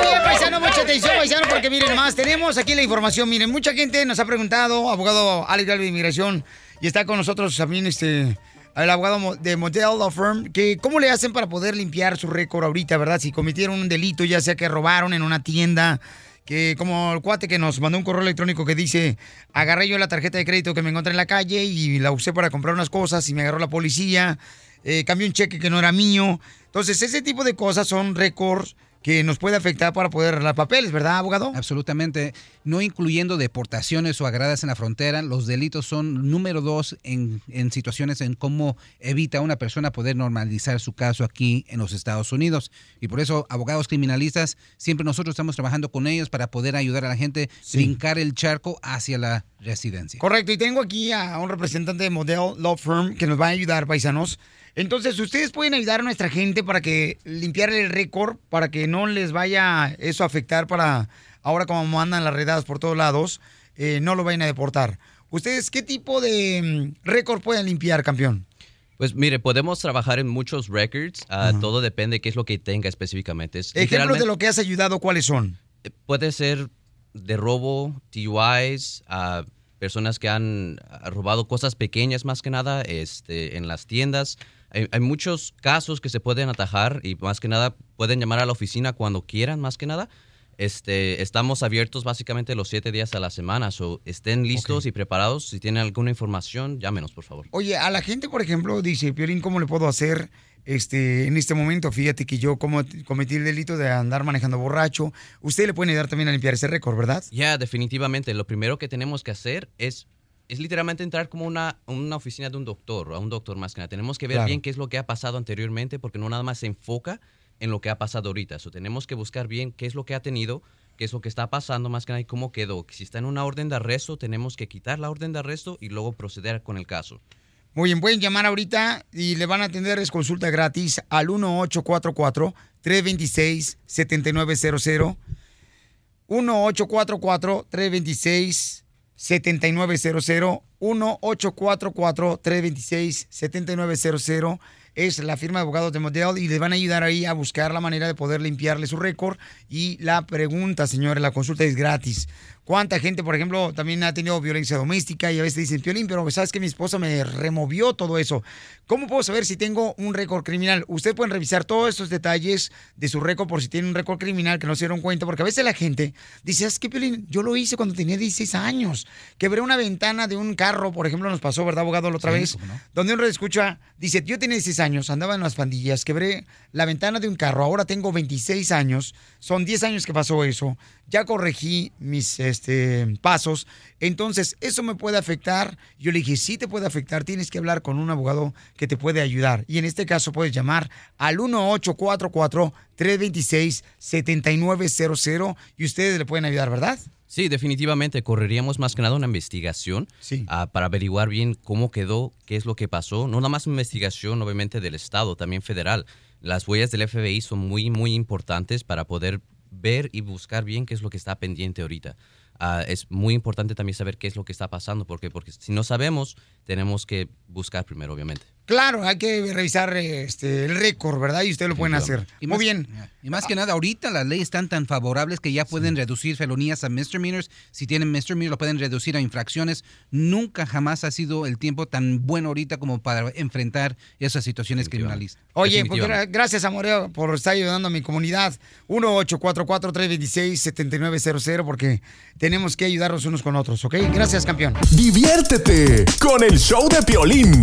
bien, paisano, mucha atención, paisano, porque miren nomás, tenemos aquí la información. Miren, mucha gente nos ha preguntado, abogado Alex de Inmigración, y está con nosotros también este, el abogado de Model Law Firm, que cómo le hacen para poder limpiar su récord ahorita, ¿verdad? Si cometieron un delito, ya sea que robaron en una tienda, que como el cuate que nos mandó un correo electrónico que dice, agarré yo la tarjeta de crédito que me encontré en la calle y la usé para comprar unas cosas y me agarró la policía, eh, cambié un cheque que no era mío. Entonces, ese tipo de cosas son récords que nos puede afectar para poder arreglar papeles, ¿verdad, abogado? Absolutamente. No incluyendo deportaciones o agradas en la frontera, los delitos son número dos en, en situaciones en cómo evita a una persona poder normalizar su caso aquí en los Estados Unidos. Y por eso, abogados criminalistas, siempre nosotros estamos trabajando con ellos para poder ayudar a la gente a brincar el charco hacia la residencia. Correcto, y tengo aquí a un representante de Model Law Firm que nos va a ayudar, paisanos. Entonces, ustedes pueden ayudar a nuestra gente para que limpiar el récord, para que no les vaya eso a afectar para ahora como mandan las redadas por todos lados, eh, no lo vayan a deportar. ¿Ustedes qué tipo de mm, récord pueden limpiar, campeón? Pues mire, podemos trabajar en muchos records. ah, todo depende de qué es lo que tenga específicamente. Es Ejemplos de lo que has ayudado, ¿cuáles son? Puede ser de robo, DUIs, a personas que han ah, robado cosas pequeñas más que nada este, en las tiendas. Hay, hay muchos casos que se pueden atajar y más que nada pueden llamar a la oficina cuando quieran, más que nada. Este, estamos abiertos básicamente los siete días a la semana, so estén listos y preparados. Si tienen alguna información, llámenos, por favor. Oye, a la gente, por ejemplo, dice, Piolín, ¿cómo le puedo hacer este, en este momento? Fíjate que yo como cometí el delito de andar manejando borracho. Usted le puede ayudar también a limpiar ese récord, ¿verdad? Ya, definitivamente. Lo primero que tenemos que hacer es, es literalmente entrar como una, una oficina de un doctor, a un doctor más que nada. Tenemos que ver Claro. bien qué es lo que ha pasado anteriormente, porque no nada más se enfoca en lo que ha pasado ahorita. So, tenemos que buscar bien qué es lo que ha tenido, qué es lo que está pasando más que nada y cómo quedó. Si está en una orden de arresto, tenemos que quitar la orden de arresto y luego proceder con el caso. Muy bien, pueden llamar ahorita y le van a atender, es consulta gratis al 1844-326-7900. 1844-326-7900. 7900 1-844-326-7900 es la firma de abogados de Model y les van a ayudar ahí a buscar la manera de poder limpiarle su récord. Y la pregunta, señores, la consulta es gratis. ¿Cuánta gente, por ejemplo, también ha tenido violencia doméstica y a veces dicen, Piolín, pero sabes que mi esposa me removió todo eso? ¿Cómo puedo saber si tengo un récord criminal? Ustedes pueden revisar todos estos detalles de su récord por si tienen un récord criminal que no se dieron cuenta, porque a veces la gente dice, es que Piolín, yo lo hice cuando tenía 16 años. Quebré una ventana de un carro, por ejemplo, nos pasó, ¿verdad, abogado, la otra Sí, vez? no. Donde uno escucha, dice, yo tenía 16 años, andaba en las pandillas, quebré la ventana de un carro, ahora tengo 26 años, son 10 años que pasó eso, ya corregí mis este, pasos, entonces eso me puede afectar. Yo le dije, sí te puede afectar, tienes que hablar con un abogado que te puede ayudar. Y en este caso puedes llamar al 1844-326-7900 y ustedes le pueden ayudar, ¿verdad? Sí, definitivamente. Correríamos más que nada una investigación ah, para averiguar bien cómo quedó, qué es lo que pasó. No nada más una investigación, obviamente, del Estado, también federal. Las huellas del FBI son muy, muy importantes para poder ver y buscar bien qué es lo que está pendiente ahorita. Ah, es muy importante también saber qué es lo que está pasando, porque, porque si no sabemos, tenemos que buscar primero, obviamente. Claro, hay que revisar este, el récord, ¿verdad? Y ustedes lo pueden hacer. Y Muy más- bien. Y más que nada, ahorita las leyes están tan favorables que ya pueden reducir felonías a misdemeanors. Si tienen misdemeanors, lo pueden reducir a infracciones. Nunca jamás ha sido el tiempo tan bueno ahorita como para enfrentar esas situaciones criminalistas. Oye, pues gra- gracias, Amoreo, por estar ayudando a mi comunidad. 1-844-326-7900, porque tenemos que ayudarnos unos con otros, ¿ok? Gracias, campeón. Diviértete con el show de Piolín.